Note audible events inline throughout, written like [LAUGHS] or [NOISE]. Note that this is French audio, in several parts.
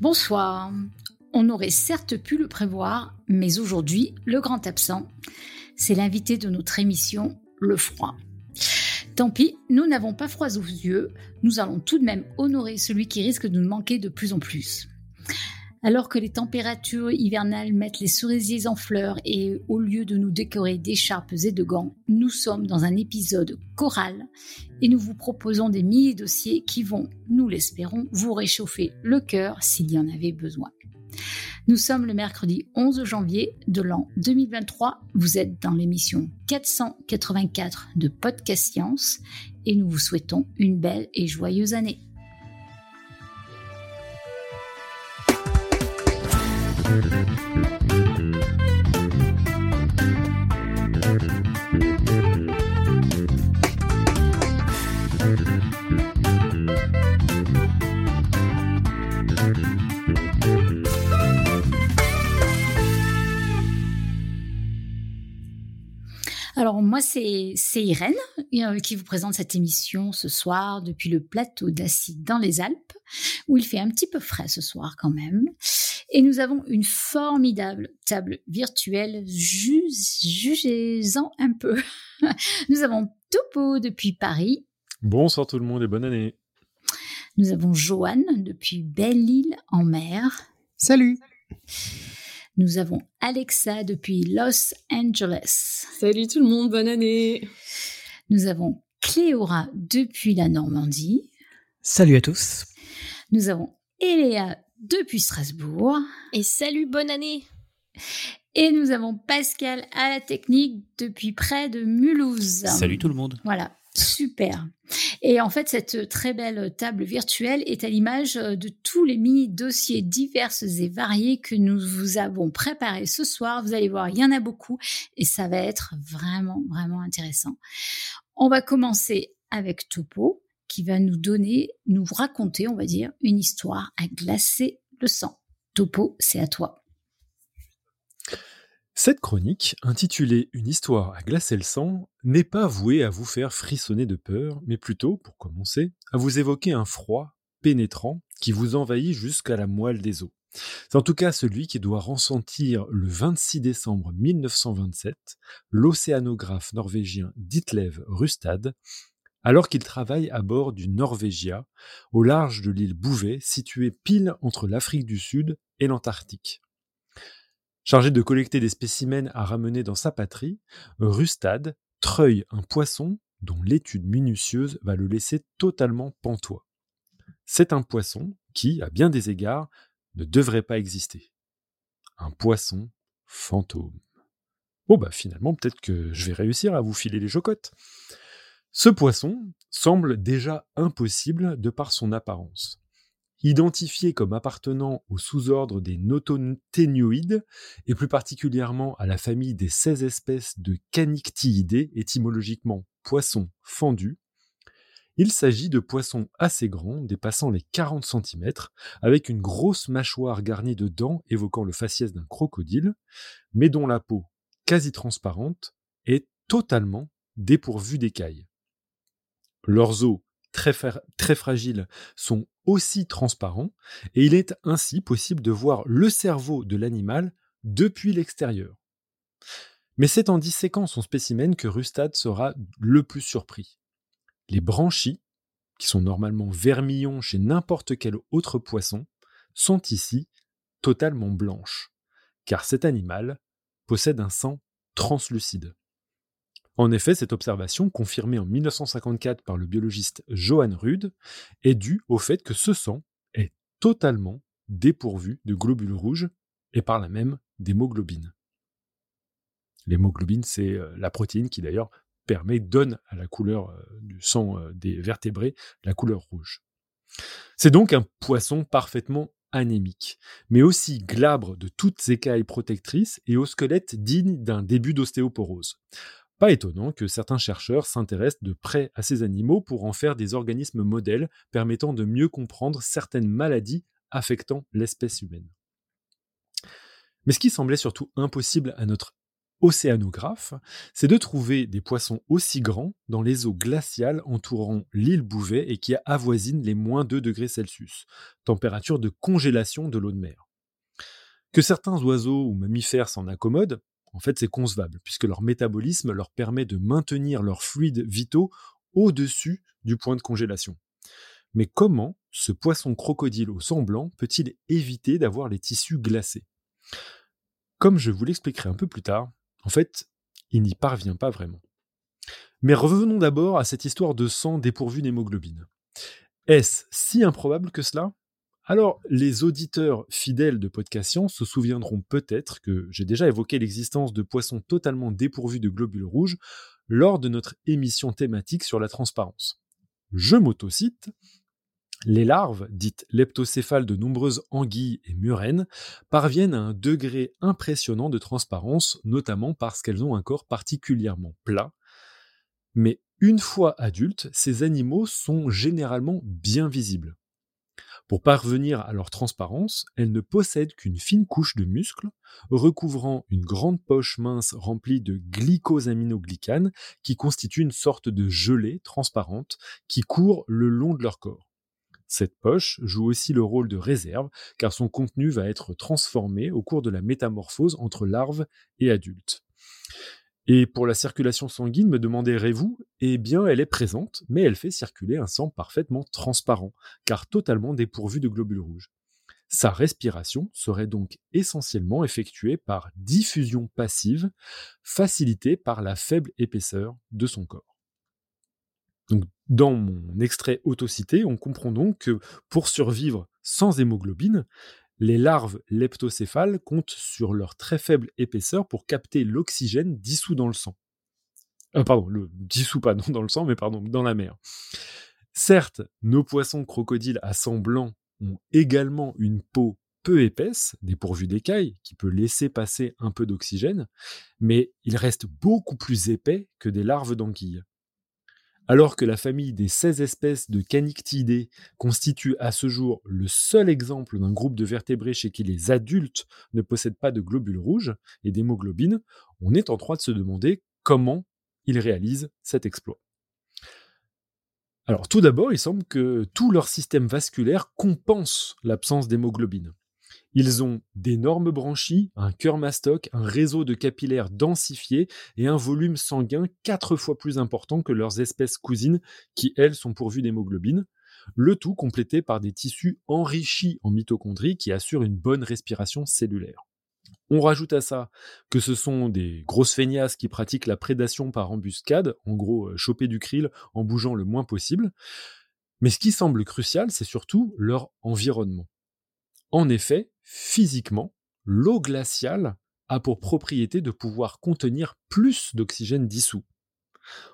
Bonsoir. On aurait certes pu le prévoir, mais aujourd'hui, le grand absent, c'est l'invité de notre émission, le froid. Tant pis, nous n'avons pas froid aux yeux, nous allons tout de même honorer celui qui risque de nous manquer de plus en plus. Alors que les températures hivernales mettent les cerisiers en fleurs et au lieu de nous décorer d'écharpes et de gants, nous sommes dans un épisode choral et nous vous proposons des milliers dossiers qui vont, nous l'espérons, vous réchauffer le cœur s'il y en avait besoin. Nous sommes le mercredi 11 janvier de l'an 2023. Vous êtes dans l'émission 484 de Podcast Science et nous vous souhaitons une belle et joyeuse année. Thank you. Alors moi, c'est Irène euh, qui vous présente cette émission ce soir depuis le plateau d'Assy dans les Alpes, où il fait un petit peu frais ce soir quand même. Et nous avons une formidable table virtuelle, jugez-en un peu. [LAUGHS] nous avons Topo depuis Paris. Bonsoir tout le monde et bonne année. Nous avons Joanne depuis Belle-Île en mer. Salut. Nous avons Alexa depuis Los Angeles. Salut tout le monde, bonne année. Nous avons Cléora depuis la Normandie. Salut à tous. Nous avons Eléa depuis Strasbourg. Et salut, bonne année Et nous avons Pascal à la technique depuis près de Mulhouse. Salut tout le monde. Voilà, super. Et en fait, cette très belle table virtuelle est à l'image de tous les mini-dossiers divers et variés que nous vous avons préparés ce soir. Vous allez voir, il y en a beaucoup et ça va être vraiment, vraiment intéressant. On va commencer avec Topo qui va nous donner, nous raconter, on va dire, une histoire à glacer le sang. Topo, c'est à toi. Cette chronique, intitulée Une histoire à glacer le sang, n'est pas vouée à vous faire frissonner de peur, mais plutôt, pour commencer, à vous évoquer un froid pénétrant qui vous envahit jusqu'à la moelle des os. C'est en tout cas celui qui doit ressentir le 26 décembre 1927 l'océanographe norvégien Ditlev Rustad alors qu'il travaille à bord du Norvégia, au large de l'île Bouvet, située pile entre l'Afrique du Sud et l'Antarctique. Chargé de collecter des spécimens à ramener dans sa patrie, Rustad treuille un poisson dont l'étude minutieuse va le laisser totalement pantois. C'est un poisson qui, à bien des égards, ne devrait pas exister. Un poisson fantôme. Bon bah finalement peut-être que je vais réussir à vous filer les chocottes. Ce poisson semble déjà impossible de par son apparence. Identifié comme appartenant au sous-ordre des nototénioïdes, et plus particulièrement à la famille des 16 espèces de canictiidés, étymologiquement poissons fendus, il s'agit de poissons assez grands, dépassant les 40 cm, avec une grosse mâchoire garnie de dents évoquant le faciès d'un crocodile, mais dont la peau, quasi transparente, est totalement dépourvue d'écailles. Leurs os, très, très fragiles, sont aussi transparents, et il est ainsi possible de voir le cerveau de l'animal depuis l'extérieur. Mais c'est en disséquant son spécimen que Rustad sera le plus surpris. Les branchies, qui sont normalement vermillons chez n'importe quel autre poisson, sont ici totalement blanches, car cet animal possède un sang translucide. En effet, cette observation, confirmée en 1954 par le biologiste Johann Rude, est due au fait que ce sang est totalement dépourvu de globules rouges et par là même d'hémoglobine. L'hémoglobine, c'est euh, la protéine qui d'ailleurs permet, donne à la couleur euh, du sang euh, des vertébrés la couleur rouge. C'est donc un poisson parfaitement anémique, mais aussi glabre de toutes écailles protectrices et au squelette digne d'un début d'ostéoporose. Pas étonnant que certains chercheurs s'intéressent de près à ces animaux pour en faire des organismes modèles permettant de mieux comprendre certaines maladies affectant l'espèce humaine. Mais ce qui semblait surtout impossible à notre océanographe, c'est de trouver des poissons aussi grands dans les eaux glaciales entourant l'île Bouvet et qui avoisinent les moins 2 degrés Celsius, température de congélation de l'eau de mer. Que certains oiseaux ou mammifères s'en accommodent, en fait c'est concevable, puisque leur métabolisme leur permet de maintenir leurs fluides vitaux au-dessus du point de congélation. Mais comment ce poisson crocodile au sang blanc peut-il éviter d'avoir les tissus glacés? Comme je vous l'expliquerai un peu plus tard, en fait, il n'y parvient pas vraiment. Mais revenons d'abord à cette histoire de sang dépourvu d'hémoglobine. Est-ce si improbable que cela? Alors, les auditeurs fidèles de Podcast Science se souviendront peut-être que j'ai déjà évoqué l'existence de poissons totalement dépourvus de globules rouges lors de notre émission thématique sur la transparence. Je m'autocite. Les larves, dites leptocéphales de nombreuses anguilles et murènes, parviennent à un degré impressionnant de transparence, notamment parce qu'elles ont un corps particulièrement plat. Mais une fois adultes, ces animaux sont généralement bien visibles. Pour parvenir à leur transparence, elles ne possèdent qu'une fine couche de muscles recouvrant une grande poche mince remplie de glycosaminoglycanes qui constitue une sorte de gelée transparente qui court le long de leur corps. Cette poche joue aussi le rôle de réserve car son contenu va être transformé au cours de la métamorphose entre larves et adultes. Et pour la circulation sanguine, me demanderez-vous? Eh bien, elle est présente, mais elle fait circuler un sang parfaitement transparent, car totalement dépourvu de globules rouges. Sa respiration serait donc essentiellement effectuée par diffusion passive, facilitée par la faible épaisseur de son corps. dans mon extrait autocité, on comprend donc que pour survivre sans hémoglobine, les larves leptocéphales comptent sur leur très faible épaisseur pour capter l'oxygène dissous dans le sang. Euh, pardon, le dissous pas dans le sang, mais pardon, dans la mer. Certes, nos poissons crocodiles à sang blanc ont également une peau peu épaisse, dépourvue d'écailles, qui peut laisser passer un peu d'oxygène, mais ils restent beaucoup plus épais que des larves d'anguilles. Alors que la famille des 16 espèces de canictidés constitue à ce jour le seul exemple d'un groupe de vertébrés chez qui les adultes ne possèdent pas de globules rouges et d'hémoglobine, on est en droit de se demander comment ils réalisent cet exploit. Alors tout d'abord, il semble que tout leur système vasculaire compense l'absence d'hémoglobine. Ils ont d'énormes branchies, un cœur mastoc, un réseau de capillaires densifié et un volume sanguin quatre fois plus important que leurs espèces cousines qui, elles, sont pourvues d'hémoglobine. Le tout complété par des tissus enrichis en mitochondries qui assurent une bonne respiration cellulaire. On rajoute à ça que ce sont des grosses feignasses qui pratiquent la prédation par embuscade, en gros euh, choper du krill en bougeant le moins possible. Mais ce qui semble crucial, c'est surtout leur environnement. En effet, physiquement, l'eau glaciale a pour propriété de pouvoir contenir plus d'oxygène dissous.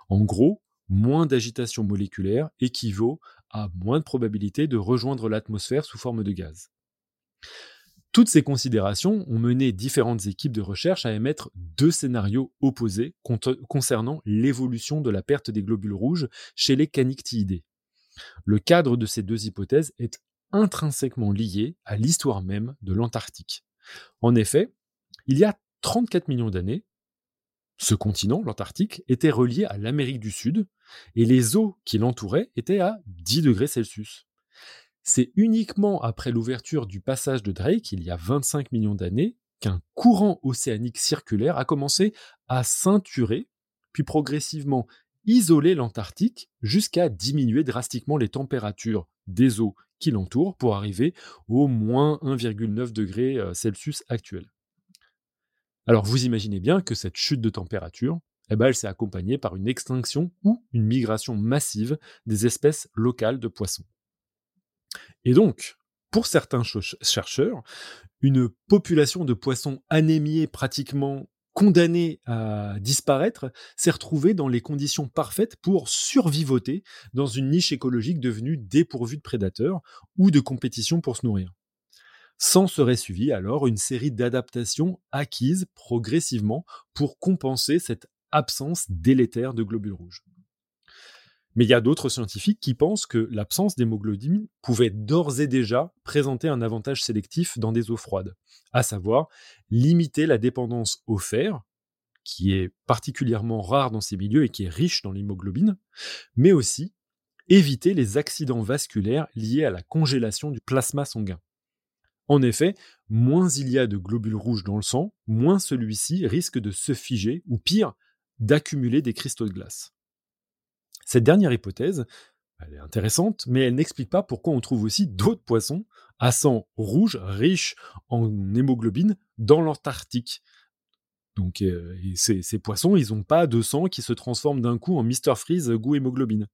En gros, moins d'agitation moléculaire équivaut à moins de probabilité de rejoindre l'atmosphère sous forme de gaz. Toutes ces considérations ont mené différentes équipes de recherche à émettre deux scénarios opposés concernant l'évolution de la perte des globules rouges chez les canictidés. Le cadre de ces deux hypothèses est intrinsèquement lié à l'histoire même de l'Antarctique. En effet, il y a 34 millions d'années, ce continent, l'Antarctique, était relié à l'Amérique du Sud et les eaux qui l'entouraient étaient à 10 degrés Celsius. C'est uniquement après l'ouverture du passage de Drake, il y a 25 millions d'années, qu'un courant océanique circulaire a commencé à ceinturer, puis progressivement isoler l'Antarctique jusqu'à diminuer drastiquement les températures des eaux qui l'entourent pour arriver au moins 1,9 degrés euh, Celsius actuel. Alors vous imaginez bien que cette chute de température, eh ben, elle s'est accompagnée par une extinction ou une migration massive des espèces locales de poissons. Et donc, pour certains chercheurs, une population de poissons anémiés pratiquement condamné à disparaître, s'est retrouvé dans les conditions parfaites pour survivoter dans une niche écologique devenue dépourvue de prédateurs ou de compétition pour se nourrir. S'en serait suivi alors une série d'adaptations acquises progressivement pour compenser cette absence délétère de globules rouges. Mais il y a d'autres scientifiques qui pensent que l'absence d'hémoglobine pouvait d'ores et déjà présenter un avantage sélectif dans des eaux froides, à savoir limiter la dépendance au fer, qui est particulièrement rare dans ces milieux et qui est riche dans l'hémoglobine, mais aussi éviter les accidents vasculaires liés à la congélation du plasma sanguin. En effet, moins il y a de globules rouges dans le sang, moins celui-ci risque de se figer, ou pire, d'accumuler des cristaux de glace. Cette dernière hypothèse, elle est intéressante, mais elle n'explique pas pourquoi on trouve aussi d'autres poissons à sang rouge riches en hémoglobine dans l'Antarctique. Donc euh, ces, ces, poissons, ils n'ont pas de sang qui se transforme d'un coup en Mr Freeze goût hémoglobine.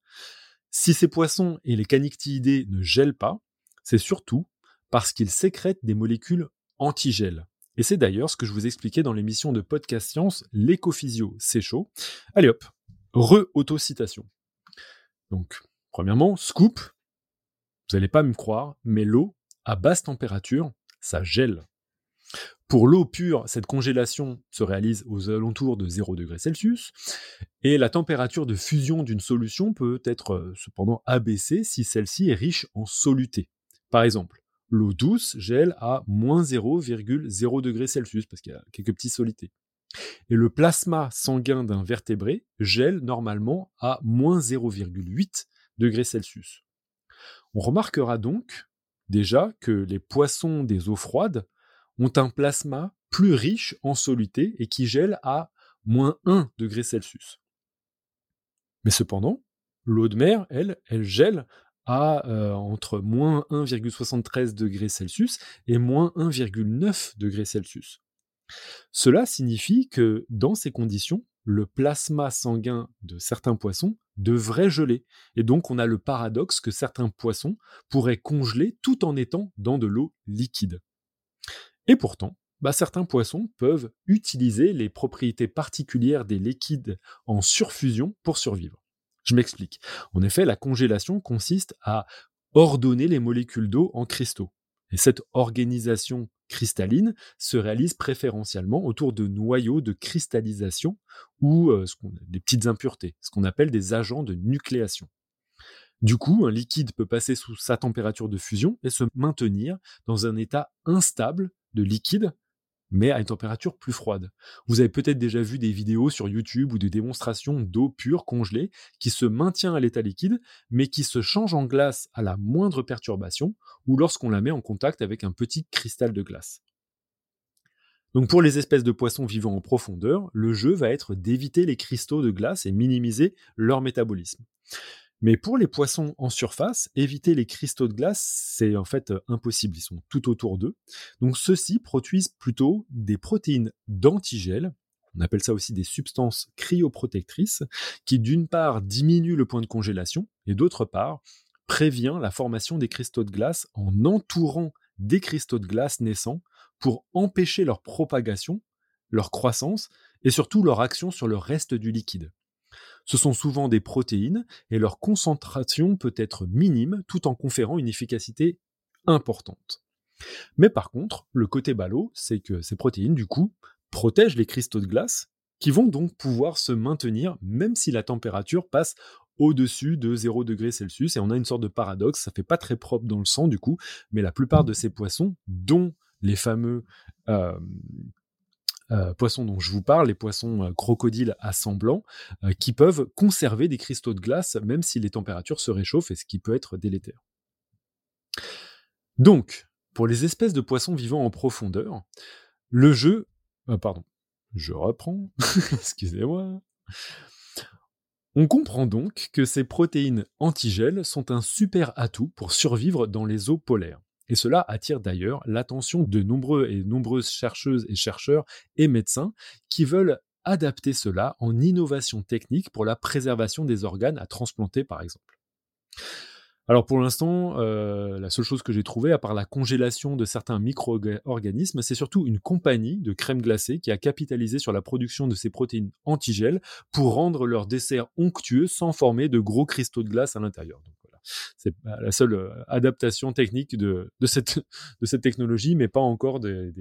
Si ces poissons et les canictidés ne gèlent pas, c'est surtout parce qu'ils sécrètent des molécules antigel. Et c'est d'ailleurs ce que je vous expliquais dans l'émission de Podcast Science, l'écophysio, c'est chaud. Allez hop, re-autocitation. Donc, premièrement, scoop, vous n'allez pas me croire, mais l'eau, à basse température, ça gèle. Pour l'eau pure, cette congélation se réalise aux alentours de 0 degré Celsius, et la température de fusion d'une solution peut être euh, cependant abaissée si celle-ci est riche en soluté. Par exemple, l'eau douce gèle à moins 0,0 degré Celsius, parce qu'il y a quelques petits solités. Et le plasma sanguin d'un vertébré gèle normalement à moins 0,8 degrés Celsius. On remarquera donc déjà que les poissons des eaux froides ont un plasma plus riche en soluté et qui gèle à moins 1 degré Celsius. Mais cependant, l'eau de mer, elle, elle gèle à euh, entre moins 1,73 degrés Celsius et moins 1,9 degrés Celsius. Cela signifie que dans ces conditions, le plasma sanguin de certains poissons devrait geler. Et donc on a le paradoxe que certains poissons pourraient congeler tout en étant dans de l'eau liquide. Et pourtant, bah, certains poissons peuvent utiliser les propriétés particulières des liquides en surfusion pour survivre. Je m'explique. En effet, la congélation consiste à ordonner les molécules d'eau en cristaux. Et cette organisation cristalline se réalise préférentiellement autour de noyaux de cristallisation ou euh, des petites impuretés, ce qu'on appelle des agents de nucléation. Du coup, un liquide peut passer sous sa température de fusion et se maintenir dans un état instable de liquide mais à une température plus froide. Vous avez peut-être déjà vu des vidéos sur YouTube ou des démonstrations d'eau pure congelée qui se maintient à l'état liquide, mais qui se change en glace à la moindre perturbation ou lorsqu'on la met en contact avec un petit cristal de glace. Donc pour les espèces de poissons vivant en profondeur, le jeu va être d'éviter les cristaux de glace et minimiser leur métabolisme. Mais pour les poissons en surface, éviter les cristaux de glace, c'est en fait euh, impossible, ils sont tout autour d'eux. Donc ceux-ci produisent plutôt des protéines d'antigel, on appelle ça aussi des substances cryoprotectrices, qui d'une part diminuent le point de congélation et d'autre part prévient la formation des cristaux de glace en entourant des cristaux de glace naissants pour empêcher leur propagation, leur croissance et surtout leur action sur le reste du liquide. Ce sont souvent des protéines et leur concentration peut être minime tout en conférant une efficacité importante. Mais par contre, le côté ballot, c'est que ces protéines, du coup, protègent les cristaux de glace qui vont donc pouvoir se maintenir même si la température passe au-dessus de 0 degré Celsius et on a une sorte de paradoxe, ça fait pas très propre dans le sang du coup, mais la plupart de ces poissons, dont les fameux euh, euh, poissons dont je vous parle, les poissons euh, crocodiles à sang blanc, euh, qui peuvent conserver des cristaux de glace même si les températures se réchauffent et ce qui peut être délétère. Donc, pour les espèces de poissons vivant en profondeur, le jeu... pardon, je reprends, [LAUGHS] excusez-moi. On comprend donc que ces protéines antigel sont un super atout pour survivre dans les eaux polaires. Et cela attire d'ailleurs l'attention de nombreux et nombreuses chercheuses et chercheurs et médecins qui veulent adapter cela en innovation technique pour la préservation des organes à transplanter par exemple. Alors pour l'instant, euh, la seule chose que j'ai trouvée, à part la congélation de certains micro-organismes, c'est surtout une compagnie de crème glacée qui a capitalisé sur la production de ces protéines antigel pour rendre leur dessert onctueux sans former de gros cristaux de glace à l'intérieur. C'est la seule euh, adaptation technique de, cette, [LAUGHS] de cette technologie, mais pas encore des,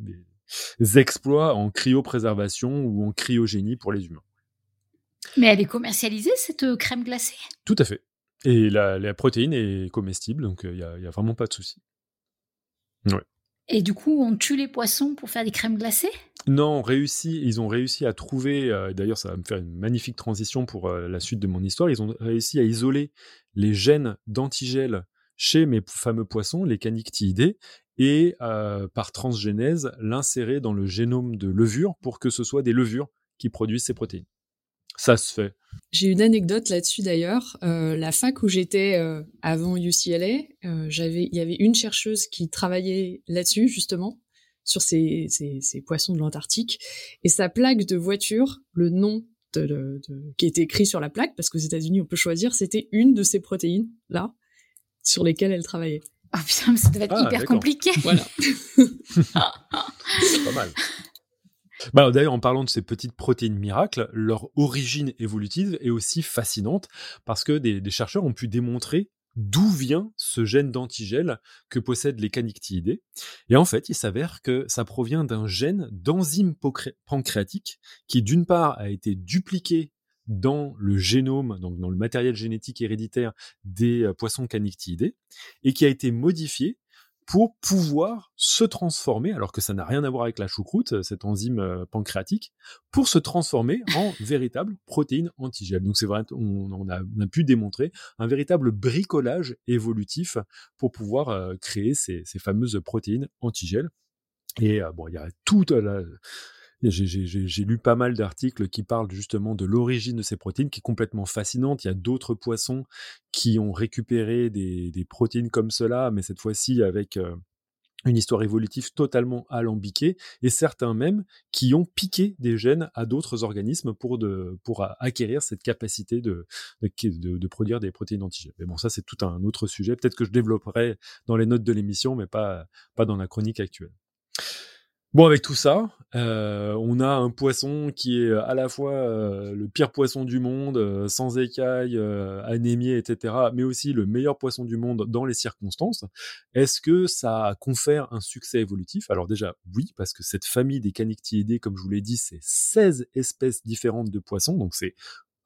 euh, exploits en cryopréservation ou en cryogénie pour les humains. Mais elle est commercialisée, cette euh, crème glacée? Tout à fait. Et la, protéine est comestible, donc il n'y a, a, vraiment pas de souci. Ouais. Et du coup, on tue les poissons pour faire des crèmes glacées? Non, ils ont réussi à trouver, euh, d'ailleurs ça va me faire une magnifique transition pour euh, la suite de mon histoire, ils ont réussi à isoler les gènes d'antigel chez mes fameux poissons, les canictidés, et euh, par transgénèse, l'insérer dans le génome de levures pour que ce soit des levures qui produisent ces protéines. Ça se fait. J'ai une anecdote là-dessus d'ailleurs. Euh, la fac où j'étais euh, avant UCLA, euh, j'avais, il y avait une chercheuse qui travaillait là-dessus justement sur ces, ces, ces poissons de l'Antarctique et sa plaque de voiture, le nom de, de, de, qui était écrit sur la plaque, parce qu'aux États-Unis on peut choisir, c'était une de ces protéines là sur lesquelles elle travaillait. Oh putain, mais ça devait être Ah, hyper compliqué. Voilà. [LAUGHS] C'est pas mal. Bah, D'ailleurs, en parlant de ces petites protéines miracles, leur origine évolutive est aussi fascinante parce que des, chercheurs ont pu démontrer d'où vient ce gène d'antigel que possèdent les canictidés. Et en fait, il s'avère que ça provient d'un gène d'enzyme pancréatique qui, d'une part, a été dupliqué dans le génome, donc dans le matériel génétique héréditaire des euh, poissons canictidés, et qui a été modifié pour pouvoir se transformer, alors que ça n'a rien à voir avec la choucroute, euh, cette enzyme euh, pancréatique, pour se transformer en [LAUGHS] véritable protéine antigel. Donc c'est vrai, on, on a, on a pu démontrer un véritable bricolage évolutif pour pouvoir euh, créer ces, ces fameuses protéines antigel. Et euh, bon, il y a toute la, j'ai- lu pas mal d'articles qui parlent justement de l'origine de ces protéines, qui est complètement fascinante. Il y a d'autres poissons qui ont récupéré des, des protéines comme cela, mais cette fois-ci avec euh, une histoire évolutive totalement alambiquée, et certains même qui ont piqué des gènes à d'autres organismes pour, de, pour acquérir cette capacité de, de, de- de produire des protéines antigènes. Mais bon, ça c'est tout un autre sujet. Peut-être que je développerai dans les notes de l'émission, mais pas, pas dans la chronique actuelle. Bon, avec tout ça, euh, on a un poisson qui est à la fois euh, le pire poisson du monde, euh, sans écailles, euh, anémié, etc., mais aussi le meilleur poisson du monde dans les circonstances. Est-ce que ça confère un succès évolutif? Alors déjà, oui, parce que cette famille des canictidés, comme je vous l'ai dit, c'est 16 espèces différentes de poissons, donc c'est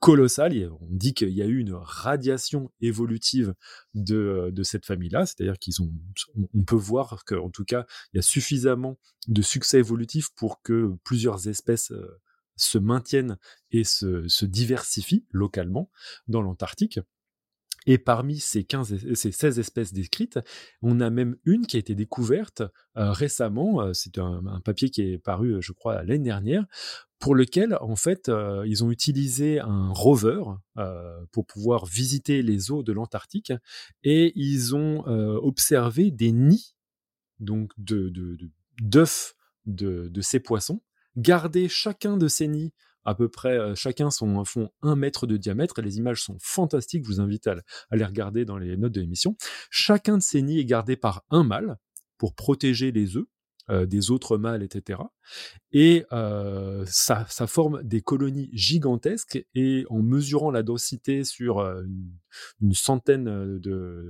colossal. Il y a- On dit qu'il y a eu une radiation évolutive de, de cette famille-là, c'est-à-dire qu'ils ont, on- peut voir qu'en tout cas, il y a suffisamment de succès évolutif pour que plusieurs espèces euh, se maintiennent et se, diversifient localement dans l'Antarctique. Et parmi ces, 15, es- ces 16 espèces décrites, on a même une qui a été découverte euh, récemment. euh, C'est un, un papier qui est paru, euh, je crois, l'année dernière, pour lequel, en fait, euh, ils ont utilisé un rover euh, pour pouvoir visiter les eaux de l'Antarctique et ils ont euh, observé des nids donc de, d'œufs de, ces poissons, garder chacun de ces nids à peu près, chacun sont, font un mètre de diamètre, les images sont fantastiques, je vous invite à, à les regarder dans les notes de l'émission. Chacun de ces nids est gardé par un mâle pour protéger les œufs euh, des autres mâles, etc. Et euh, ça, forme des colonies gigantesques, et en mesurant la densité sur euh, une, une centaine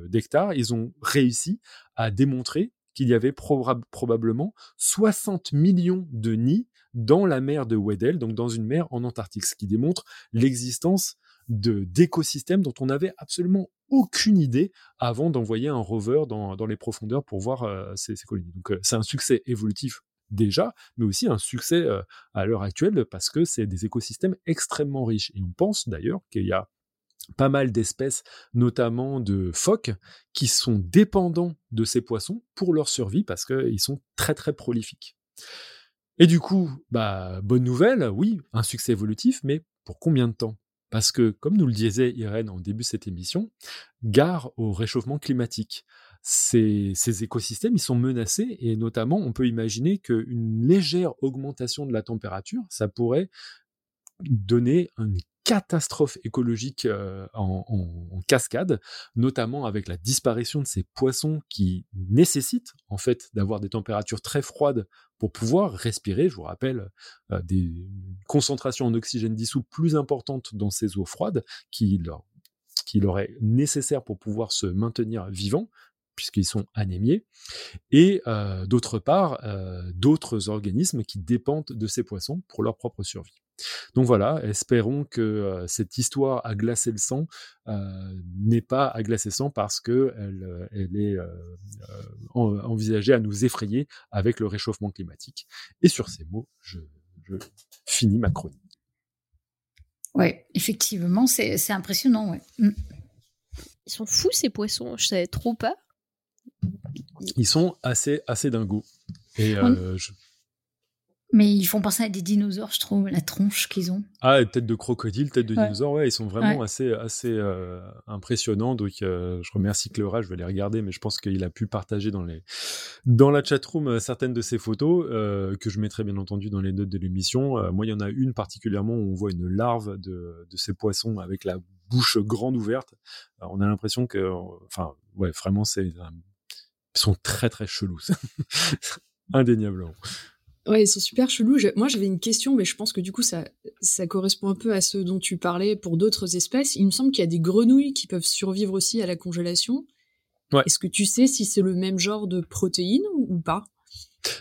d'hectares, ils ont réussi à démontrer qu'il y avait proba- probablement 60 millions de nids dans la mer de Weddell, donc dans une mer en Antarctique, ce qui démontre l'existence d'écosystèmes dont on n'avait absolument aucune idée avant d'envoyer un rover dans, les profondeurs pour voir euh, ces, ces colonies. Donc euh, c'est un succès évolutif déjà, mais aussi un succès euh, à l'heure actuelle parce que c'est des écosystèmes extrêmement riches. Et on pense d'ailleurs qu'il y a pas mal d'espèces, notamment de phoques, qui sont dépendants de ces poissons pour leur survie parce qu'ils sont très très prolifiques. Et du coup, bah, bonne nouvelle, oui, un succès évolutif, mais pour combien de temps? Parce que, comme nous le disait Irène en début de cette émission, gare au réchauffement climatique. Ces, écosystèmes, ils sont menacés et notamment, on peut imaginer qu'une légère augmentation de la température, ça pourrait donner une catastrophe écologique en, cascade, notamment avec la disparition de ces poissons qui nécessitent en fait d'avoir des températures très froides pour pouvoir respirer. Je vous rappelle des concentrations en oxygène dissous plus importantes dans ces eaux froides qui leur, qui leur est nécessaire pour pouvoir se maintenir vivants puisqu'ils sont anémiés, et d'autre part, d'autres organismes qui dépendent de ces poissons pour leur propre survie. Donc voilà, espérons que cette histoire à glacer le sang n'est pas à glacer le sang parce qu'elle elle est envisagée à nous effrayer avec le réchauffement climatique. Et sur ces mots, je, finis ma chronique. Oui, effectivement, c'est impressionnant. Ouais. Mm. Ils sont fous ces poissons, je savais trop pas. Ils sont assez, assez dingos. Et mais ils font penser à des dinosaures, je trouve, la tronche qu'ils ont. Ah, tête de crocodile, tête de dinosaure, ouais, ils sont vraiment assez, assez euh, impressionnants. Donc, euh, je remercie Cléora, je vais les regarder, mais je pense qu'il a pu partager dans, les... dans la chatroom euh, certaines de ces photos, que je mettrai bien entendu dans les notes de l'émission. moi, il y en a une particulièrement où on voit une larve de, de ces poissons avec la bouche grande ouverte. on a l'impression que, enfin, ouais, vraiment, c'est, ils sont très, très chelous. [LAUGHS] Indéniablement. Ouais, ils sont super chelous. Moi, j'avais une question, mais je pense que du coup, ça, ça correspond un peu à ce dont tu parlais pour d'autres espèces. Il me semble qu'il y a des grenouilles qui peuvent survivre aussi à la congélation. Ouais. Est-ce que tu sais si c'est le même genre de protéines ou pas?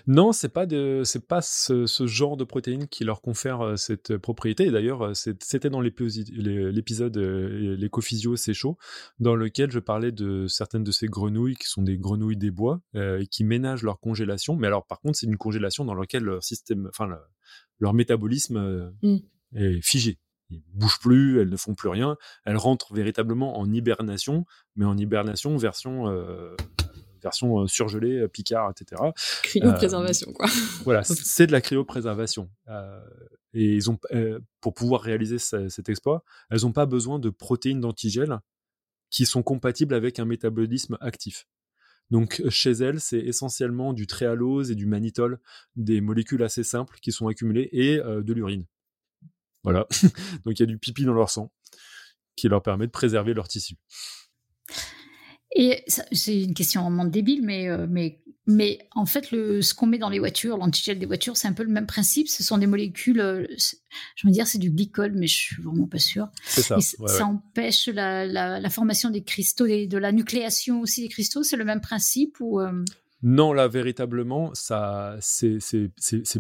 Non, c'est pas de, c'est pas ce, genre de protéines qui leur confère euh, cette propriété. Et d'ailleurs, euh, c'était dans l'épisode euh, l'écophysio c'est chaud, dans lequel je parlais de certaines de ces grenouilles qui sont des grenouilles des bois, qui ménagent leur congélation. Mais alors, par contre, c'est une congélation dans laquelle leur système, enfin, leur métabolisme mmh. est figé. Ils bougent plus, elles ne font plus rien. Elles rentrent véritablement en hibernation, mais en hibernation version version euh, surgelée, euh, Picard, etc. Cryopréservation, quoi. [LAUGHS] Voilà, c'est de la cryopréservation. Euh, et ils ont, pour pouvoir réaliser cet exploit, elles n'ont pas besoin de protéines d'antigel qui sont compatibles avec un métabolisme actif. Donc chez elles, c'est essentiellement du tréhalose et du mannitol, des molécules assez simples qui sont accumulées, et de l'urine. Voilà. [LAUGHS] Donc il y a du pipi dans leur sang qui leur permet de préserver leur tissu. Et c'est une question vraiment débile, mais, euh, mais, mais en fait, le, ce qu'on met dans les voitures, l'antigel des voitures, c'est un peu le même principe. Ce sont des molécules, euh, je veux dire, c'est du glycol, mais je suis vraiment pas sûre. C'est ça. ça empêche la, la, formation des cristaux, et de la nucléation aussi des cristaux. C'est le même principe ou euh? Non, là, véritablement, ça, c'est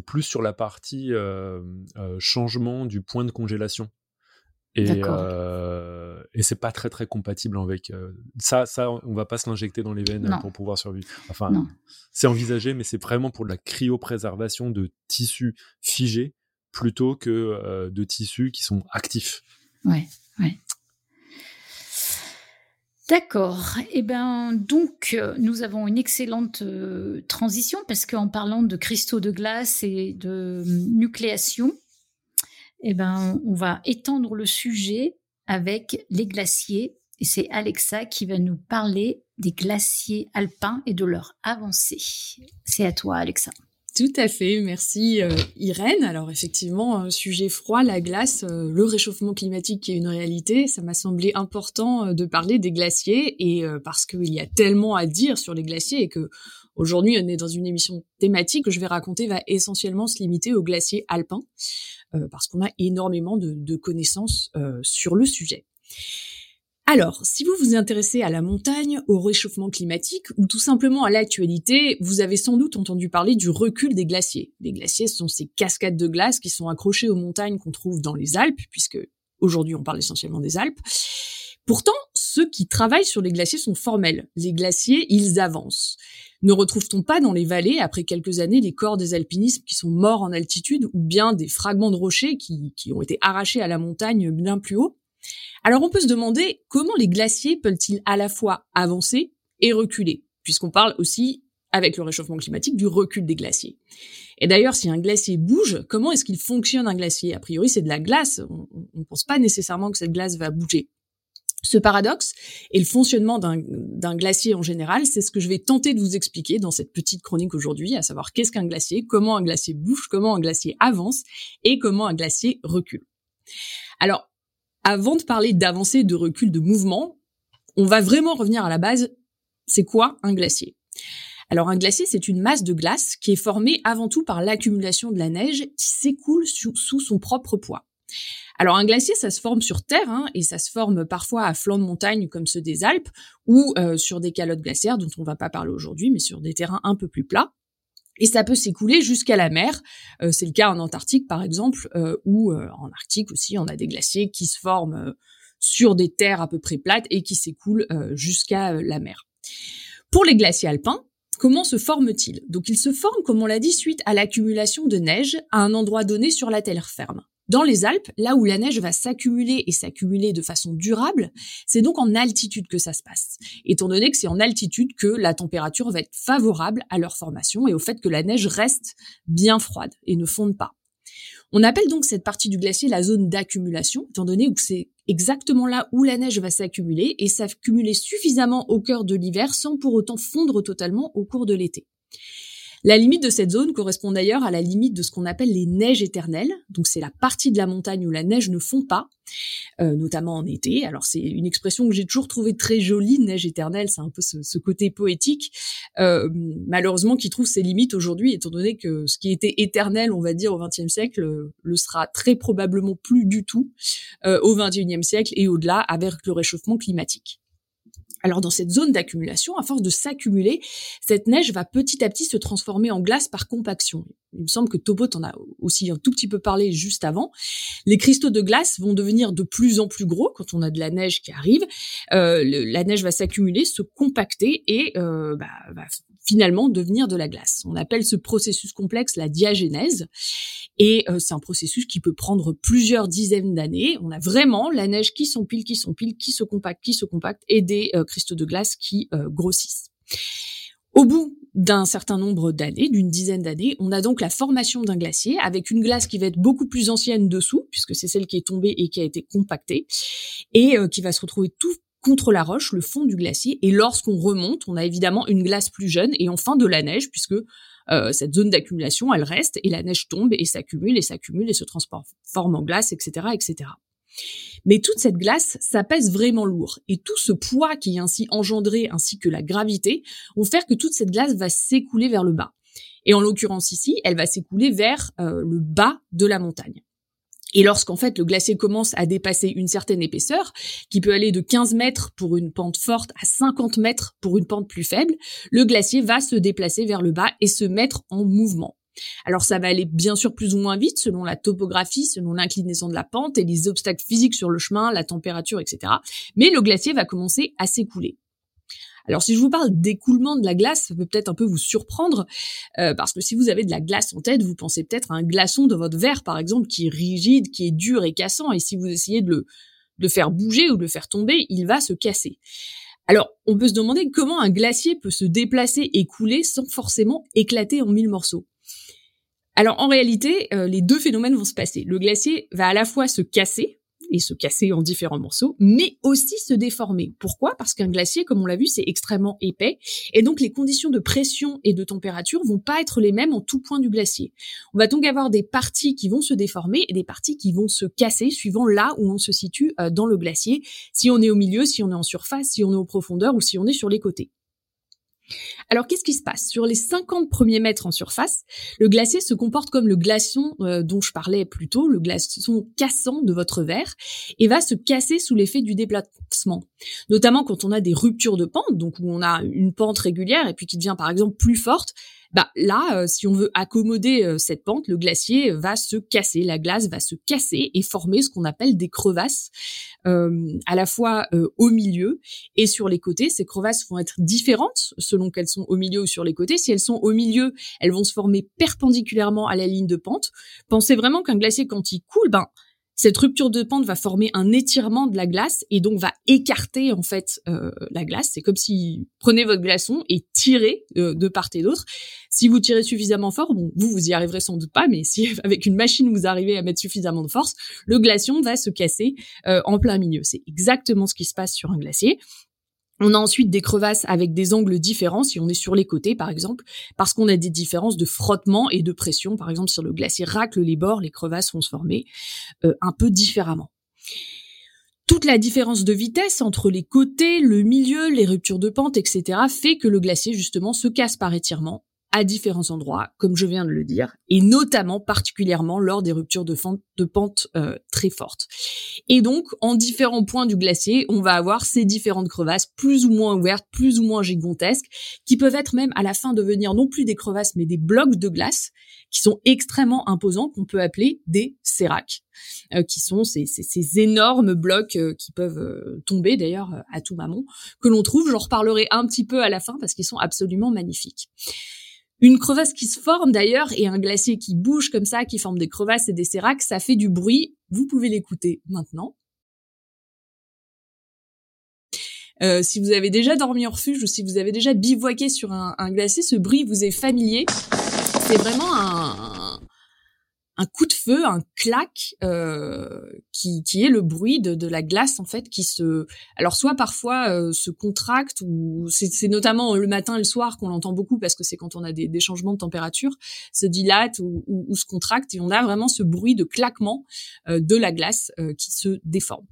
plus sur la partie changement du point de congélation. Et, euh, et c'est pas très très compatible avec euh, ça. Ça, on va pas se l'injecter dans les veines pour pouvoir survivre. Enfin, c'est envisagé, mais c'est vraiment pour de la cryopréservation de tissus figés plutôt que euh, de tissus qui sont actifs. Ouais, ouais. D'accord. Eh ben, donc, euh, nous avons une excellente transition parce qu'en parlant de cristaux de glace et de nucléation, eh ben, on va étendre le sujet avec les glaciers. Et c'est Alexa qui va nous parler des glaciers alpins et de leur avancée. C'est à toi, Alexa. Tout à fait, merci euh, Irène. Alors effectivement, un sujet froid, la glace, euh, le réchauffement climatique qui est une réalité, ça m'a semblé important euh, de parler des glaciers et parce qu'il y a tellement à dire sur les glaciers et que aujourd'hui on est dans une émission thématique que je vais raconter va essentiellement se limiter aux glaciers alpins. Euh, parce qu'on a énormément de, connaissances euh, sur le sujet. Alors, si vous vous intéressez à la montagne, au réchauffement climatique ou tout simplement à l'actualité, vous avez sans doute entendu parler du recul des glaciers. Les glaciers sont ces cascades de glace qui sont accrochées aux montagnes qu'on trouve dans les Alpes, puisque aujourd'hui on parle essentiellement des Alpes. Pourtant, ceux qui travaillent sur les glaciers sont formels. Les glaciers, ils avancent. Ne retrouve-t-on pas dans les vallées, après quelques années, les corps des alpinistes qui sont morts en altitude ou bien des fragments de rochers qui, qui ont été arrachés à la montagne bien plus haut? Alors on peut se demander comment les glaciers peuvent-ils à la fois avancer et reculer, puisqu'on parle aussi avec le réchauffement climatique, du recul des glaciers. Et d'ailleurs, si un glacier bouge, comment est-ce qu'il fonctionne un glacier? A priori, c'est de la glace. On ne pense pas nécessairement que cette glace va bouger. Ce paradoxe et le fonctionnement d'un glacier en général, c'est ce que je vais tenter de vous expliquer dans cette petite chronique aujourd'hui, à savoir qu'est-ce qu'un glacier, comment un glacier bouge, comment un glacier avance et comment un glacier recule. Alors, avant de parler d'avancée, de recul, de mouvement, on va vraiment revenir à la base. C'est quoi un glacier? Alors un glacier, c'est une masse de glace qui est formée avant tout par l'accumulation de la neige qui s'écoule sous, son propre poids. Alors un glacier, ça se forme sur Terre hein, et ça se forme parfois à flanc de montagne comme ceux des Alpes ou euh, sur des calottes glaciaires dont on va pas parler aujourd'hui, mais sur des terrains un peu plus plats. Et ça peut s'écouler jusqu'à la mer. Euh, c'est le cas en Antarctique, par exemple, euh, ou euh, en Arctique aussi, on a des glaciers qui se forment sur des terres à peu près plates et qui s'écoulent jusqu'à la mer. Pour les glaciers alpins, comment se forment-ils? Donc ils se forment, comme on l'a dit, suite à l'accumulation de neige à un endroit donné sur la terre ferme. Dans les Alpes, là où la neige va s'accumuler et s'accumuler de façon durable, c'est donc en altitude que ça se passe, étant donné que c'est en altitude que la température va être favorable à leur formation et au fait que la neige reste bien froide et ne fonde pas. On appelle donc cette partie du glacier la zone d'accumulation, étant donné que c'est exactement là où la neige va s'accumuler et s'accumuler suffisamment au cœur de l'hiver sans pour autant fondre totalement au cours de l'été. La limite de cette zone correspond d'ailleurs à la limite de ce qu'on appelle les neiges éternelles. Donc c'est la partie de la montagne où la neige ne fond pas, euh, notamment en été. Alors c'est une expression que j'ai toujours trouvée très jolie, neige éternelle, c'est un peu ce, côté poétique, euh, malheureusement qui trouve ses limites aujourd'hui, étant donné que ce qui était éternel, on va dire, au XXe siècle, le sera très probablement plus du tout euh, au XXIe siècle et au-delà avec le réchauffement climatique. Alors dans cette zone d'accumulation, à force de s'accumuler, cette neige va petit à petit se transformer en glace par compaction. Il me semble que Tobot en a aussi un tout petit peu parlé juste avant. Les cristaux de glace vont devenir de plus en plus gros quand on a de la neige qui arrive. Euh, la neige va s'accumuler, se compacter et euh, bah, va finalement devenir de la glace. On appelle ce processus complexe la diagénèse. Et euh, c'est un processus qui peut prendre plusieurs dizaines d'années. On a vraiment la neige qui s'empile, qui s'empile, qui se compacte, qui se compacte, et des euh, cristaux de glace qui euh, grossissent. Au bout d'un certain nombre d'années, d'une dizaine d'années, on a donc la formation d'un glacier avec une glace qui va être beaucoup plus ancienne dessous, puisque c'est celle qui est tombée et qui a été compactée, et qui va se retrouver tout contre la roche, le fond du glacier. Et lorsqu'on remonte, on a évidemment une glace plus jeune et enfin de la neige, puisque euh, cette zone d'accumulation, elle reste et la neige tombe et s'accumule et s'accumule et se transforme en glace, etc., etc. Mais toute cette glace, ça pèse vraiment lourd. Et tout ce poids qui est ainsi engendré, ainsi que la gravité, vont faire que toute cette glace va s'écouler vers le bas. Et en l'occurrence ici, elle va s'écouler vers euh, le bas de la montagne. Et lorsqu'en fait le glacier commence à dépasser une certaine épaisseur, qui peut aller de 15 mètres pour une pente forte à 50 mètres pour une pente plus faible, le glacier va se déplacer vers le bas et se mettre en mouvement. Alors ça va aller bien sûr plus ou moins vite selon la topographie, selon l'inclinaison de la pente et les obstacles physiques sur le chemin, la température, etc. Mais le glacier va commencer à s'écouler. Alors si je vous parle d'écoulement de la glace, ça peut peut-être un peu vous surprendre, euh, parce que si vous avez de la glace en tête, vous pensez peut-être à un glaçon de votre verre, par exemple, qui est rigide, qui est dur et cassant, et si vous essayez de le, de faire bouger ou de le faire tomber, il va se casser. Alors, on peut se demander comment un glacier peut se déplacer et couler sans forcément éclater en mille morceaux. Alors, en réalité, euh, les deux phénomènes vont se passer. Le glacier va à la fois se casser, et se casser en différents morceaux, mais aussi se déformer. Pourquoi? Parce qu'un glacier, comme on l'a vu, c'est extrêmement épais, et donc les conditions de pression et de température vont pas être les mêmes en tout point du glacier. On va donc avoir des parties qui vont se déformer et des parties qui vont se casser suivant là où on se situe euh, dans le glacier, si on est au milieu, si on est en surface, si on est en profondeur ou si on est sur les côtés. Alors qu'est-ce qui se passe? Sur les 50 premiers mètres en surface, le glacier se comporte comme le glaçon euh, dont je parlais plus tôt, le glaçon cassant de votre verre, et va se casser sous l'effet du déplacement. Notamment quand on a des ruptures de pente, donc où on a une pente régulière et puis qui devient par exemple plus forte, bah là, euh, si on veut accommoder euh, cette pente, le glacier va se casser, la glace va se casser et former ce qu'on appelle des crevasses, euh, à la fois au milieu et sur les côtés. Ces crevasses vont être différentes selon qu'elles sont au milieu ou sur les côtés. Si elles sont au milieu, elles vont se former perpendiculairement à la ligne de pente. Pensez vraiment qu'un glacier, quand il coule, ben cette rupture de pente va former un étirement de la glace et donc va écarter en fait euh, la glace. C'est comme si prenez votre glaçon et tirez euh, de part et d'autre. Si vous tirez suffisamment fort, bon, vous vous y arriverez sans doute pas, mais si [LAUGHS] avec une machine vous arrivez à mettre suffisamment de force, le glaçon va se casser euh, en plein milieu. C'est exactement ce qui se passe sur un glacier. On a ensuite des crevasses avec des angles différents si on est sur les côtés par exemple, parce qu'on a des différences de frottement et de pression. Par exemple, si le glacier racle les bords, les crevasses vont se former euh, un peu différemment. Toute la différence de vitesse entre les côtés, le milieu, les ruptures de pente, etc. fait que le glacier justement se casse par étirement à différents endroits, comme je viens de le dire, et notamment particulièrement lors des ruptures de, de pente euh, très fortes. Et donc, en différents points du glacier, on va avoir ces différentes crevasses, plus ou moins ouvertes, plus ou moins gigantesques, qui peuvent être même à la fin devenir non plus des crevasses, mais des blocs de glace, qui sont extrêmement imposants, qu'on peut appeler des séracs, euh, qui sont ces, ces, ces énormes blocs euh, qui peuvent tomber d'ailleurs à tout moment, que l'on trouve, j'en reparlerai un petit peu à la fin, parce qu'ils sont absolument magnifiques. Une crevasse qui se forme d'ailleurs et un glacier qui bouge comme ça, qui forme des crevasses et des séracs, ça fait du bruit. Vous pouvez l'écouter maintenant. Euh, si vous avez déjà dormi en refuge ou si vous avez déjà bivouaqué sur un, un glacier, ce bruit vous est familier. C'est vraiment un, un coup de feu, un clac, euh, qui, qui est le bruit de, de, la glace en fait qui se, alors soit parfois euh, se contracte ou c'est notamment le matin et le soir qu'on l'entend beaucoup parce que c'est quand on a des, des, changements de température, se dilate ou, se contracte et on a vraiment ce bruit de claquement euh, de la glace qui se déforme.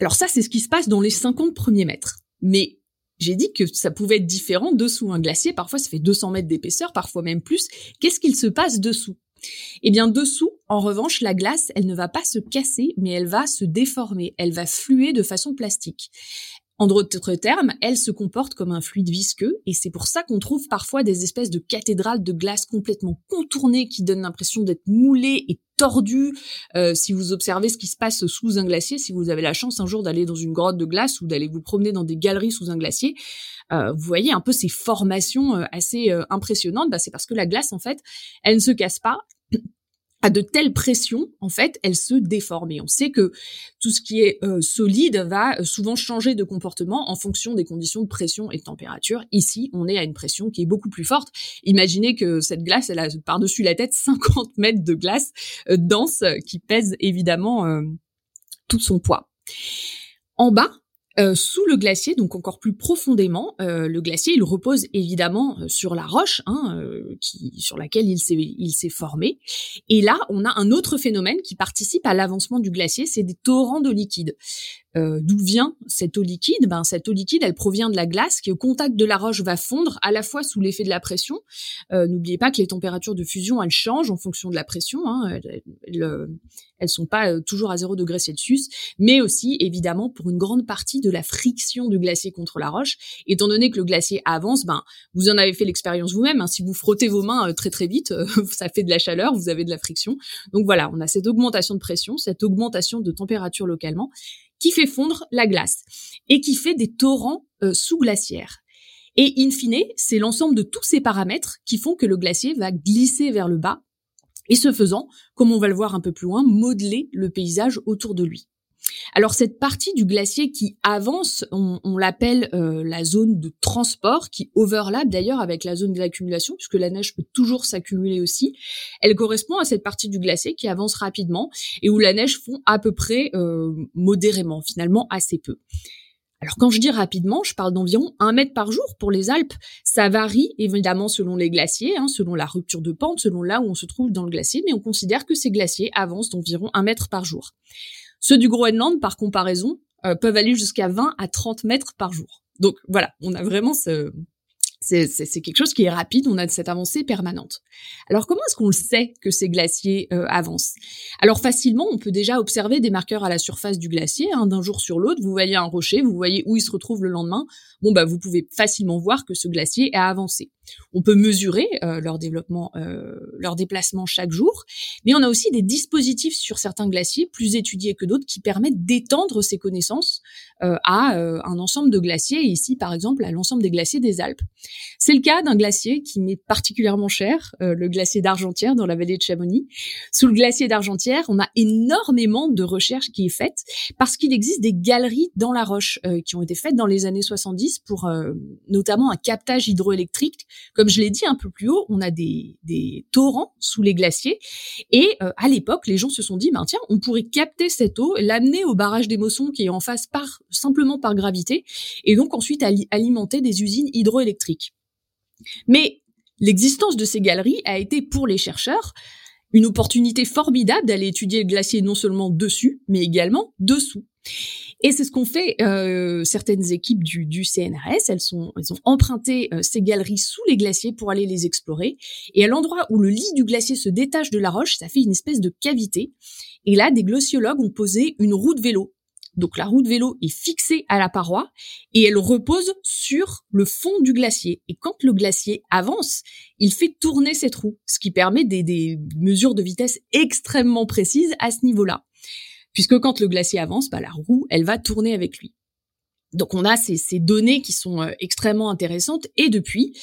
Alors ça c'est ce qui se passe dans les 50 premiers mètres, mais j'ai dit que ça pouvait être différent dessous un glacier. Parfois, ça fait 200 mètres d'épaisseur, parfois même plus. Qu'est-ce qu'il se passe dessous? Eh bien, dessous, en revanche, la glace, elle ne va pas se casser, mais elle va se déformer. Elle va fluer de façon plastique. En d'autres termes, elle se comporte comme un fluide visqueux, et c'est pour ça qu'on trouve parfois des espèces de cathédrales de glace complètement contournées qui donnent l'impression d'être moulées et tordues. Euh, si vous observez ce qui se passe sous un glacier, si vous avez la chance un jour d'aller dans une grotte de glace ou d'aller vous promener dans des galeries sous un glacier, euh, vous voyez un peu ces formations euh, assez euh, impressionnantes. Bah, c'est parce que la glace, en fait, elle ne se casse pas, à de telles pressions, en fait, elle se déforme. Et on sait que tout ce qui est euh, solide va euh, souvent changer de comportement en fonction des conditions de pression et de température. Ici, on est à une pression qui est beaucoup plus forte. Imaginez que cette glace, elle a par-dessus la tête [LAUGHS] 50 mètres de glace euh, dense qui pèse évidemment tout son poids. En bas, euh, sous le glacier, donc encore plus profondément, euh, le glacier il repose évidemment euh, sur la roche hein, sur laquelle il s'est il s'est formé. Et là, on a un autre phénomène qui participe à l'avancement du glacier, c'est des torrents de liquide. Euh, d'où vient cette eau liquide? Ben cette eau liquide, elle provient de la glace qui au contact de la roche va fondre à la fois sous l'effet de la pression. Euh, N'oubliez pas que les températures de fusion elles changent en fonction de la pression. Hein, elles, elles, elles, sont pas euh, toujours à 0 degré Celsius, mais aussi évidemment pour une grande partie de la friction du glacier contre la roche. Étant donné que le glacier avance, ben vous en avez fait l'expérience vous-même. Hein, si vous frottez vos mains euh, très très vite, [LAUGHS] ça fait de la chaleur, vous avez de la friction. Donc voilà, on a cette augmentation de pression, cette augmentation de température localement qui fait fondre la glace et qui fait des torrents euh, sous-glaciaires. Et in fine, c'est l'ensemble de tous ces paramètres qui font que le glacier va glisser vers le bas et ce faisant, comme on va le voir un peu plus loin, modeler le paysage autour de lui. Alors cette partie du glacier qui avance, on, l'appelle euh, la zone de transport, qui overlap d'ailleurs avec la zone d'accumulation, puisque la neige peut toujours s'accumuler aussi. Elle correspond à cette partie du glacier qui avance rapidement et où la neige fond à peu près euh, modérément, finalement assez peu. Alors quand je dis rapidement, je parle d'environ un mètre par jour pour les Alpes. Ça varie évidemment selon les glaciers, hein, selon la rupture de pente, selon là où on se trouve dans le glacier, mais on considère que ces glaciers avancent d'environ un mètre par jour. Ceux du Groenland, par comparaison, euh, peuvent aller jusqu'à 20 à 30 mètres par jour. Donc voilà, on a vraiment ce, c'est quelque chose qui est rapide, on a cette avancée permanente. Alors comment est-ce qu'on le sait que ces glaciers euh, avancent? Alors facilement, on peut déjà observer des marqueurs à la surface du glacier, hein, d'un jour sur l'autre, vous voyez un rocher, vous voyez où il se retrouve le lendemain, bon bah vous pouvez facilement voir que ce glacier a avancé. On peut mesurer euh, leur développement, euh, leur déplacement chaque jour, mais on a aussi des dispositifs sur certains glaciers plus étudiés que d'autres qui permettent d'étendre ces connaissances euh, à euh, un ensemble de glaciers, ici par exemple à l'ensemble des glaciers des Alpes. C'est le cas d'un glacier qui m'est particulièrement cher, euh, le glacier d'Argentière dans la vallée de Chamonix. Sous le glacier d'Argentière, on a énormément de recherches qui est faite parce qu'il existe des galeries dans la roche qui ont été faites dans les années 70 pour notamment un captage hydroélectrique comme je l'ai dit un peu plus haut, on a des, des torrents sous les glaciers. Et euh, à l'époque, les gens se sont dit, ben tiens, on pourrait capter cette eau, l'amener au barrage des Mossons qui est en face par simplement par gravité, et donc ensuite alimenter des usines hydroélectriques. Mais l'existence de ces galeries a été pour les chercheurs une opportunité formidable d'aller étudier le glacier non seulement dessus, mais également dessous. Et c'est ce qu'ont fait euh, certaines équipes du, du, CNRS. Elles, sont, elles ont emprunté euh, ces galeries sous les glaciers pour aller les explorer. Et à l'endroit où le lit du glacier se détache de la roche, ça fait une espèce de cavité. Et là, des glaciologues ont posé une roue de vélo donc la roue de vélo est fixée à la paroi et elle repose sur le fond du glacier. Et quand le glacier avance, il fait tourner cette roue, ce qui permet des, mesures de vitesse extrêmement précises à ce niveau-là. Puisque quand le glacier avance, bah, la roue, elle va tourner avec lui. Donc on a ces, ces, données qui sont euh, extrêmement intéressantes et depuis,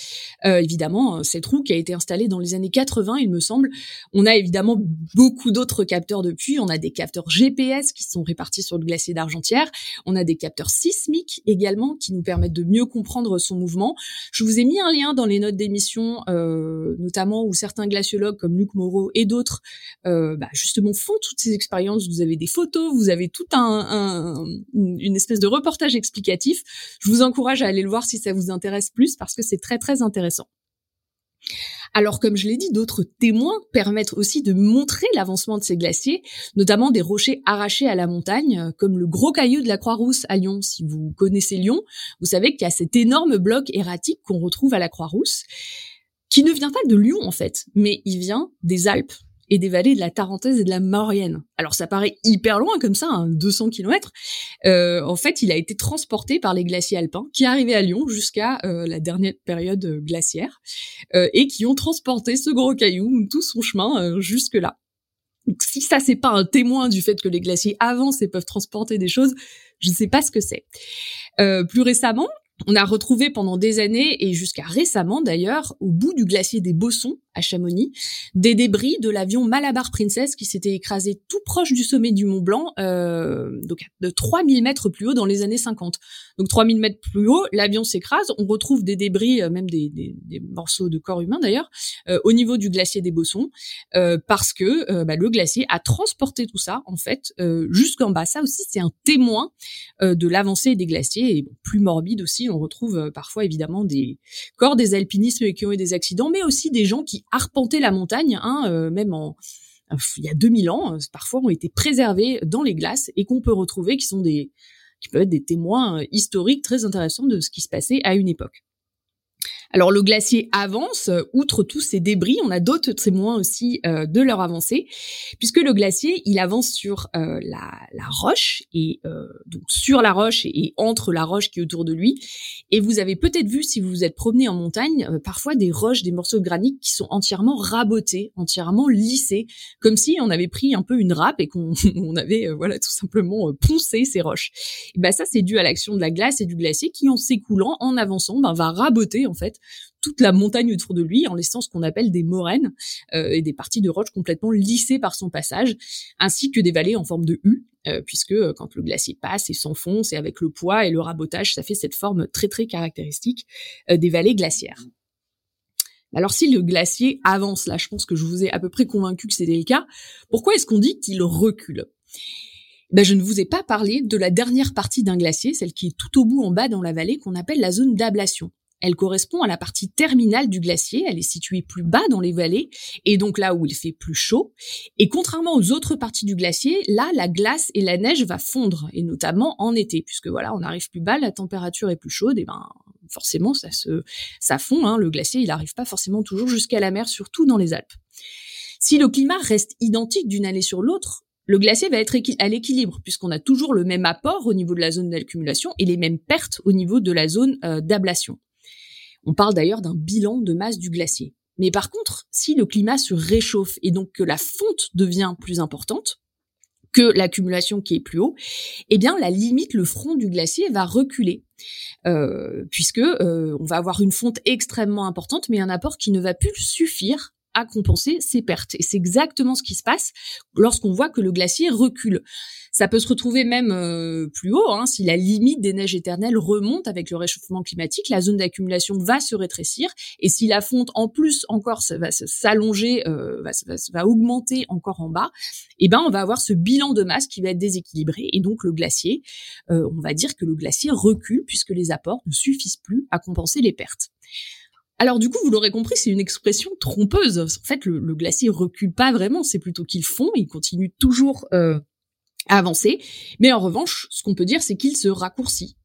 euh, évidemment, euh, cette roue qui a été installée dans les années 80, il me semble, on a évidemment beaucoup d'autres capteurs depuis. On a des capteurs GPS qui sont répartis sur le glacier d'Argentière. On a des capteurs sismiques également qui nous permettent de mieux comprendre son mouvement. Je vous ai mis un lien dans les notes d'émission, notamment où certains glaciologues comme Luc Moreau et d'autres, bah, justement, font toutes ces expériences. Vous avez des photos, vous avez tout un, un une espèce de reportage je vous encourage à aller le voir si ça vous intéresse plus parce que c'est très très intéressant. Alors, comme je l'ai dit, d'autres témoins permettent aussi de montrer l'avancement de ces glaciers, notamment des rochers arrachés à la montagne, comme le gros caillou de la Croix-Rousse à Lyon. Si vous connaissez Lyon, vous savez qu'il y a cet énorme bloc erratique qu'on retrouve à la Croix-Rousse, qui ne vient pas de Lyon en fait, mais il vient des Alpes et des vallées de la Tarentaise et de la Maurienne. Alors ça paraît hyper loin comme ça, 200 hein, km. Euh, en fait, il a été transporté par les glaciers alpins qui arrivaient à Lyon jusqu'à euh, la dernière période euh, glaciaire euh, et qui ont transporté ce gros caillou tout son chemin euh, jusque là. Donc, si ça c'est pas un témoin du fait que les glaciers avancent et peuvent transporter des choses, je ne sais pas ce que c'est. plus récemment, on a retrouvé pendant des années et jusqu'à récemment d'ailleurs, au bout du glacier des Bossons à Chamonix, des débris de l'avion Malabar Princess qui s'était écrasé tout proche du sommet du Mont Blanc, euh, donc de 3000 mètres plus haut dans les années 50. Donc 3000 mètres plus haut, l'avion s'écrase, on retrouve des débris, euh, même des, morceaux de corps humain d'ailleurs, euh, au niveau du glacier des Bossons, parce que bah, le glacier a transporté tout ça en fait jusqu'en bas. Ça aussi c'est un témoin de l'avancée des glaciers et plus morbide aussi on retrouve euh, parfois évidemment des corps des alpinistes qui ont eu des accidents, mais aussi des gens qui arpentaient la montagne, hein, euh, même en il y a 2000 ans, euh, parfois ont été préservés dans les glaces et qu'on peut retrouver, qui sont des qui peuvent être des témoins historiques très intéressants de ce qui se passait à une époque. Alors le glacier avance, euh, outre tous ces débris, on a d'autres témoins aussi euh, de leur avancée, puisque le glacier, il avance sur euh, la, roche, et donc sur la roche et, entre la roche qui est autour de lui. Et vous avez peut-être vu, si vous vous êtes promené en montagne, parfois des roches, des morceaux de granit qui sont entièrement rabotés, entièrement lissés, comme si on avait pris un peu une râpe et qu'on [LAUGHS] avait voilà tout simplement poncé ces roches. Et ben ça, c'est dû à l'action de la glace et du glacier qui, en s'écoulant, en avançant, ben, va raboter en fait toute la montagne autour de lui en laissant ce qu'on appelle des moraines euh, et des parties de roches complètement lissées par son passage, ainsi que des vallées en forme de U, euh, puisque euh, quand le glacier passe et s'enfonce et avec le poids et le rabotage, ça fait cette forme très très caractéristique des vallées glaciaires. Alors si le glacier avance, là je pense que je vous ai à peu près convaincu que c'était le cas, pourquoi est-ce qu'on dit qu'il recule? Ben, je ne vous ai pas parlé de la dernière partie d'un glacier, celle qui est tout au bout en bas dans la vallée, qu'on appelle la zone d'ablation. Elle correspond à la partie terminale du glacier, elle est située plus bas dans les vallées, et donc là où il fait plus chaud. Et contrairement aux autres parties du glacier, là, la glace et la neige va fondre, et notamment en été, puisque voilà, on arrive plus bas, la température est plus chaude, et ben forcément ça se ça fond. Hein, le glacier, il n'arrive pas forcément toujours jusqu'à la mer, surtout dans les Alpes. Si le climat reste identique d'une année sur l'autre, le glacier va être à l'équilibre puisqu'on a toujours le même apport au niveau de la zone d'accumulation et les mêmes pertes au niveau de la zone euh, d'ablation. On parle d'ailleurs d'un bilan de masse du glacier. Mais par contre, si le climat se réchauffe et donc que la fonte devient plus importante, que l'accumulation qui est plus haut, eh bien la limite, le front du glacier va reculer, euh, puisque euh, on va avoir une fonte extrêmement importante, mais un apport qui ne va plus suffire à compenser ces pertes. Et c'est exactement ce qui se passe lorsqu'on voit que le glacier recule. Ça peut se retrouver même euh, plus haut, hein, si la limite des neiges éternelles remonte avec le réchauffement climatique, la zone d'accumulation va se rétrécir, et si la fonte en plus encore va s'allonger, euh, va, augmenter encore en bas, eh ben on va avoir ce bilan de masse qui va être déséquilibré, et donc le glacier, euh, on va dire que le glacier recule puisque les apports ne suffisent plus à compenser les pertes. Alors du coup, vous l'aurez compris, c'est une expression trompeuse. En fait, le, glacier recule pas vraiment, c'est plutôt qu'il fond, il continue toujours euh, avancer. Mais en revanche, ce qu'on peut dire, c'est qu'il se raccourcit.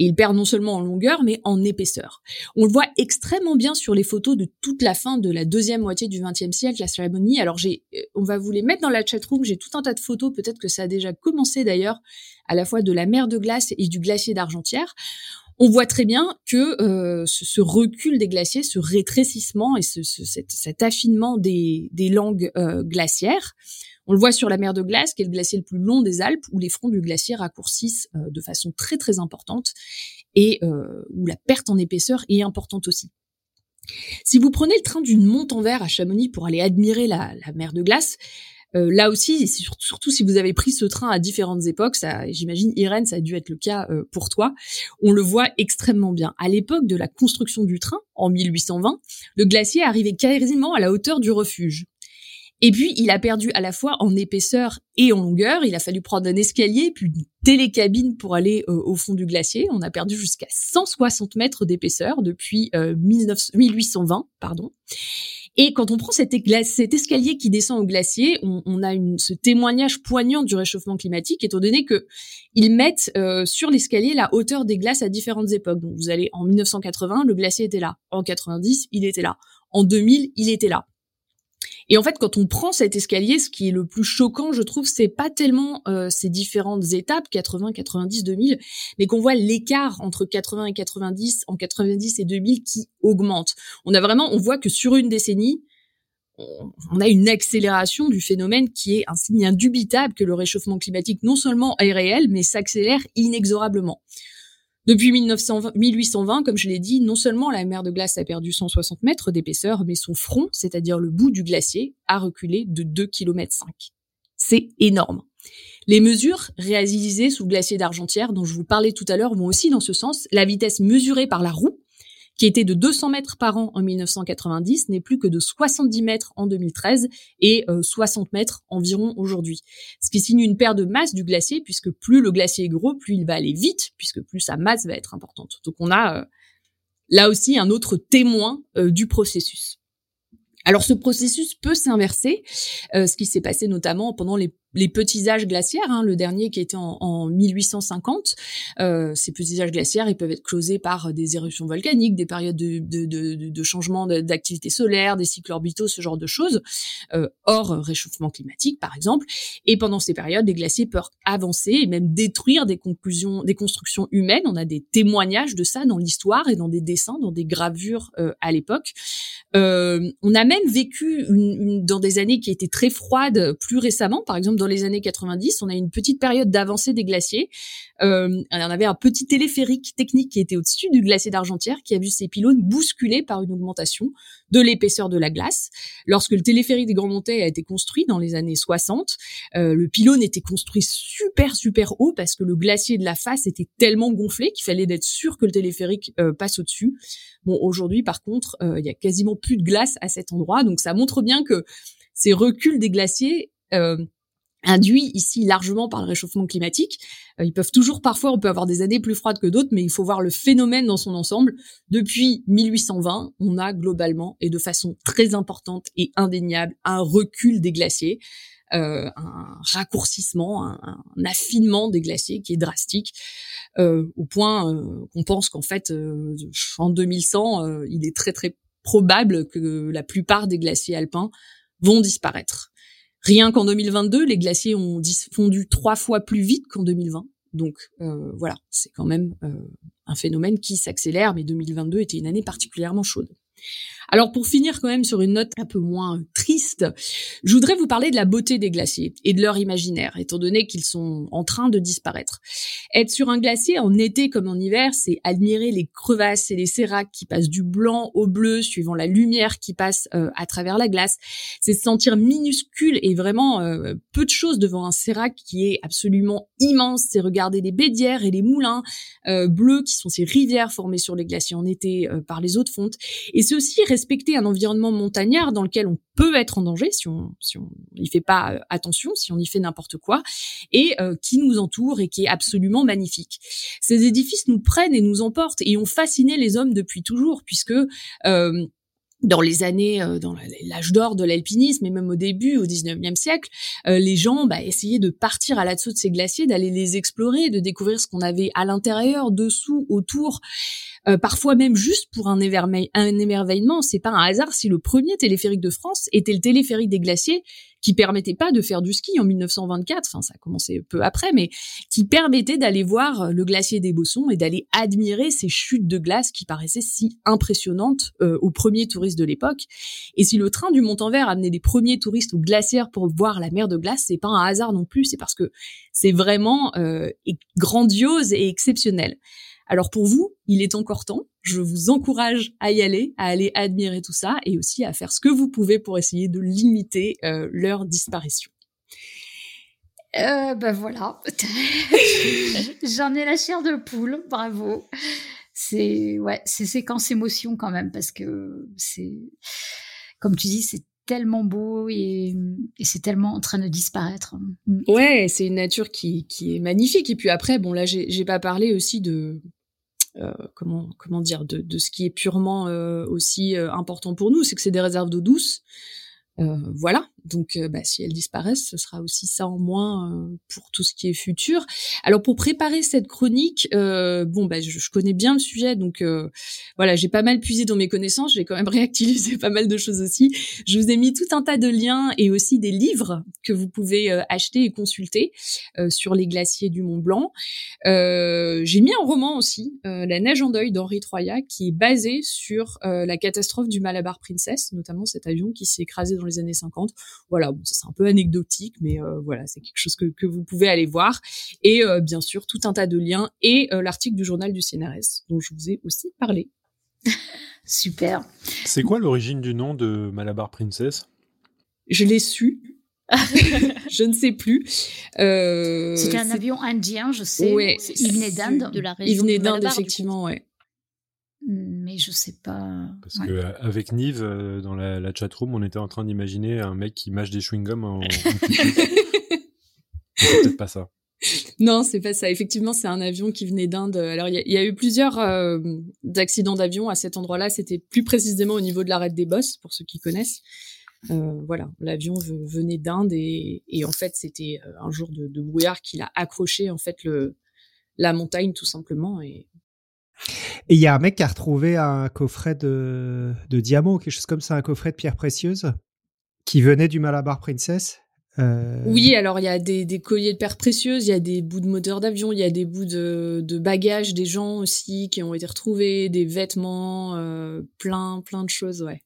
Et il perd non seulement en longueur, mais en épaisseur. On le voit extrêmement bien sur les photos de toute la fin de la deuxième moitié du XXe siècle, la cérémonie. Alors j'ai, euh, on va vous les mettre dans la chatroom. J'ai tout un tas de photos. Peut-être que ça a déjà commencé d'ailleurs, à la fois de la mer de glace et du glacier d'Argentière. On voit très bien que euh, ce, recul des glaciers, ce rétrécissement et ce, cet, affinement des, langues euh, glaciaires on le voit sur la mer de glace, qui est le glacier le plus long des Alpes, où les fronts du glacier raccourcissent euh, de façon très très importante et où la perte en épaisseur est importante aussi. Si vous prenez le train d'une monte-en-vert à Chamonix pour aller admirer la, mer de glace, euh, là aussi, surtout si vous avez pris ce train à différentes époques, ça, j'imagine, Irène, ça a dû être le cas pour toi, on le voit extrêmement bien. À l'époque de la construction du train, en 1820, le glacier arrivait quasiment à la hauteur du refuge. Et puis, il a perdu à la fois en épaisseur et en longueur. Il a fallu prendre un escalier, puis une télécabine pour aller euh, au fond du glacier. On a perdu jusqu'à 160 mètres d'épaisseur depuis 1820, euh, pardon. Et quand on prend cet, escalier qui descend au glacier, on, a ce témoignage poignant du réchauffement climatique, étant donné que ils mettent euh, sur l'escalier la hauteur des glaces à différentes époques. Donc vous allez en 1980, le glacier était là. En 90, il était là. En 2000, il était là. Et en fait, quand on prend cet escalier, ce qui est le plus choquant, je trouve, c'est pas tellement euh, ces différentes étapes, 80, 90, 2000, mais qu'on voit l'écart entre 80 et 90, en 90 et 2000 qui augmente. On a vraiment, on voit que sur une décennie, on a une accélération du phénomène qui est un signe indubitable que le réchauffement climatique non seulement est réel, mais s'accélère inexorablement. Depuis 1820, comme je l'ai dit, non seulement la mer de glace a perdu 160 mètres d'épaisseur, mais son front, c'est-à-dire le bout du glacier, a reculé de 2,5 km. C'est énorme. Les mesures réalisées sous le glacier d'Argentière, dont je vous parlais tout à l'heure, vont aussi dans ce sens. La vitesse mesurée par la roue qui était de 200 mètres par an en 1990, n'est plus que de 70 mètres en 2013 et 60 euh, mètres environ aujourd'hui. Ce qui signe une perte de masse du glacier, puisque plus le glacier est gros, plus il va aller vite, puisque plus sa masse va être importante. Donc on a euh, là aussi un autre témoin euh, du processus. Alors ce processus peut s'inverser, ce qui s'est passé notamment pendant les les petits âges glaciaires, hein, le dernier qui était en, en 1850. Euh, ces petits âges glaciaires, ils peuvent être causés par des éruptions volcaniques, des périodes de, de, de, de changement d'activité solaire, des cycles orbitaux, ce genre de choses, euh, hors réchauffement climatique par exemple. Et pendant ces périodes, les glaciers peuvent avancer et même détruire des conclusions, des constructions humaines. On a des témoignages de ça dans l'histoire et dans des dessins, dans des gravures euh, à l'époque. Euh, on a même vécu une, une, dans des années qui étaient très froides plus récemment, par exemple dans les années 90, on a une petite période d'avancée des glaciers. Euh, on avait un petit téléphérique technique qui était au-dessus du glacier d'Argentière qui a vu ses pylônes bousculés par une augmentation de l'épaisseur de la glace. Lorsque le téléphérique des Grands Montets a été construit dans les années 60, euh, le pylône était construit super super haut parce que le glacier de la face était tellement gonflé qu'il fallait être sûr que le téléphérique euh, passe au-dessus. Bon, aujourd'hui par contre, il y a quasiment plus de glace à cet endroit, donc ça montre bien que ces reculs des glaciers euh, induits ici largement par le réchauffement climatique. Euh, ils peuvent toujours parfois, on peut avoir des années plus froides que d'autres, mais il faut voir le phénomène dans son ensemble. Depuis 1820, on a globalement et de façon très importante et indéniable un recul des glaciers. Euh, un raccourcissement, un, affinement des glaciers qui est drastique, euh, au point euh, qu'on pense qu'en fait, en 2100, il est très très probable que la plupart des glaciers alpins vont disparaître. Rien qu'en 2022, les glaciers ont fondu trois fois plus vite qu'en 2020. Donc euh, voilà, c'est quand même euh, un phénomène qui s'accélère, mais 2022 était une année particulièrement chaude. Alors pour finir quand même sur une note un peu moins triste, je voudrais vous parler de la beauté des glaciers et de leur imaginaire, étant donné qu'ils sont en train de disparaître. Être sur un glacier en été comme en hiver, c'est admirer les crevasses et les séracs qui passent du blanc au bleu suivant la lumière qui passe euh, à travers la glace. C'est se sentir minuscule et vraiment euh, peu de choses devant un sérac qui est absolument immense. C'est regarder les bédières et les moulins euh, bleus qui sont ces rivières formées sur les glaciers en été par les eaux de fonte. Et c'est respecter un environnement montagnard dans lequel on peut être en danger si on si fait pas euh, attention, si on y fait n'importe quoi, et euh, qui nous entoure et qui est absolument magnifique. Ces édifices nous prennent et nous emportent et ont fasciné les hommes depuis toujours, puisque euh, dans les années, euh, dans l'âge d'or de l'alpinisme et même au début, au 19e siècle, euh, les gens bah, essayaient de partir à l'assaut de ces glaciers, d'aller les explorer, de découvrir ce qu'on avait à l'intérieur, dessous, autour. Euh, parfois même juste pour un, un émerveillement. C'est pas un hasard si le premier téléphérique de France était le téléphérique des glaciers qui permettait pas de faire du ski en 1924, enfin ça a commencé peu après, mais qui permettait d'aller voir le glacier des Bossons et d'aller admirer ces chutes de glace qui paraissaient si impressionnantes euh, aux premiers touristes de l'époque. Et si le train du Mont-en-Vert amenait les premiers touristes aux glacières pour voir la mer de glace, c'est pas un hasard non plus, c'est parce que c'est vraiment euh, grandiose et exceptionnel. Alors pour vous, il est encore temps. Je vous encourage à y aller, à aller admirer tout ça et aussi à faire ce que vous pouvez pour essayer de limiter euh, leur disparition. Euh, ben voilà, [LAUGHS] j'en ai la chair de poule, bravo. C'est ouais, c'est séquence émotion quand même parce que c'est, comme tu dis, c'est tellement beau et, c'est tellement en train de disparaître. Ouais, c'est une nature qui, qui est magnifique. Et puis après, bon là, j'ai pas parlé aussi de euh, comment comment dire de, de, ce qui est purement euh, aussi euh, important pour nous, c'est que c'est des réserves d'eau douce. voilà, donc, euh, bah, si elles disparaissent, ce sera aussi ça en moins euh, pour tout ce qui est futur. Alors, pour préparer cette chronique, euh, bon, bah, je, je, connais bien le sujet, donc voilà, j'ai pas mal puisé dans mes connaissances. J'ai quand même [LAUGHS] réactualisé pas mal de choses aussi. Je vous ai mis tout un tas de liens et aussi des livres que vous pouvez acheter et consulter sur les glaciers du Mont Blanc. j'ai mis un roman aussi, La neige en deuil d'Henri Troya, qui est basé sur la catastrophe du Malabar Princess, notamment cet avion qui s'est écrasé dans les années 50. Voilà, bon, c'est un peu anecdotique, mais euh, voilà, c'est quelque chose que, que, vous pouvez aller voir. Et euh, bien sûr, tout un tas de liens et euh, l'article du journal du CNRS dont je vous ai aussi parlé. [LAUGHS] Super. C'est quoi l'origine du nom de Malabar Princess? Je l'ai su. [LAUGHS] je ne sais plus. C'était un avion indien, je sais. Ouais, il venait d'Inde. De la région il venait d'Inde, effectivement, ouais mais je sais pas. Parce que euh, avec Nive, euh, dans la, la chatroom, on était en train d'imaginer un mec qui mâche des chewing-gums en. [LAUGHS] c'est peut-être pas ça. Non, c'est pas ça. Effectivement, c'est un avion qui venait d'Inde. Alors, il y, a eu plusieurs euh, accidents d'avion à cet endroit-là. C'était plus précisément au niveau de l'arrêt des Bosses, pour ceux qui connaissent. voilà, l'avion venait d'Inde et, et, en fait, c'était un jour de, de brouillard qu'il a accroché en fait le la montagne tout simplement et et il y a un mec qui a retrouvé un coffret de, de diamants, quelque chose comme ça, un coffret de pierres précieuses, qui venait du Malabar Princess. Euh, oui, alors il y a des, colliers de pierres précieuses, il y a des bouts de moteurs d'avion, il y a des bouts de, de, bagages des gens aussi qui ont été retrouvés, des vêtements, euh, plein, plein de choses, ouais.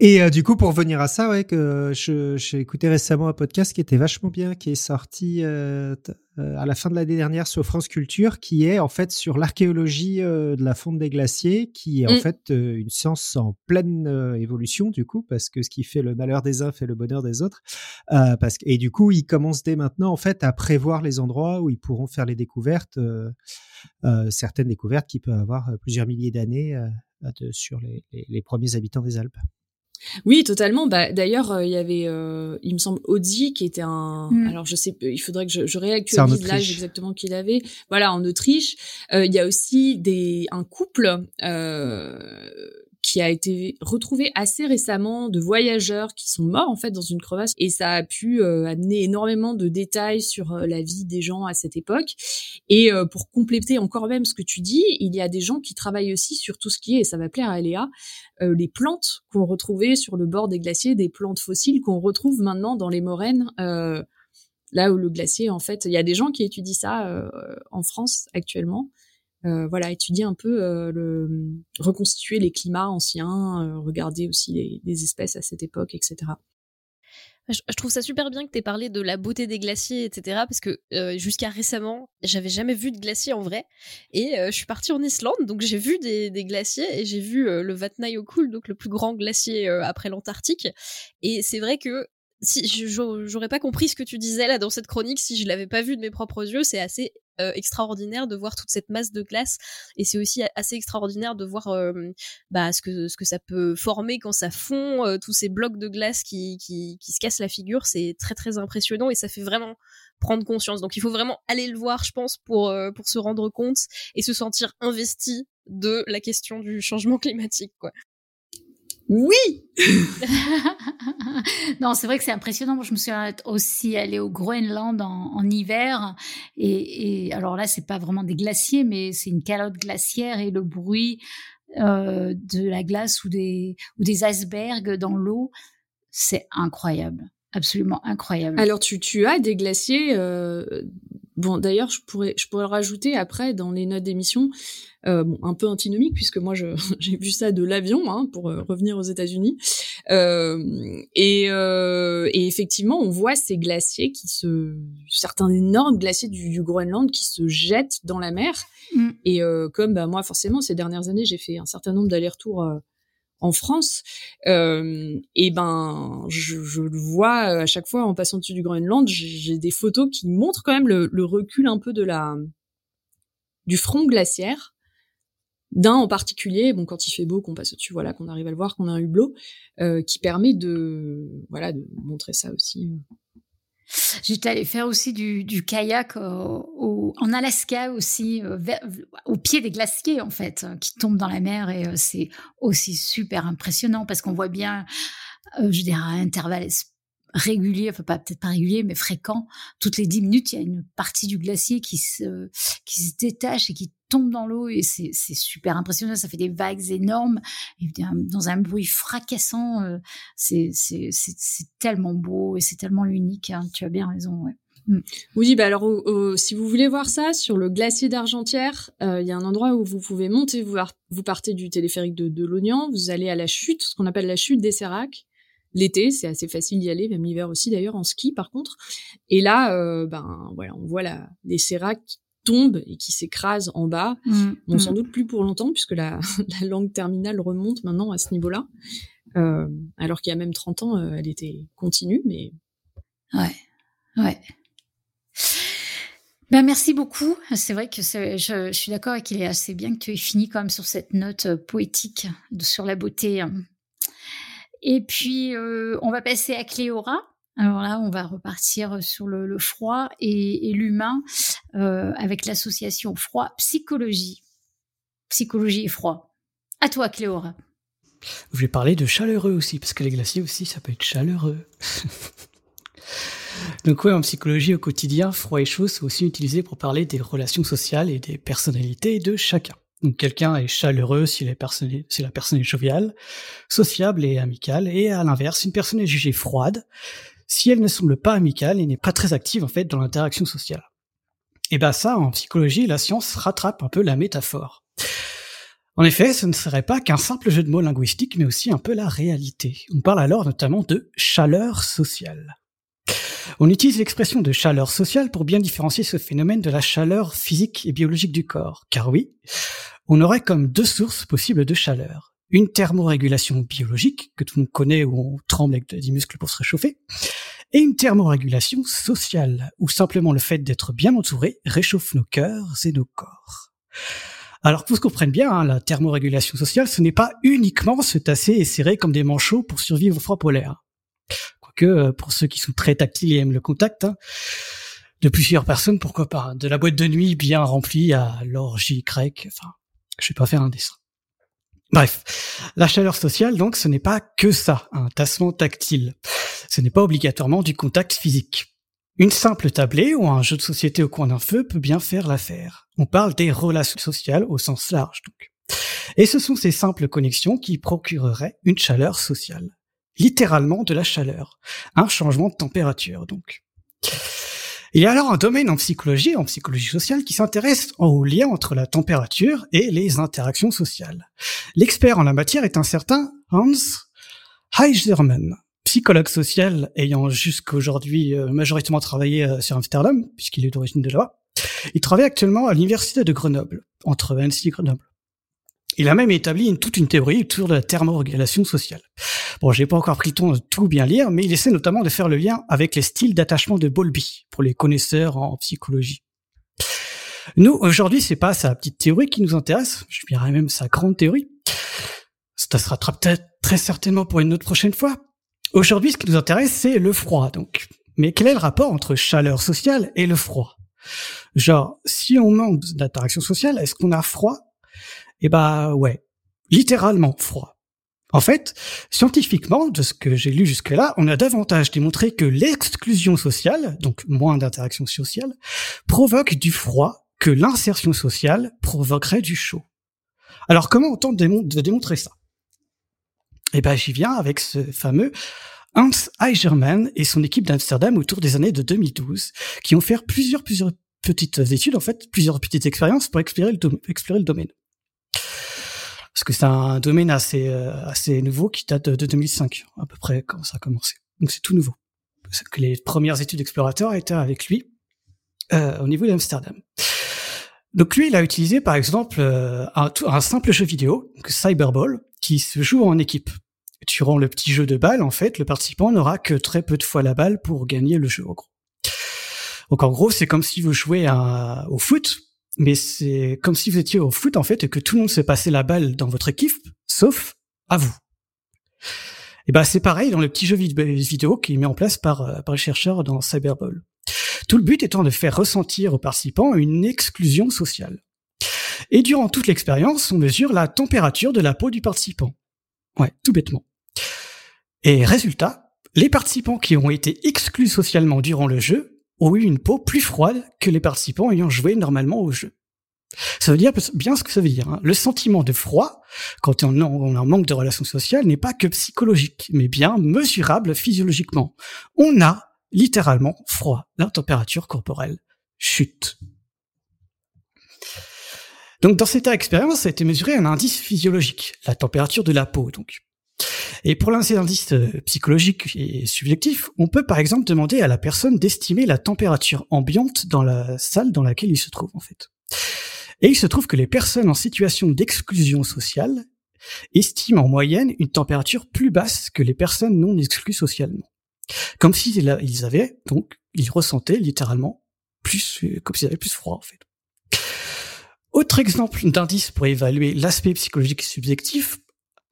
Et euh, du coup, pour venir à ça, ouais, que j'ai écouté récemment un podcast qui était vachement bien, qui est sorti euh, euh, à la fin de l'année dernière sur France Culture, qui est en fait sur l'archéologie de la fonte des glaciers, qui est en mm. fait une science en pleine évolution du coup, parce que ce qui fait le malheur des uns fait le bonheur des autres. parce et du coup, ils commencent dès maintenant en fait à prévoir les endroits où ils pourront faire les découvertes, certaines découvertes qui peuvent avoir plusieurs milliers d'années sur les, les, premiers habitants des Alpes. Oui, totalement. Bah, d'ailleurs, euh, il y avait, euh, il me semble, Audi qui était un. Mm. Alors, je sais, il faudrait que je, je réactualise l'âge exactement qu'il avait. Voilà, en Autriche. Euh, il y a aussi des un couple qui a été retrouvé assez récemment de voyageurs qui sont morts en fait dans une crevasse. Et ça a pu euh, amener énormément de détails sur euh, la vie des gens à cette époque. Et euh, pour compléter encore même ce que tu dis il y a des gens qui travaillent aussi sur tout ce qui est et ça va plaire à Léa les plantes qu'on retrouvait sur le bord des glaciers des plantes fossiles qu'on retrouve maintenant dans les moraines là où le glacier en fait il y a des gens qui étudient ça en France actuellement voilà, étudier un peu euh, le reconstituer les climats anciens, euh, regarder aussi les, espèces à cette époque, etc. Je, trouve ça super bien que tu aies parlé de la beauté des glaciers, etc. Parce que jusqu'à récemment, j'avais jamais vu de glaciers en vrai. Et je suis partie en Islande, donc j'ai vu des, glaciers et j'ai vu le Vatnajökull, donc le plus grand glacier après l'Antarctique. Et c'est vrai que si j'aurais pas compris ce que tu disais là dans cette chronique si je l'avais pas vu de mes propres yeux. C'est assez euh, extraordinaire de voir toute cette masse de glace et c'est aussi assez extraordinaire de voir euh, bah, ce que ce que ça peut former quand ça fond euh, tous ces blocs de glace qui, qui, qui se cassent la figure c'est très très impressionnant et ça fait vraiment prendre conscience donc il faut vraiment aller le voir je pense pour pour se rendre compte et se sentir investi de la question du changement climatique quoi Oui [LAUGHS] Non, c'est vrai que c'est impressionnant. Moi, je me suis aussi allée au Groenland en, hiver. Et, alors là, c'est pas vraiment des glaciers, mais c'est une calotte glaciaire et le bruit euh, de la glace ou des, ou des icebergs dans l'eau, c'est incroyable. Absolument incroyable. Alors, tu, tu as des glaciers euh, Bon, d'ailleurs, je pourrais, je pourrais le rajouter après dans les notes d'émission, euh, bon, un peu antinomique puisque moi [LAUGHS] j'ai vu ça de l'avion hein, pour euh, revenir aux États-Unis. Et, et, effectivement, on voit ces glaciers qui se, certains énormes glaciers du, du Groenland qui se jettent dans la mer. Mm. Et comme bah, moi, forcément, ces dernières années, j'ai fait un certain nombre d'allers-retours en France, euh, et ben je, je, le vois euh, à chaque fois en passant dessus du Groenland, j'ai des photos qui montrent quand même le, recul un peu de la du front glaciaire d'un en particulier, bon quand il fait beau, qu'on passe au-dessus, voilà, qu'on arrive à le voir, qu'on a un hublot, euh, qui permet de voilà de montrer ça aussi. Euh. J'étais allée faire aussi du, kayak au, en Alaska aussi, euh, au pied des glaciers en fait, euh, qui tombent dans la mer et euh, c'est aussi super impressionnant parce qu'on voit bien, je dirais, à intervalles réguliers, enfin pas peut-être pas régulier, mais fréquent. Toutes les dix minutes, il y a une partie du glacier qui se qui se détache et qui tombe dans l'eau et c'est super impressionnant. Ça fait des vagues énormes et dans un bruit fracassant. Euh, c'est tellement beau et c'est tellement unique. Hein. Tu as bien raison. Ouais. Mm. Oui, bah alors si vous voulez voir ça sur le glacier d'Argentière, euh, il y a un endroit où vous pouvez monter. Vous, vous partez du téléphérique de, de l'Ognan, vous allez à la chute, ce qu'on appelle la chute des Séracs. L'été, c'est assez facile d'y aller, même l'hiver aussi d'ailleurs en ski par contre. Et là, euh, ben voilà, on voit la, les séracs qui tombent et qui s'écrasent en bas. Mmh, bon, sans mmh. doute plus pour longtemps puisque la, [LAUGHS] la langue terminale remonte maintenant à ce niveau-là. Euh, alors qu'il y a même 30 ans, euh, elle était continue, mais ouais, ouais. Ben merci beaucoup. C'est vrai que je, je, suis d'accord avec qu'il est assez bien que tu aies fini quand même sur cette note euh, poétique de, sur la beauté hein. Et puis, on va passer à Cléora. Alors là, on va repartir sur le, froid et, l'humain euh, avec l'association froid psychologie. Psychologie et froid. À toi, Cléora. Je vais parler de chaleureux aussi, parce que les glaciers aussi, ça peut être chaleureux. [LAUGHS] Donc oui, en psychologie au quotidien, froid et chaud sont aussi utilisés pour parler des relations sociales et des personnalités de chacun. Donc quelqu'un est chaleureux si si la personne est joviale, sociable et amicale, et à l'inverse, une personne est jugée froide si elle ne semble pas amicale et n'est pas très active en fait dans l'interaction sociale. Et ben ça, en psychologie, la science rattrape un peu la métaphore. En effet, ce ne serait pas qu'un simple jeu de mots linguistique, mais aussi un peu la réalité. On parle alors notamment de chaleur sociale. On utilise l'expression de chaleur sociale pour bien différencier ce phénomène de la chaleur physique et biologique du corps. Car oui, on aurait comme deux sources possibles de chaleur. Une thermorégulation biologique, que tout le monde connaît où on tremble avec des muscles pour se réchauffer, et une thermorégulation sociale, où simplement le fait d'être bien entouré réchauffe nos cœurs et nos corps. Alors que vous comprenne bien, hein, la thermorégulation sociale, ce n'est pas uniquement se tasser et serrer comme des manchots pour survivre au froid polaire que euh, pour ceux qui sont très tactiles et aiment le contact, hein, de plusieurs personnes, pourquoi pas. De la boîte de nuit bien remplie à l'orgie grecque, enfin, je vais pas faire un dessin. Bref, la chaleur sociale, donc, ce n'est pas que ça, un tassement tactile. Ce n'est pas obligatoirement du contact physique. Une simple tablée ou un jeu de société au coin d'un feu peut bien faire l'affaire. On parle des relations sociales au sens large, donc. Et ce sont ces simples connexions qui procureraient une chaleur sociale littéralement de la chaleur, un changement de température donc. Il y a alors un domaine en psychologie, en psychologie sociale, qui s'intéresse au lien entre la température et les interactions sociales. L'expert en la matière est un certain Hans Heiserman, psychologue social ayant jusqu'aujourd'hui euh, majoritairement travaillé euh, sur Amsterdam, puisqu'il est d'origine de là-bas. Il travaille actuellement à l'université de Grenoble, entre Annecy et Grenoble. Il a même établi toute une théorie autour de la thermorégulation sociale. Bon, j'ai pas encore pris le temps de tout bien lire, mais il essaie notamment de faire le lien avec les styles d'attachement de Bowlby, pour les connaisseurs en psychologie. Nous, aujourd'hui, c'est pas sa petite théorie qui nous intéresse, je dirais même sa grande théorie. Ça sera peut-être très certainement pour une autre prochaine fois. Aujourd'hui, ce qui nous intéresse, c'est le froid, donc. Mais quel est le rapport entre chaleur sociale et le froid? Genre, si on manque d'interaction sociale, est-ce qu'on a froid? Eh bah ouais, littéralement froid. En fait, scientifiquement, de ce que j'ai lu jusque-là, on a davantage démontré que l'exclusion sociale, donc moins d'interaction sociale, provoque du froid que l'insertion sociale provoquerait du chaud. Alors comment on tente de démontrer ça? Eh ben j'y viens avec ce fameux Hans Eigerman et son équipe d'Amsterdam autour des années de 2012, qui ont fait plusieurs, plusieurs petites études, en fait, plusieurs petites expériences pour explorer le domaine. Parce que c'est un domaine assez, euh, assez nouveau qui date de, 2005, à peu près quand ça a commencé. Donc c'est tout nouveau. Les premières études explorateurs étaient avec lui euh, au niveau d'Amsterdam. Donc lui, il a utilisé par exemple euh, un, un, simple jeu vidéo, Cyberball, qui se joue en équipe. Durant le petit jeu de balle, en fait, le participant n'aura que très peu de fois la balle pour gagner le jeu, en gros. Donc en gros, c'est comme si vous jouez au foot, mais c'est comme si vous étiez au foot en fait et que tout le monde se passait la balle dans votre équipe, sauf à vous. Et ben c'est pareil dans le petit jeu vidéo qui est mis en place par, euh, par les chercheurs dans Cyberball. Tout le but étant de faire ressentir aux participants une exclusion sociale. Et durant toute l'expérience, on mesure la température de la peau du participant. Ouais, tout bêtement. Et résultat, les participants qui ont été exclus socialement durant le jeu ont eu une peau plus froide que les participants ayant joué normalement au jeu. Ça veut dire bien ce que ça veut dire. Hein. Le sentiment de froid, quand on, a un manque de relations sociales, n'est pas que psychologique, mais bien mesurable physiologiquement. On a littéralement froid. La température corporelle chute. Donc dans cette expérience, ça a été mesuré un indice physiologique, la température de la peau donc. Et pour l'indice euh, psychologique et subjectif, on peut par exemple demander à la personne d'estimer la température ambiante dans la salle dans laquelle il se trouve en fait. Et il se trouve que les personnes en situation d'exclusion sociale estiment en moyenne une température plus basse que les personnes non exclues socialement. Comme s'ils avaient, donc, ils ressentaient littéralement plus, comme s'ils avaient plus froid en fait. Autre exemple d'indice pour évaluer l'aspect psychologique subjectif,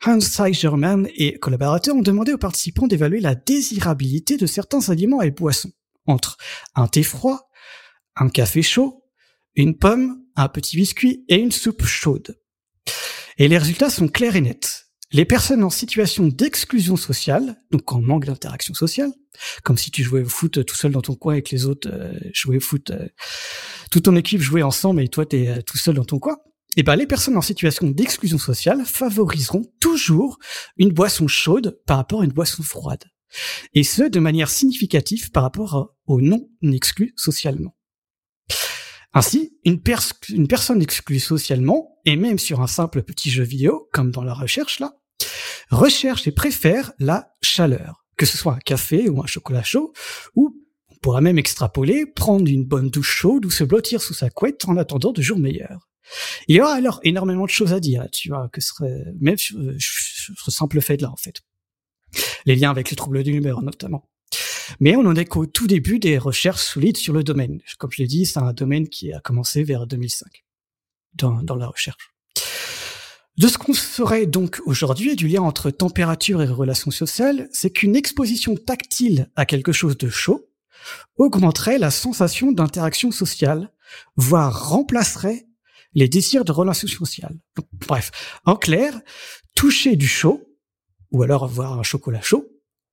Hans Seigerman et collaborateurs ont demandé aux participants d'évaluer la désirabilité de certains aliments et boissons, entre un thé froid, un café chaud, une pomme, un petit biscuit et une soupe chaude. Et les résultats sont clairs et nets. Les personnes en situation d'exclusion sociale, donc en manque d'interaction sociale, comme si tu jouais au foot tout seul dans ton coin et que les autres euh, jouaient au foot, euh, toute ton équipe jouait ensemble et toi t'es euh, tout seul dans ton coin, eh ben, les personnes en situation d'exclusion sociale favoriseront toujours une boisson chaude par rapport à une boisson froide. Et ce, de manière significative par rapport aux non exclus socialement. Ainsi, une, une personne exclue socialement, et même sur un simple petit jeu vidéo, comme dans la recherche là, recherche et préfère la chaleur, que ce soit un café ou un chocolat chaud, ou on pourra même extrapoler, prendre une bonne douche chaude ou se blottir sous sa couette en attendant de jours meilleurs. Il y aura alors énormément de choses à dire, tu vois, que serait même ce simple fait là en fait. Les liens avec les troubles de l'humeur notamment. Mais on en est qu'au tout début des recherches solides sur le domaine. Comme je l'ai dit, c'est un domaine qui a commencé vers 2005 dans, dans la recherche. De ce qu'on saurait donc aujourd'hui du lien entre température et relations sociales, c'est qu'une exposition tactile à quelque chose de chaud augmenterait la sensation d'interaction sociale, voire remplacerait les désirs de relations sociales. bref, en clair, toucher du chaud, ou alors avoir un chocolat chaud,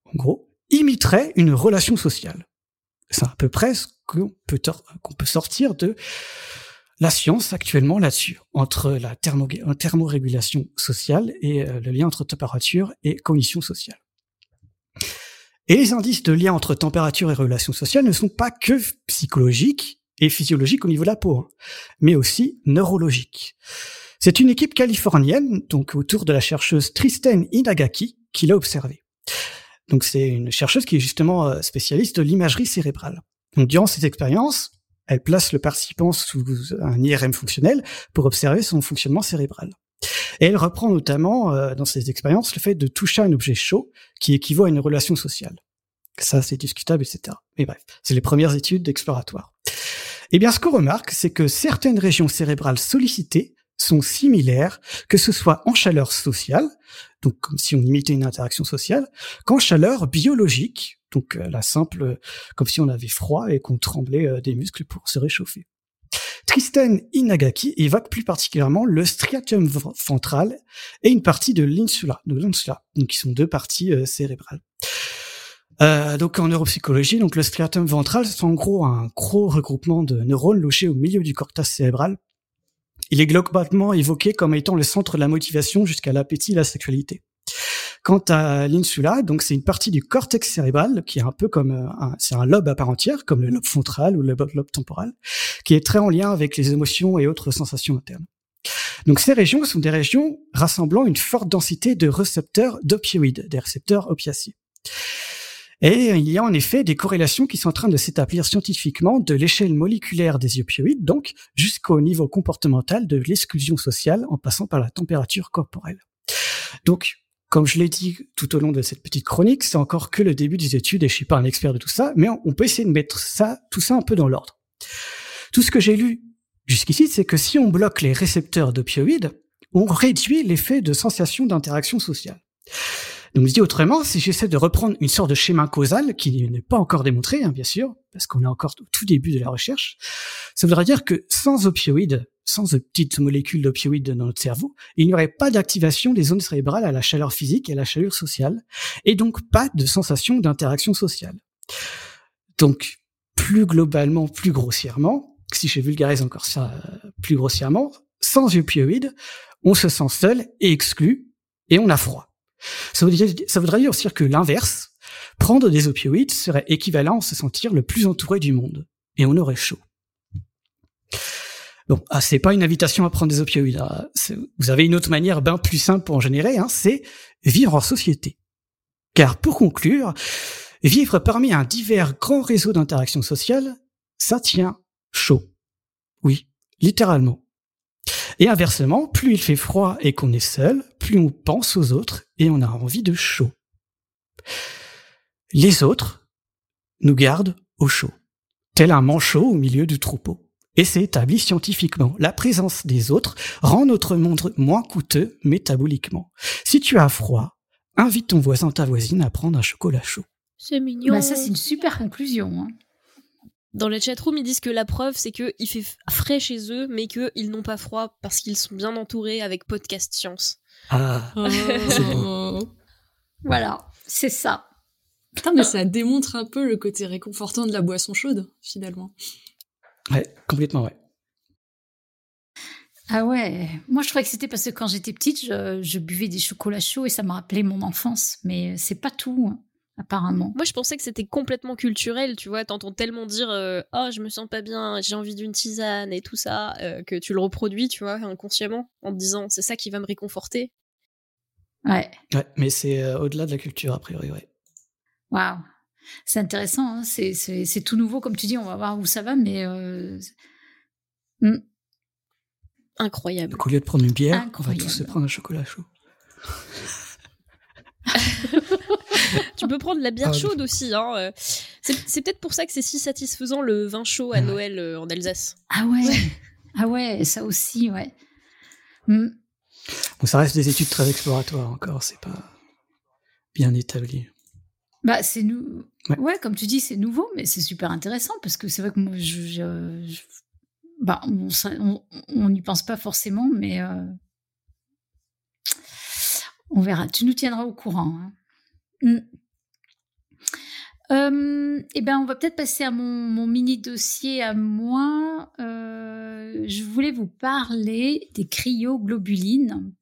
en gros, imiterait une relation sociale. C'est à peu près ce qu'on peut, sortir de la science actuellement là-dessus, entre la thermorégulation sociale et euh, le lien entre température et conditions sociales. Et les indices de lien entre température et relations sociales ne sont pas que psychologiques, et physiologique au niveau de la peau, hein, mais aussi neurologique. C'est une équipe californienne, donc autour de la chercheuse Tristan Inagaki, qui l'a observé. Donc c'est une chercheuse qui est justement euh, spécialiste de l'imagerie cérébrale. Donc durant cette expérience, elle place le participant sous un IRM fonctionnel pour observer son fonctionnement cérébral. Et elle reprend notamment euh, dans ses expériences le fait de toucher un objet chaud qui équivaut à une relation sociale. Ça, c'est discutable, etc. Mais bref, c'est les premières études exploratoires. Eh bien, ce qu'on remarque, c'est que certaines régions cérébrales sollicitées sont similaires, que ce soit en chaleur sociale, donc comme si on imitait une interaction sociale, qu'en chaleur biologique, donc euh, la simple, comme si on avait froid et qu'on tremblait euh, des muscles pour se réchauffer. Tristan Inagaki évoque plus particulièrement le striatum ventral et une partie de l'insula, de l'insula, donc qui sont deux parties euh, cérébrales. Euh, donc en neuropsychologie, donc le striatum ventral, c'est en gros un gros regroupement de neurones logés au milieu du cortex cérébral. Il est globalement évoqué comme étant le centre de la motivation jusqu'à l'appétit et la sexualité. Quant à l'insula, donc c'est une partie du cortex cérébral qui est un peu comme euh, un, c'est un lobe à part entière, comme le lobe frontal ou le lobe temporal, qui est très en lien avec les émotions et autres sensations internes. Donc ces régions sont des régions rassemblant une forte densité de récepteurs d'opioïdes, des récepteurs opiacés. Et il y a en effet des corrélations qui sont en train de s'établir scientifiquement de l'échelle moléculaire des opioïdes, donc jusqu'au niveau comportemental de l'exclusion sociale en passant par la température corporelle. Donc, comme je l'ai dit tout au long de cette petite chronique, c'est encore que le début des études et je suis pas un expert de tout ça, mais on peut essayer de mettre ça, tout ça un peu dans l'ordre. Tout ce que j'ai lu jusqu'ici, c'est que si on bloque les récepteurs d'opioïdes, on réduit l'effet de sensation d'interaction sociale. Donc, je dis autrement, si j'essaie de reprendre une sorte de schéma causal qui n'est pas encore démontré, hein, bien sûr, parce qu'on est encore au tout début de la recherche, ça voudrait dire que sans opioïdes, sans de petites molécules d'opioïdes dans notre cerveau, il n'y aurait pas d'activation des zones cérébrales à la chaleur physique et à la chaleur sociale, et donc pas de sensation d'interaction sociale. Donc, plus globalement, plus grossièrement, si je vulgarise encore ça euh, plus grossièrement, sans opioïdes, on se sent seul et exclu, et on a froid. Ça voudrait, dire aussi que l'inverse, prendre des opioïdes serait équivalent à se sentir le plus entouré du monde. Et on aurait chaud. Bon, ah, c'est pas une invitation à prendre des opioïdes. Hein. Vous avez une autre manière bien plus simple pour en générer, hein, c'est vivre en société. Car pour conclure, vivre parmi un divers grand réseau d'interactions sociales, ça tient chaud. Oui, littéralement. Et inversement, plus il fait froid et qu'on est seul, plus on pense aux autres et on a envie de chaud. Les autres nous gardent au chaud, tel un manchot au milieu du troupeau. Et c'est établi scientifiquement. La présence des autres rend notre monde moins coûteux métaboliquement. Si tu as froid, invite ton voisin, ta voisine à prendre un chocolat chaud. C'est mignon. Bah ça, c'est une super conclusion. Hein. Dans la chatroom, ils disent que la preuve, c'est qu'il fait frais chez eux, mais qu'ils n'ont pas froid parce qu'ils sont bien entourés avec Podcast Science. Ah, oh. Voilà, c'est ça. Putain, mais ça démontre un peu le côté réconfortant de la boisson chaude, finalement. Ouais, complètement, ouais. Ah ouais, moi je croyais que c'était parce que quand j'étais petite, je, je, buvais des chocolats chauds et ça me rappelait mon enfance, mais c'est pas tout. Apparemment. Moi, je pensais que c'était complètement culturel, tu vois. T'entends tellement dire euh, Oh, je me sens pas bien, j'ai envie d'une tisane et tout ça, euh, que tu le reproduis, tu vois, inconsciemment, en te disant C'est ça qui va me réconforter. Ouais. Ouais, mais c'est euh, au-delà de la culture, a priori, ouais. Waouh. C'est intéressant, hein. c'est tout nouveau, comme tu dis, on va voir où ça va, mais. Hmm. Incroyable. Donc, au lieu de prendre une bière, on va tous se prendre un chocolat chaud. [LAUGHS] tu peux prendre la bière ah, chaude aussi. Hein. Euh. C'est peut-être pour ça que c'est si satisfaisant le vin chaud à Noël euh, en Alsace. Ah ouais. [LAUGHS] Ah ouais, ça aussi, ouais. Bon, ça reste des études très exploratoires encore, c'est pas bien établi. Bah, c'est nous. Ouais. comme tu dis, c'est nouveau, mais c'est super intéressant parce que c'est vrai que moi, je, Bah, on n'y pense pas forcément, mais euh, on verra. Tu nous tiendras au courant. Hein. Mm. Euh, eh ben, on va peut-être passer à mon, mini dossier à moi. Euh, je voulais vous parler des cryoglobulines.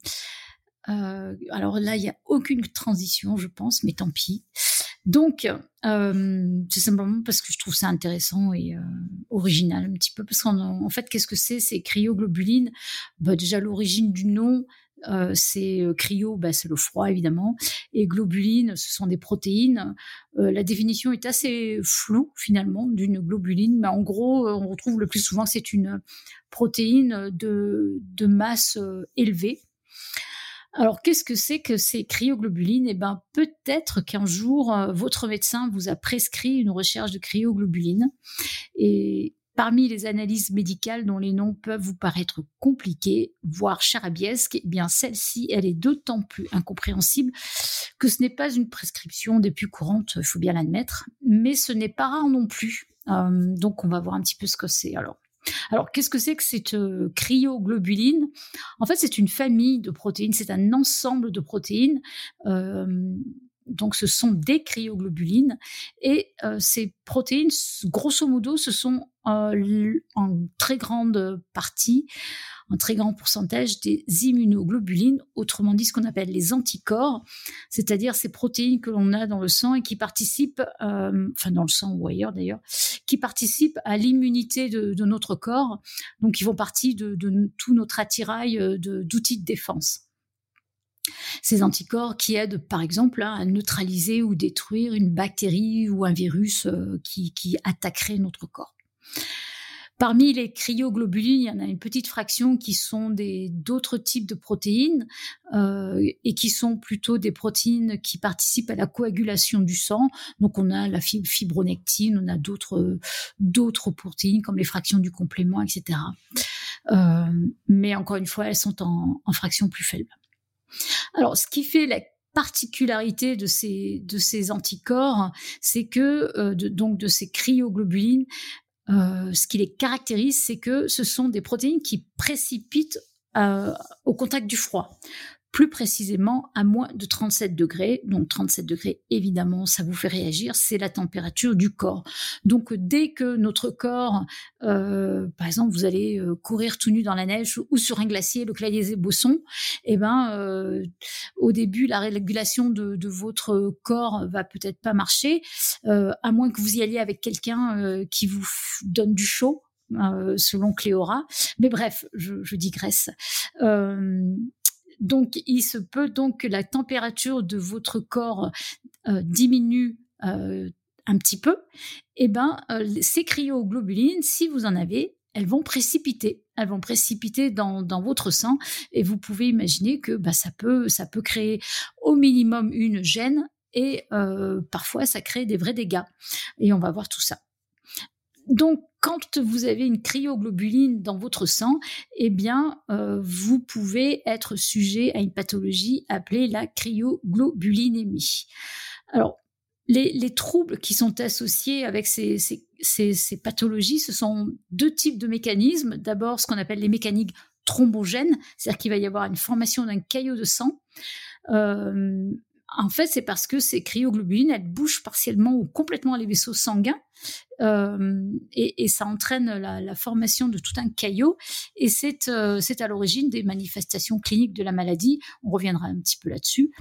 Euh, alors là, il n'y a aucune transition, je pense, mais tant pis. Donc, c'est simplement parce que je trouve ça intéressant et original un petit peu. Parce qu'en fait, qu'est-ce que c'est ces cryoglobulines bah, Déjà, l'origine du nom, euh, c'est euh, cryo, bah, c'est le froid évidemment, et globuline, ce sont des protéines. Euh, la définition est assez floue finalement d'une globuline, mais en gros, on retrouve le plus souvent c'est une protéine de, masse élevée. Alors, qu'est-ce que c'est que ces cryoglobulines Eh ben, peut-être qu'un jour, votre médecin vous a prescrit une recherche de cryoglobulines. Et Parmi les analyses médicales dont les noms peuvent vous paraître compliqués, voire charabiesques, eh bien celle-ci, elle est d'autant plus incompréhensible que ce n'est pas une prescription des plus courantes, il faut bien l'admettre, mais ce n'est pas rare non plus. Euh, donc on va voir un petit peu ce que c'est. Alors, Alors, qu'est-ce que c'est que cette euh, cryoglobuline En fait, c'est une famille de protéines, c'est un ensemble de protéines. Euh, donc, ce sont des cryoglobulines. Et euh, ces protéines, grosso modo, ce sont euh, en très grande partie, un très grand pourcentage des immunoglobulines, autrement dit ce qu'on appelle les anticorps, c'est-à-dire ces protéines que l'on a dans le sang et qui participent, euh, enfin dans le sang ou ailleurs d'ailleurs, qui participent à l'immunité de, notre corps, donc ils font partie de, tout notre attirail d'outils de défense. Ces anticorps qui aident par exemple hein, à neutraliser ou détruire une bactérie ou un virus euh, qui, attaquerait notre corps. Parmi les cryoglobulines, il y en a une petite fraction qui sont d'autres types de protéines euh, et qui sont plutôt des protéines qui participent à la coagulation du sang. Donc on a la fibronectine, on a d'autres protéines comme les fractions du complément, etc. Euh, mais encore une fois, elles sont en, en fractions plus faibles. Alors, ce qui fait la particularité de ces, de anticorps, c'est que, euh, donc de ces cryoglobulines, euh, ce qui les caractérise, c'est que ce sont des protéines qui précipitent euh, au contact du froid plus précisément à moins de 37 degrés. Donc 37 degrés, évidemment, ça vous fait réagir, c'est la température du corps. Donc dès que notre corps, euh, par exemple, vous allez euh, courir tout nu dans la neige ou sur un glacier, le clavier Bosson, eh ben, euh, au début, la régulation de, de votre corps va peut-être pas marcher, euh, à moins que vous y alliez avec quelqu'un euh, qui vous donne du chaud. selon Cléora. Mais bref, je, je digresse. Euh, donc, il se peut donc que la température de votre corps euh, diminue euh, un petit peu. Eh ben, euh, ces cryoglobulines, si vous en avez, elles vont précipiter, elles vont précipiter dans, votre sang et vous pouvez imaginer que bah, ça peut ça peut créer au minimum une gêne et parfois ça crée des vrais dégâts. Et on va voir tout ça. Donc, quand vous avez une cryoglobuline dans votre sang, eh bien, euh, vous pouvez être sujet à une pathologie appelée la cryoglobulinémie. Alors, les, troubles qui sont associés avec ces, pathologies, ce sont deux types de mécanismes. D'abord, ce qu'on appelle les mécaniques thrombogènes, c'est-à-dire qu'il va y avoir une formation d'un caillot de sang. Euh, en fait, c'est parce que ces cryoglobulines, elles bougent partiellement ou complètement les vaisseaux sanguins euh, et, ça entraîne la, formation de tout un caillot et euh, c'est à l'origine des manifestations cliniques de la maladie. On reviendra un petit peu là-dessus.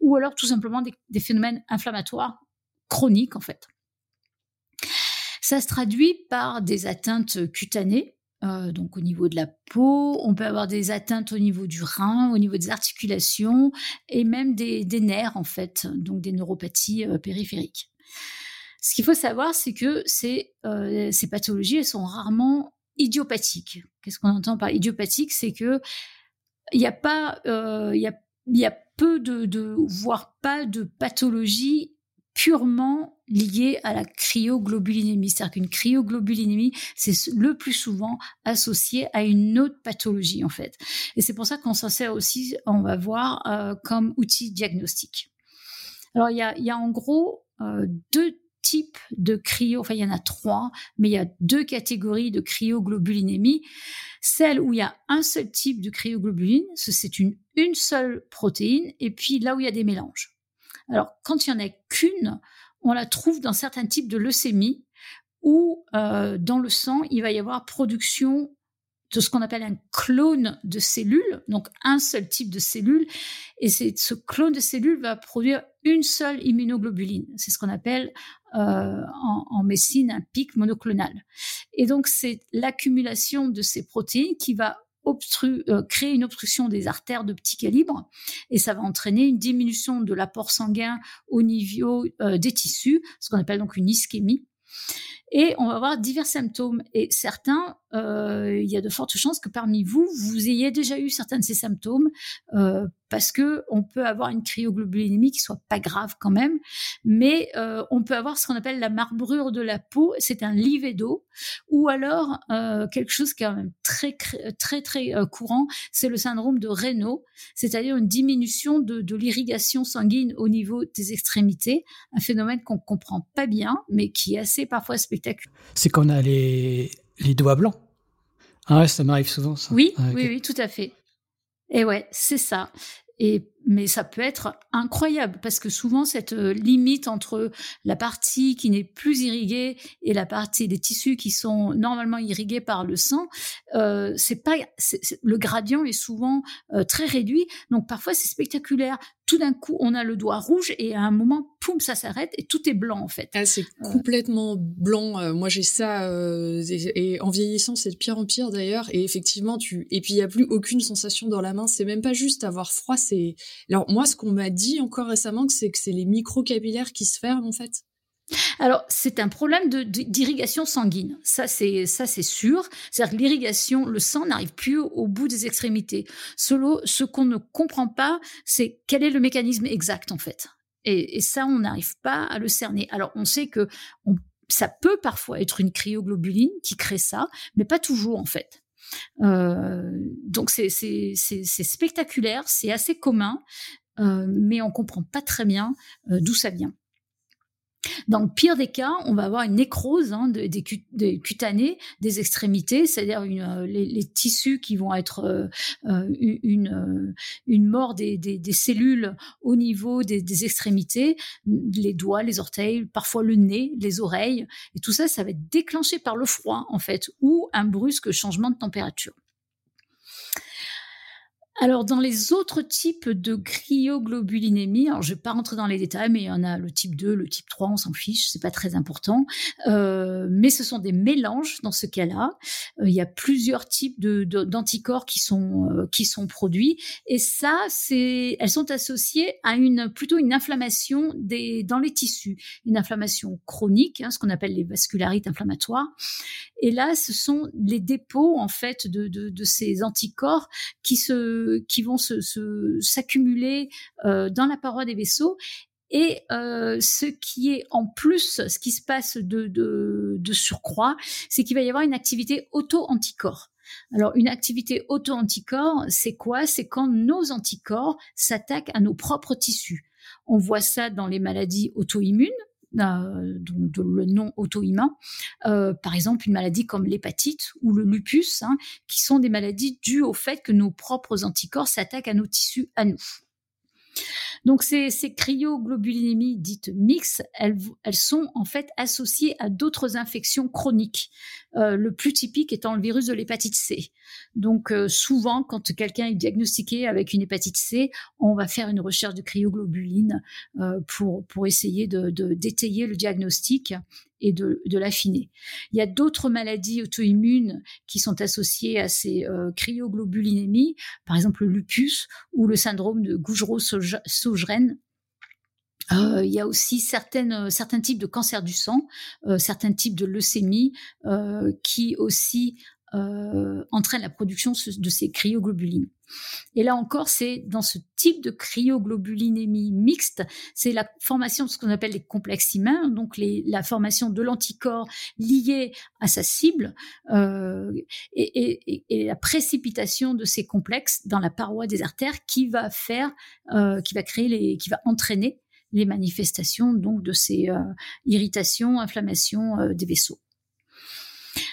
Ou alors tout simplement des, phénomènes inflammatoires chroniques en fait. Ça se traduit par des atteintes cutanées, euh, donc au niveau de la peau, on peut avoir des atteintes au niveau du rein, au niveau des articulations et même des, nerfs en fait, donc des neuropathies euh, périphériques. Ce qu'il faut savoir, c'est que ces, euh, ces pathologies, elles sont rarement idiopathiques. Qu'est-ce qu'on entend par idiopathique? C'est que il n'y a pas, il y a, y a peu de, de, voire pas de pathologie purement lié à la cryoglobulinémie. C'est-à-dire qu'une cryoglobulinémie, c'est le plus souvent associé à une autre pathologie, en fait. Et c'est pour ça qu'on s'en sert aussi, on va voir, euh, comme outil diagnostique. Alors, il y a, y a en gros euh, deux types de cryo, enfin il y en a trois, mais il y a deux catégories de cryoglobulinémie. Celle où il y a un seul type de cryoglobuline, c'est une, une seule protéine, et puis là où il y a des mélanges. Alors, quand il n'y en a qu'une, on la trouve dans certains types de leucémie où euh, dans le sang, il va y avoir production de ce qu'on appelle un clone de cellules, donc un seul type de cellule, et ce clone de cellules va produire une seule immunoglobuline. C'est ce qu'on appelle euh, en, en, médecine un pic monoclonal. Et donc c'est l'accumulation de ces protéines qui va euh, créer une obstruction des artères de petit calibre et ça va entraîner une diminution de l'apport sanguin au niveau euh, des tissus, ce qu'on appelle donc une ischémie. Et on va avoir divers symptômes. Et certains, euh, il y a de fortes chances que parmi vous, vous ayez déjà eu certains de ces symptômes, euh, parce que on peut avoir une cryoglobulinémie qui soit pas grave quand même, mais euh, on peut avoir ce qu'on appelle la marbrure de la peau, c'est un livédo, ou alors quelque chose qui est quand même très très très courant, c'est le syndrome de Raynaud, c'est-à-dire une diminution de, l'irrigation sanguine au niveau des extrémités, un phénomène qu'on comprend pas bien, mais qui est assez parfois spectaculaire. C'est qu'on a les les doigts blancs. Ah ouais, ça m'arrive souvent, ça. Oui, oui, oui, tout à fait. Et ouais, c'est ça. Et mais ça peut être incroyable parce que souvent cette euh, limite entre la partie qui n'est plus irriguée et la partie des tissus qui sont normalement irrigués par le sang, euh, c'est pas le gradient est souvent euh, très réduit. Donc parfois c'est spectaculaire. Tout d'un coup on a le doigt rouge et à un moment poum ça s'arrête et tout est blanc en fait. Ah, c'est euh. complètement blanc. moi j'ai ça et, et, en vieillissant c'est de pire en pire d'ailleurs et effectivement tu et puis il y a plus aucune sensation dans la main. C'est même pas juste avoir froid. C'est alors moi, ce qu'on m'a dit encore récemment, c'est que c'est les microcapillaires qui se ferment en fait. Alors, c'est un problème d'irrigation sanguine. Ça, c'est ça, c'est sûr. C'est-à-dire que l'irrigation, le sang n'arrive plus au, bout des extrémités. Ce qu'on ne comprend pas, c'est quel est le mécanisme exact en fait. Et, ça, on n'arrive pas à le cerner. Alors, on sait que ça peut parfois être une cryoglobuline qui crée ça, mais pas toujours en fait. Euh, donc c'est spectaculaire, c'est assez commun, euh, mais on comprend pas très bien euh, d'où ça vient. Dans le pire des cas, on va avoir une nécrose hein, des, cutanées, des extrémités, c'est-à-dire euh, les, tissus qui vont être euh, euh, une, une mort des, cellules au niveau des, extrémités, les doigts, les orteils, parfois le nez, les oreilles, et tout ça, ça va être déclenché par le froid en fait, ou un brusque changement de température. Alors, dans les autres types de cryoglobulinémie, alors je vais pas rentrer dans les détails, mais il y en a le type 2, le type 3, on s'en fiche, c'est pas très important. Euh, mais ce sont des mélanges dans ce cas-là. Euh, il y a plusieurs types d'anticorps qui sont euh, qui sont produits, et ça, c'est, elles sont associées à une plutôt une inflammation des dans les tissus, une inflammation chronique, hein, ce qu'on appelle les vascularites inflammatoires. Et là, ce sont les dépôts en fait de, de, de ces anticorps qui se qui vont se, s'accumuler euh, dans la paroi des vaisseaux. Et euh, ce qui est en plus, ce qui se passe de, de, surcroît, c'est qu'il va y avoir une activité auto-anticorps. Alors, une activité auto-anticorps, c'est quoi? C'est quand nos anticorps s'attaquent à nos propres tissus. On voit ça dans les maladies auto-immunes, euh, donc le nom auto-immun, euh, par exemple une maladie comme l'hépatite ou le lupus, hein, qui sont des maladies dues au fait que nos propres anticorps s'attaquent à nos tissus à nous. Donc ces, cryoglobulinémies dites mixtes, elles, sont en fait associées à d'autres infections chroniques. Euh, le plus typique étant le virus de l'hépatite C. Donc euh, souvent, quand quelqu'un est diagnostiqué avec une hépatite C, on va faire une recherche de cryoglobuline euh, pour, essayer de, de détailler le diagnostic et de, l'affiner. Il y a d'autres maladies auto-immunes qui sont associées à ces euh, cryoglobulinémies, par exemple le lupus ou le syndrome de Gougerot-Sjögren. Euh, il y a aussi euh, certains types de cancer du sang, certains types de leucémie qui aussi euh, entraînent la production de ces cryoglobulines. Et là encore, c'est dans ce type de cryoglobulinémie mixte, c'est la formation de ce qu'on appelle les complexes humains, donc la formation de l'anticorps lié à sa cible euh, et, et, et, la précipitation de ces complexes dans la paroi des artères qui va faire, euh, qui va créer les, qui va entraîner les manifestations donc de ces euh, irritations, inflammations euh, des vaisseaux.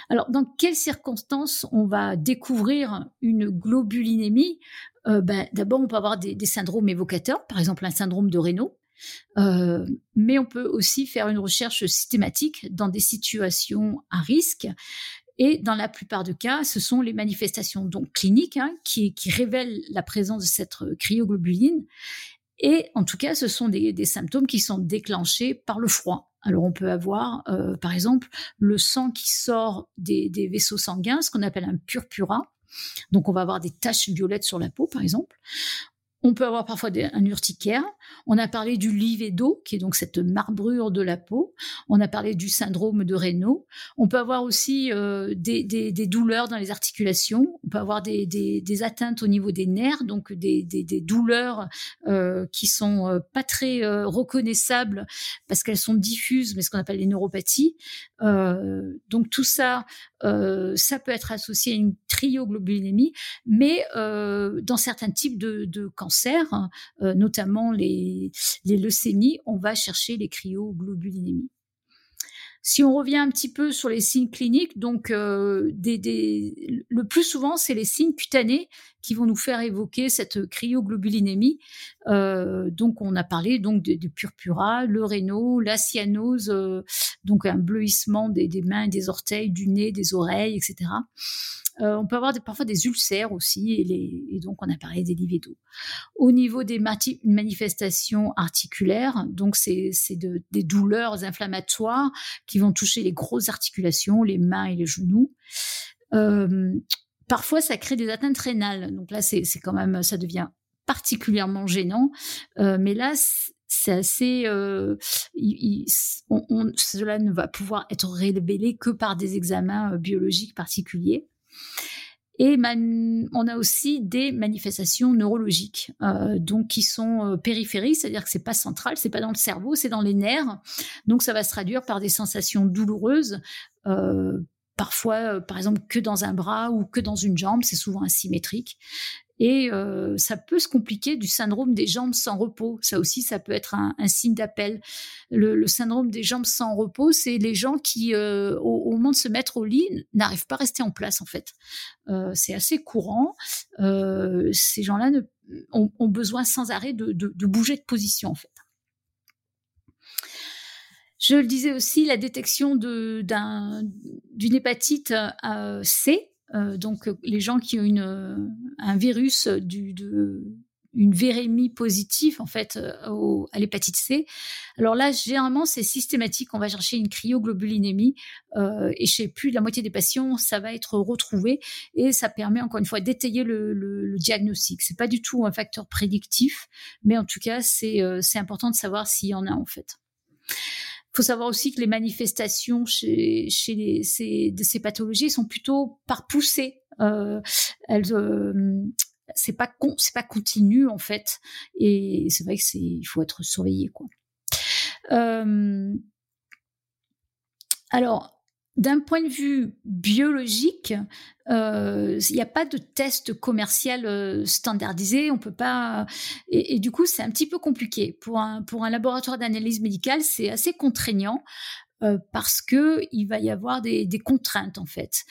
Alors, dans quelles circonstances on va découvrir une globulinémie? Euh, ben, D'abord, on peut avoir des, syndromes évocateurs, par exemple un syndrome de Raynaud, mais on peut aussi faire une recherche systématique dans des situations à risque. Et dans la plupart des cas, ce sont les manifestations donc cliniques hein, qui, révèlent la présence de cette cryoglobuline. Et en tout cas, ce sont des, symptômes qui sont déclenchés par le froid. Alors on peut avoir, euh, par exemple, le sang qui sort des, des vaisseaux sanguins, ce qu'on appelle un purpura. Donc on va avoir des taches violettes sur la peau, par exemple. On peut avoir parfois un urticaire. On a parlé du livédo, qui est donc cette marbrure de la peau. On a parlé du syndrome de Raynaud. On peut avoir aussi euh, des, douleurs dans les articulations. On peut avoir des, atteintes au niveau des nerfs, donc des, douleurs euh, qui sont euh, pas très euh, reconnaissables parce qu'elles sont diffuses, mais ce qu'on appelle les neuropathies. donc tout ça, ça peut être associé à une trioglobulinémie, mais dans certains types de, de cancers Euh, notamment les, leucémies, on va chercher les cryoglobulinémies. Si on revient un petit peu sur les signes cliniques, donc euh, le plus souvent, c'est les signes cutanés qui vont nous faire évoquer cette cryoglobulinémie. Euh, donc, on a parlé donc purpura, le réno, la cyanose, donc un bleuissement des, mains, des orteils, du nez, des oreilles, etc. on peut avoir parfois des ulcères aussi, et, donc on a parlé des livédos. Au niveau des manifestations articulaires, donc c'est des douleurs inflammatoires qui vont toucher les grosses articulations, les mains et les genoux. Euh, parfois, ça crée des atteintes rénales. Donc là, c'est quand même, ça devient particulièrement gênant. Euh, mais là, c'est assez. Euh, cela ne va pouvoir être révélé que par des examens biologiques particuliers. Et on a aussi des manifestations neurologiques, euh, donc qui sont euh, périphériques, c'est-à-dire que c'est pas central, c'est pas dans le cerveau, c'est dans les nerfs. Donc ça va se traduire par des sensations douloureuses. Euh, parfois, par exemple, que dans un bras ou que dans une jambe, c'est souvent asymétrique. Et euh, ça peut se compliquer du syndrome des jambes sans repos. Ça aussi, ça peut être un, signe d'appel. Le, syndrome des jambes sans repos, c'est les gens qui, euh, au, moment de se mettre au lit, n'arrivent pas à rester en place, en fait. Euh, c'est assez courant. ces gens-là ont, ont, besoin sans arrêt de, de bouger de position, en fait. Je le disais aussi, la détection d'une hépatite C, euh, donc euh, les gens qui ont euh, un virus une vérémie positive en fait à l'hépatite C. Alors là, généralement, c'est systématique. On va chercher une cryoglobulinémie et chez plus de la moitié des patients, ça va être retrouvé et ça permet encore une fois d'étayer le, le, diagnostic. C'est pas du tout un facteur prédictif, mais en tout cas, c'est important de savoir s'il y en a en fait faut savoir aussi que les manifestations chez ces, de ces pathologies sont plutôt par poussée. Euh, elles, euh, c'est pas c'est pas continu en fait, et c'est vrai que c'est, il faut être surveillé quoi. Euh, alors, d'un point de vue biologique, euh, il n'y a pas de test commercial euh, standardisé. On peut pas. Et, du coup, c'est un petit peu compliqué pour un pour un laboratoire d'analyse médicale. C'est assez contraignant euh, parce que il va y avoir des, des contraintes en fait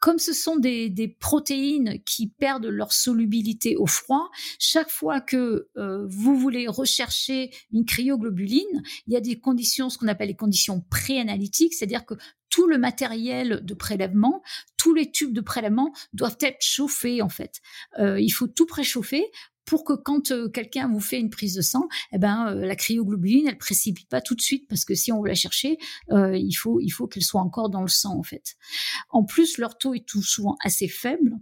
comme ce sont des, protéines qui perdent leur solubilité au froid, chaque fois que euh, vous voulez rechercher une cryoglobuline, il y a des conditions, ce qu'on appelle les conditions préanalytiques, c'est-à-dire que tout le matériel de prélèvement, tous les tubes de prélèvement doivent être chauffés en fait. Euh, il faut tout préchauffer pour que quand euh, quelqu'un vous fait une prise de sang, eh ben euh, la cryoglobuline elle précipite pas tout de suite parce que si on veut la chercher, il faut il faut qu'elle soit encore dans le sang en fait. En plus leur taux est tout souvent assez faible,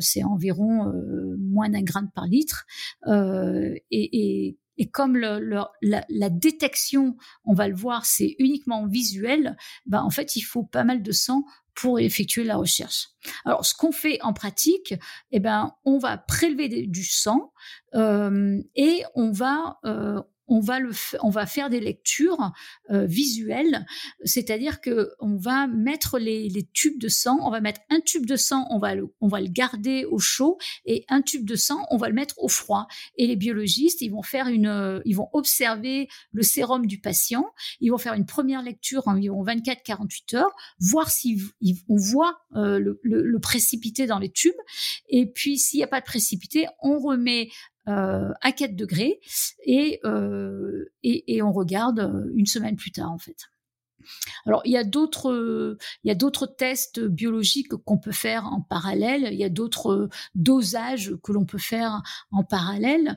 c'est environ moins d'un gramme par litre et et comme la, détection, on va le voir, c'est uniquement visuel, ben en fait, il faut pas mal de sang pour effectuer la recherche. Alors, ce qu'on fait en pratique, eh ben, on va prélever du sang euh, et on va euh, on va, le, on va faire des lectures euh, visuelles, c'est-à-dire que on va mettre les, les, tubes de sang, on va mettre un tube de sang, on va, le, on va le garder au chaud, et un tube de sang, on va le mettre au froid. Et les biologistes, ils vont faire une, ils vont observer le sérum du patient, ils vont faire une première lecture environ 24-48 heures, voir si on voit euh, le, le, le précipité dans les tubes, et puis s'il n'y a pas de précipité, on remet euh, à 4 degrés euh, et, et, on regarde euh, une semaine plus tard en fait. Alors il y a d'autres il y a d'autres tests biologiques qu'on peut faire en parallèle, il y a d'autres dosages que l'on peut faire en parallèle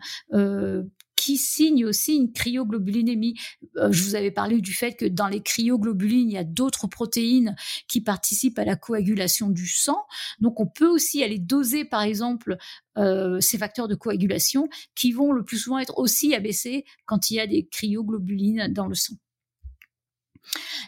qui signe aussi une cryoglobulinémie. Euh, je vous avais parlé du fait que dans les cryoglobulines, il y a d'autres protéines qui participent à la coagulation du sang. Donc on peut aussi aller doser, par exemple, euh, ces facteurs de coagulation qui vont le plus souvent être aussi abaissés quand il y a des cryoglobulines dans le sang.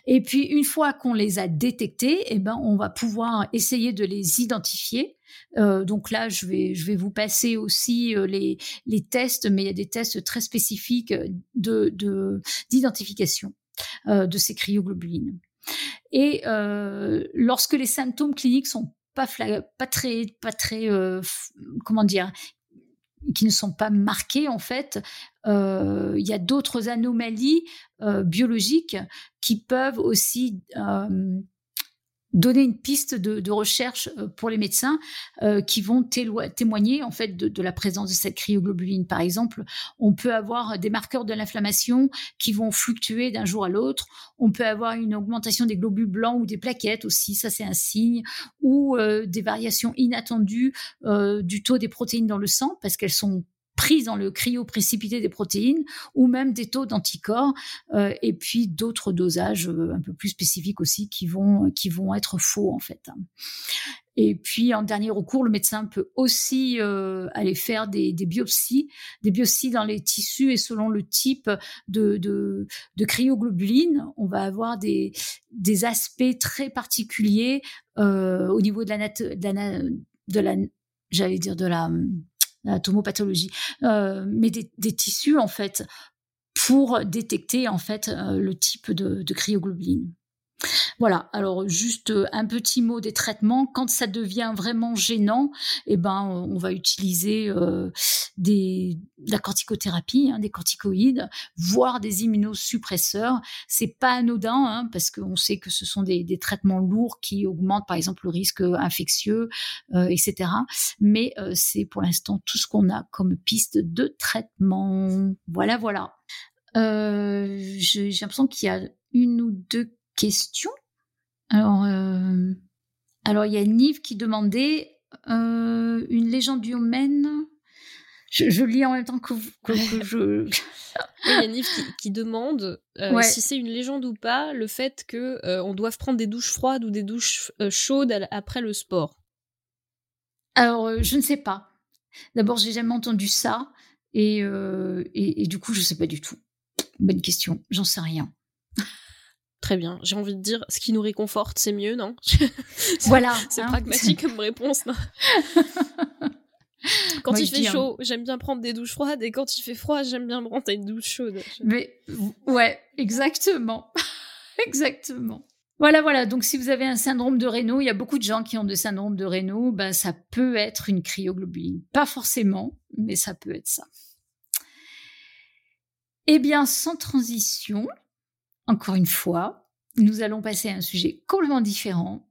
Et puis une fois qu'on les a détectés, eh ben on va pouvoir essayer de les identifier. Euh, donc là, je vais je vais vous passer aussi euh, les les tests, mais il y a des tests très spécifiques de d'identification euh, de ces cryoglobulines. Et lorsque les symptômes cliniques sont pas pas très pas très comment dire qui ne sont pas marquées en fait. il y a d'autres anomalies biologiques qui peuvent aussi donner une piste de, recherche euh, pour les médecins euh, qui vont témoigner en fait de, la présence de cette cryoglobuline. Par exemple, on peut avoir des marqueurs de l'inflammation qui vont fluctuer d'un jour à l'autre. On peut avoir une augmentation des globules blancs ou des plaquettes aussi, ça c'est un signe, ou euh, des variations inattendues du taux des protéines dans le sang parce qu'elles sont prise dans le cryo précipité des protéines ou même des taux d'anticorps euh, et puis d'autres dosages euh, un peu plus spécifiques aussi qui vont qui vont être faux en fait. Et puis en dernier recours, le médecin peut aussi euh, aller faire des, des, biopsies, des biopsies dans les tissus et selon le type de, de, cryoglobuline, on va avoir des, des aspects très particuliers au niveau de la j'allais dire de la la tomopathologie, euh, mais des, tissus en fait pour détecter en fait euh, le type de, de cryoglobuline. Voilà, alors juste euh, un petit mot des traitements. Quand ça devient vraiment gênant, eh ben, on va utiliser euh, des, de la corticothérapie, hein, des corticoïdes, voire des immunosuppresseurs. C'est pas anodin hein, parce qu'on sait que ce sont des, traitements lourds qui augmentent par exemple le risque infectieux, euh, etc. Mais c'est pour l'instant tout ce qu'on a comme piste de traitement. Voilà, voilà. J'ai l'impression qu'il y a une ou deux questions alors, euh, alors il y a Nive qui demandait euh, une légende humaine. Je, lis en même temps que, je. [LAUGHS] il y a Nive qui, demande euh, si c'est une légende ou pas le fait que on doive prendre des douches froides ou des douches chaudes après le sport. Alors, je ne sais pas. D'abord, j'ai jamais entendu ça et, et, et, du coup, je ne sais pas du tout. Bonne question, j'en sais rien. Très bien. J'ai envie de dire, ce qui nous réconforte, c'est mieux, non? [LAUGHS] [LAUGHS] Voilà. c'est hein. pragmatique comme réponse. Non? [LAUGHS] Quand il fait hein. chaud, j'aime bien prendre des douches froides, et quand il fait froid, j'aime bien prendre des douches chaudes. Mais ouais, exactement, exactement. Voilà, voilà. Donc, si vous avez un syndrome de Raynaud, il y a beaucoup de gens qui ont des syndrome de Raynaud, ben, ça peut être une cryoglobuline. Pas forcément, mais ça peut être ça. Eh bien, sans transition, encore une fois, nous allons passer à un sujet complètement différent,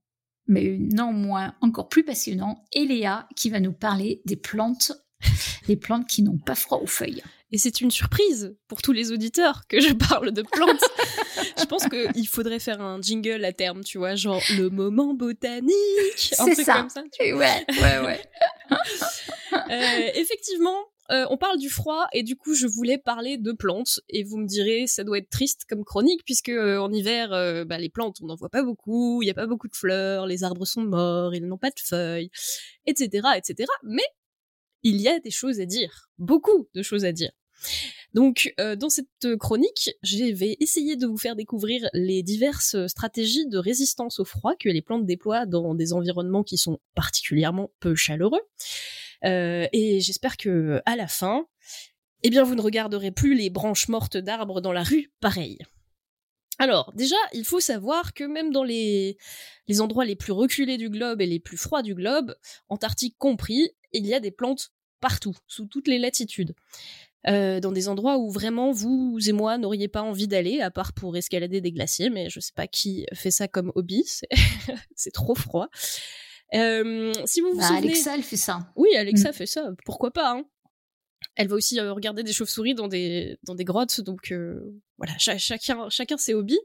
mais néanmoins encore plus passionnant, Eléa qui va nous parler des plantes, [LAUGHS] les plantes qui n'ont pas froid aux feuilles. Et c'est une surprise pour tous les auditeurs que je parle de plantes. [LAUGHS] je pense qu'il faudrait faire un jingle à terme, tu vois, genre le moment botanique. C'est ça. Comme ça ouais, ouais, ouais. [LAUGHS] euh, effectivement, euh, on parle du froid et du coup je voulais parler de plantes et vous me direz ça doit être triste comme chronique puisque euh, en hiver euh, bah, les plantes on n'en voit pas beaucoup, il n'y a pas beaucoup de fleurs, les arbres sont morts, ils n'ont pas de feuilles, etc., etc. Mais il y a des choses à dire, beaucoup de choses à dire. Donc, dans cette chronique, je vais essayer de vous faire découvrir les diverses stratégies de résistance au froid que les plantes déploient dans des environnements qui sont particulièrement peu chaleureux. Euh, et j'espère que à la fin, eh bien, vous ne regarderez plus les branches mortes d'arbres dans la rue pareil. Alors, déjà, il faut savoir que même dans les, les endroits les plus reculés du globe et les plus froids du globe, Antarctique compris, il y a des plantes partout, sous toutes les latitudes. Euh, dans des endroits où vraiment vous et moi n'auriez pas envie d'aller, à part pour escalader des glaciers, mais je sais pas qui fait ça comme hobby, c'est [LAUGHS] trop froid. Euh, si vous vous bah, souvenez... Alexa, elle fait ça. Oui, Alexa mm. fait ça. Pourquoi pas hein Elle va aussi euh, regarder des chauves-souris dans des dans des grottes. Donc euh, voilà, chacun chacun ses hobbies.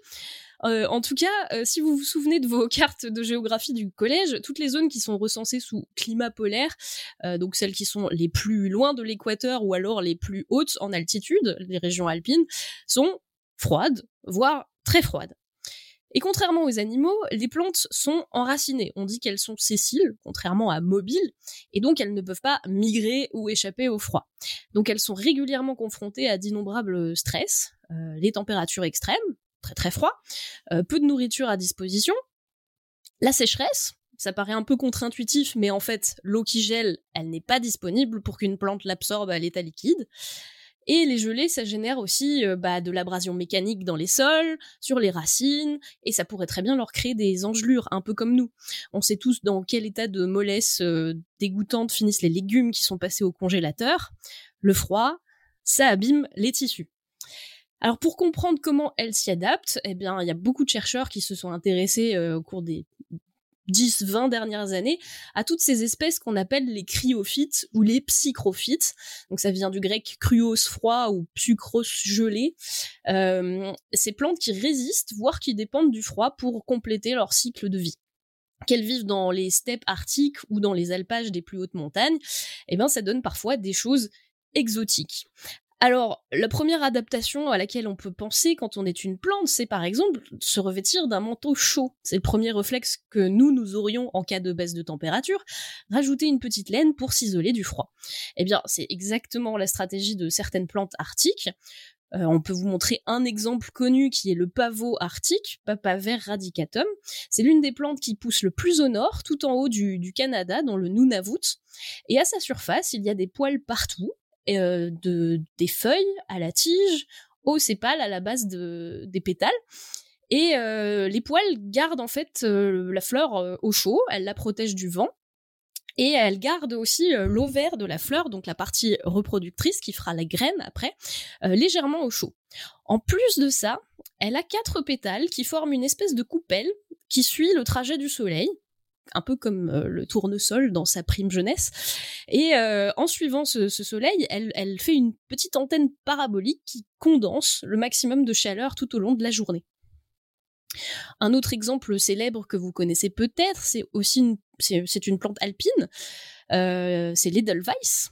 en tout cas, si vous vous souvenez de vos [LAUGHS] cartes de géographie du collège, toutes les zones qui sont recensées sous climat polaire, donc celles qui sont les plus loin de l'équateur ou alors les plus hautes en altitude, les régions alpines, sont froides, voire très froides. Et contrairement aux animaux, les plantes sont enracinées. On dit qu'elles sont sessiles, contrairement à mobiles, et donc elles ne peuvent pas migrer ou échapper au froid. Donc elles sont régulièrement confrontées à d'innombrables stress, euh, les températures extrêmes, très très froid, euh, peu de nourriture à disposition, la sécheresse, ça paraît un peu contre-intuitif, mais en fait, l'eau qui gèle, elle n'est pas disponible pour qu'une plante l'absorbe à l'état liquide. Et les gelées, ça génère aussi euh, bah, de l'abrasion mécanique dans les sols, sur les racines, et ça pourrait très bien leur créer des engelures, un peu comme nous. On sait tous dans quel état de mollesse euh, dégoûtante finissent les légumes qui sont passés au congélateur. Le froid, ça abîme les tissus. Alors pour comprendre comment elles s'y adaptent, eh bien il y a beaucoup de chercheurs qui se sont intéressés euh, au cours des 10, 20 dernières années à toutes ces espèces qu'on appelle les cryophytes ou les psychrophytes. Donc ça vient du grec cruos froid ou sucros gelé. Euh, ces plantes qui résistent, voire qui dépendent du froid pour compléter leur cycle de vie qu'elles vivent dans les steppes arctiques ou dans les alpages des plus hautes montagnes, eh ben ça donne parfois des choses exotiques. Alors, la première adaptation à laquelle on peut penser quand on est une plante, c'est par exemple se revêtir d'un manteau chaud. C'est le premier réflexe que nous, nous aurions en cas de baisse de température, rajouter une petite laine pour s'isoler du froid. Eh bien, c'est exactement la stratégie de certaines plantes arctiques. Euh, on peut vous montrer un exemple connu qui est le pavot arctique, Papaver radicatum. C'est l'une des plantes qui pousse le plus au nord, tout en haut du, du Canada, dans le Nunavut. Et à sa surface, il y a des poils partout, euh, de, des feuilles à la tige, au sépales à la base de, des pétales. Et euh, les poils gardent en fait euh, la fleur au chaud, elles la protègent du vent. Et elles gardent aussi l'ovaire de la fleur, donc la partie reproductrice qui fera la graine après, légèrement au chaud. En plus de ça, elle a quatre pétales qui forment une espèce de coupelle qui suit le trajet du soleil un peu comme euh, le tournesol dans sa prime jeunesse. Et euh, en suivant ce, soleil, elle, fait une petite antenne parabolique qui condense le maximum de chaleur tout au long de la journée. Un autre exemple célèbre que vous connaissez peut-être, c'est aussi une plante alpine, euh, c'est l'Edelweiss.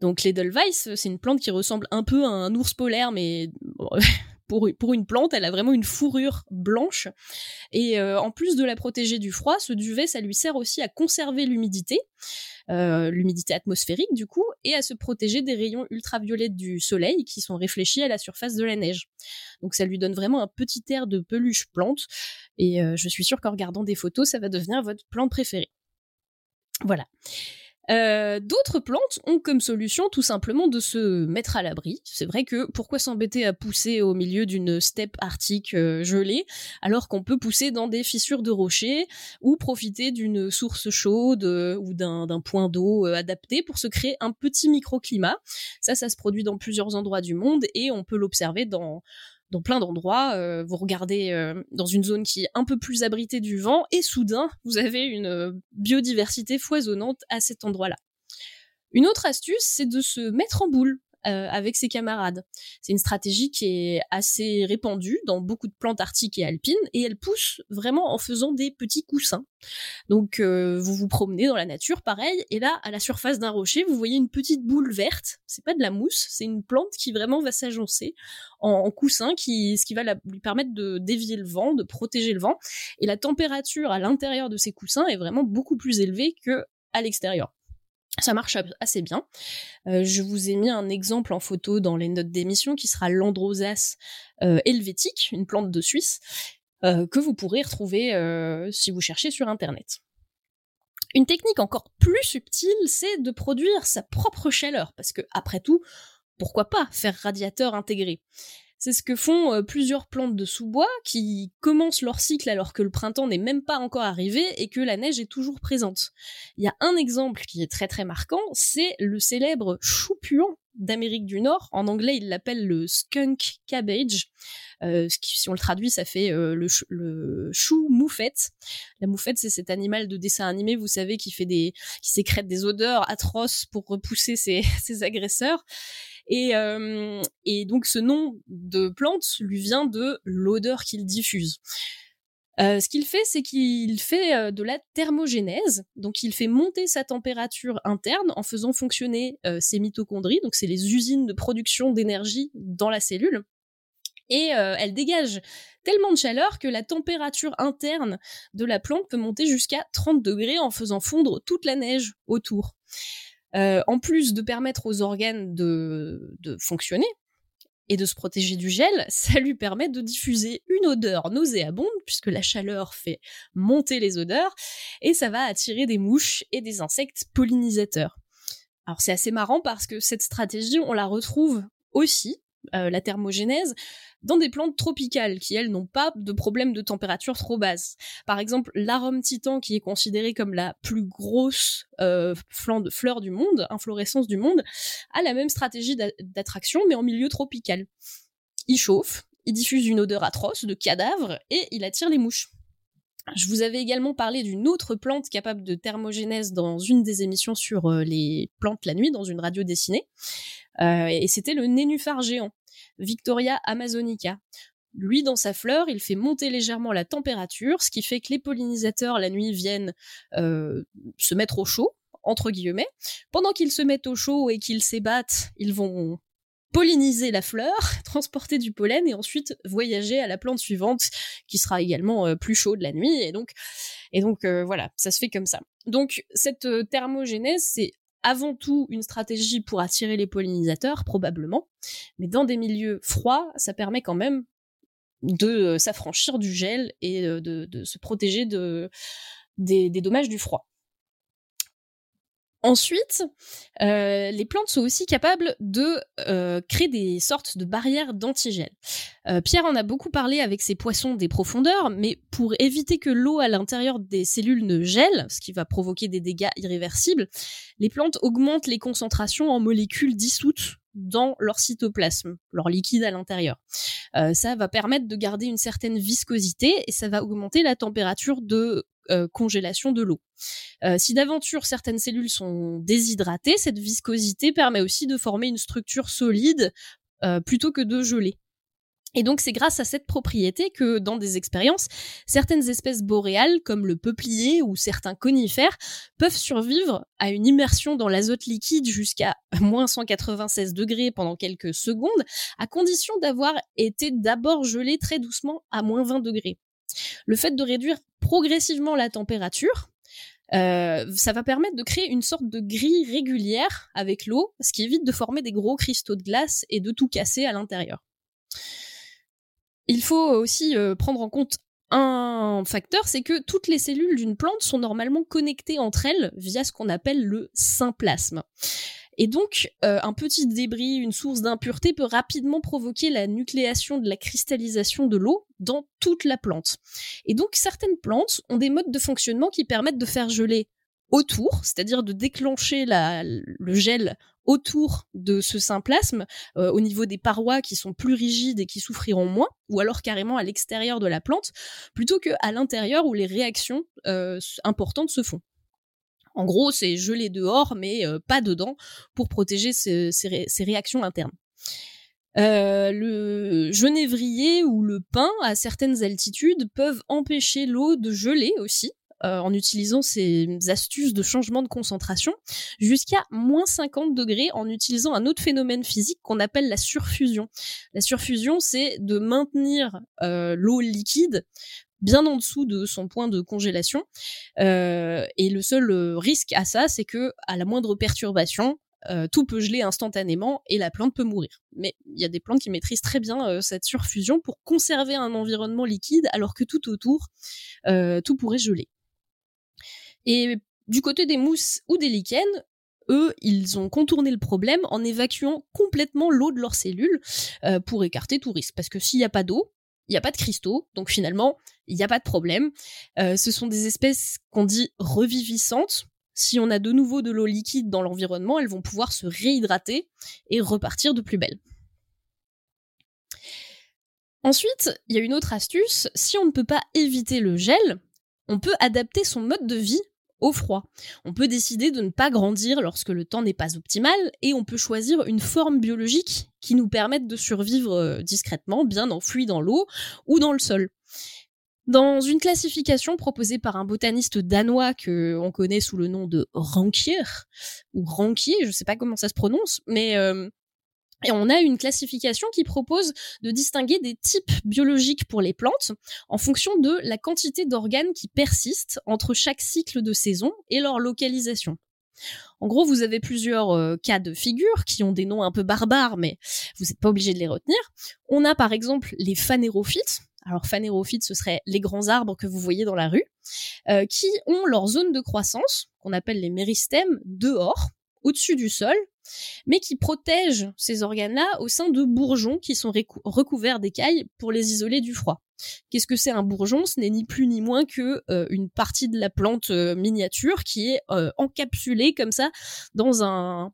Donc l'Edelweiss, c'est une plante qui ressemble un peu à un ours polaire, mais [LAUGHS] pour, une plante, elle a vraiment une fourrure blanche. Et euh, en plus de la protéger du froid, ce duvet, ça lui sert aussi à conserver l'humidité, euh, l'humidité atmosphérique du coup, et à se protéger des rayons ultraviolets du soleil qui sont réfléchis à la surface de la neige. Donc ça lui donne vraiment un petit air de peluche plante. Et euh, je suis sûre qu'en regardant des photos, ça va devenir votre plante préférée. Voilà. Euh, d'autres plantes ont comme solution tout simplement de se mettre à l'abri. C'est vrai que pourquoi s'embêter à pousser au milieu d'une steppe arctique euh, gelée alors qu'on peut pousser dans des fissures de rochers ou profiter d'une source chaude euh, ou d'un point d'eau adapté pour se créer un petit microclimat. Ça, ça se produit dans plusieurs endroits du monde et on peut l'observer dans dans plein d'endroits. Euh, vous regardez euh, dans une zone qui est un peu plus abritée du vent et soudain, vous avez une euh, biodiversité foisonnante à cet endroit-là. Une autre astuce, c'est de se mettre en boule. Euh, avec ses camarades. C'est une stratégie qui est assez répandue dans beaucoup de plantes arctiques et alpines et elle pousse vraiment en faisant des petits coussins. Donc euh, vous vous promenez dans la nature, pareil, et là à la surface d'un rocher vous voyez une petite boule verte. C'est pas de la mousse, c'est une plante qui vraiment va s'agencer en, coussin, qui ce qui va lui permettre de dévier le vent, de protéger le vent. Et la température à l'intérieur de ces coussins est vraiment beaucoup plus élevée que à l'extérieur. Ça marche assez bien. Euh, je vous ai mis un exemple en photo dans les notes d'émission qui sera l'androsas euh, helvétique, une plante de Suisse, euh, que vous pourrez retrouver si vous cherchez sur Internet. Une technique encore plus subtile, c'est de produire sa propre chaleur, parce que après tout, pourquoi pas faire radiateur intégré? C'est ce que font euh, plusieurs plantes de sous-bois qui commencent leur cycle alors que le printemps n'est même pas encore arrivé et que la neige est toujours présente. Il y a un exemple qui est très très marquant, c'est le célèbre chou puant d'Amérique du Nord. En anglais, il l'appelle le skunk cabbage. Euh, si on le traduit, ça fait euh, le, chou moufette. La moufette, c'est cet animal de dessin animé, vous savez, qui fait des, qui sécrète des odeurs atroces pour repousser ses [LAUGHS] agresseurs. Et, euh, et donc ce nom de plante lui vient de l'odeur qu'il diffuse. Euh, ce qu'il fait, c'est qu'il fait euh, de la thermogénèse, donc il fait monter sa température interne en faisant fonctionner ses mitochondries, donc c'est les usines de production d'énergie dans la cellule, et elle dégage tellement de chaleur que la température interne de la plante peut monter jusqu'à 30 degrés en faisant fondre toute la neige autour. Euh, en plus de permettre aux organes de, fonctionner et de se protéger du gel, [LAUGHS] ça lui permet de diffuser une odeur nauséabonde, puisque la chaleur fait monter les odeurs, et ça va attirer des mouches et des insectes pollinisateurs. Alors c'est assez marrant parce que cette stratégie, on la retrouve aussi la thermogénèse dans des plantes tropicales qui, elles, n'ont pas de problème de température trop basse. Par exemple, l'arôme titan, qui est considéré comme la plus grosse euh, fleur du monde, inflorescence du monde, a la même stratégie d'attraction, mais en milieu tropical. Il chauffe, il diffuse une odeur atroce de cadavre et il attire les mouches. Je vous avais également parlé d'une autre plante capable de thermogénèse dans une des émissions sur euh, les plantes la nuit, dans une radio dessinée. Euh, et c'était le nénuphar géant. Victoria amazonica. Lui, dans sa fleur, il fait monter légèrement la température, ce qui fait que les pollinisateurs la nuit viennent euh, se mettre au chaud, entre guillemets. Pendant qu'ils se mettent au chaud et qu'ils s'ébattent, ils vont polliniser la fleur, [LAUGHS] transporter du pollen et ensuite voyager à la plante suivante qui sera également euh, plus chaude la nuit et donc euh, voilà, ça se fait comme ça. Donc cette thermogénèse c'est avant tout une stratégie pour attirer les pollinisateurs, probablement, mais dans des milieux froids, ça permet quand même de euh, s'affranchir du gel et euh, de, se protéger de, des dommages du froid. Ensuite, euh, les plantes sont aussi capables de euh, créer des sortes de barrières d'antigel. Euh, Pierre en a beaucoup parlé avec ses poissons des profondeurs, mais pour éviter que l'eau à l'intérieur des cellules ne gèle, ce qui va provoquer des dégâts irréversibles, les plantes augmentent les concentrations en molécules dissoutes dans leur cytoplasme, leur liquide à l'intérieur. ça va permettre de garder une certaine viscosité et ça va augmenter la température de euh, congélation de l'eau. Euh, si d'aventure certaines cellules sont déshydratées, cette viscosité permet aussi de former une structure solide euh, plutôt que de geler. Et donc c'est grâce à cette propriété que dans des expériences, certaines espèces boréales comme le peuplier ou certains conifères peuvent survivre à une immersion dans l'azote liquide jusqu'à [LAUGHS] moins 196 degrés pendant quelques secondes, à condition d'avoir été d'abord gelés très doucement à moins 20 degrés. Le fait de réduire progressivement la température, euh, ça va permettre de créer une sorte de grille régulière avec l'eau, ce qui évite de former des gros cristaux de glace et de tout casser à l'intérieur. Il faut aussi euh, prendre en compte un facteur, c'est que toutes les cellules d'une plante sont normalement connectées entre elles via ce qu'on appelle le symplasme. Et donc, euh, un petit débris, une source d'impureté peut rapidement provoquer la nucléation de la cristallisation de l'eau dans toute la plante. Et donc, certaines plantes ont des modes de fonctionnement qui permettent de faire geler autour, c'est-à-dire de déclencher le gel autour de ce symplasme euh, au niveau des parois qui sont plus rigides et qui souffriront moins, ou alors carrément à l'extérieur de la plante, plutôt qu'à l'intérieur où les réactions euh, importantes se font. En gros, c'est gelé dehors, mais euh, pas dedans, pour protéger ces, réactions internes. Le genévrier ou le pin à certaines altitudes peuvent empêcher l'eau de geler aussi. Euh, en utilisant ces astuces de changement de concentration jusqu'à moins 50 degrés en utilisant un autre phénomène physique qu'on appelle la surfusion. La surfusion, c'est de maintenir l'eau liquide bien en dessous de son point de congélation. Euh, et le seul euh, risque à ça, c'est que à la moindre perturbation, euh, tout peut geler instantanément et la plante peut mourir. Mais il y a des plantes qui maîtrisent très bien cette surfusion pour conserver un environnement liquide alors que tout autour, tout pourrait geler. Et du côté des mousses ou des lichens, eux, ils ont contourné le problème en évacuant complètement l'eau de leurs cellules pour écarter tout risque. Parce que s'il n'y a pas d'eau, il n'y a pas de cristaux, donc finalement, il n'y a pas de problème. Euh, ce sont des espèces qu'on dit revivissantes. Si on a de nouveau de l'eau liquide dans l'environnement, elles vont pouvoir se réhydrater et repartir de plus belle. Ensuite, il y a une autre astuce. Si on ne peut pas éviter le gel, on peut adapter son mode de vie au froid. On peut décider de ne pas grandir lorsque le temps n'est pas optimal et on peut choisir une forme biologique qui nous permette de survivre euh, discrètement, bien enfouis dans l'eau ou dans le sol. Dans une classification proposée par un botaniste danois que on connaît sous le nom de Rankier ou Rankier, je ne sais pas comment ça se prononce, mais euh, et on a une classification qui propose de distinguer des types biologiques pour les plantes en fonction de la quantité d'organes qui persistent entre chaque cycle de saison et leur localisation. En gros, vous avez plusieurs euh, cas de figure qui ont des noms un peu barbares, mais vous n'êtes pas obligé de les retenir. On a par exemple les phanérophytes. Alors phanérophytes, ce seraient les grands arbres que vous voyez dans la rue, euh, qui ont leur zone de croissance, qu'on appelle les méristèmes, dehors, au-dessus du sol, mais qui protègent ces organes-là au sein de bourgeons qui sont recouverts d'écailles pour les isoler du froid. Qu'est-ce que c'est un bourgeon? Ce n'est ni plus ni moins que euh, une partie de la plante euh, miniature qui est euh, encapsulée comme ça dans un,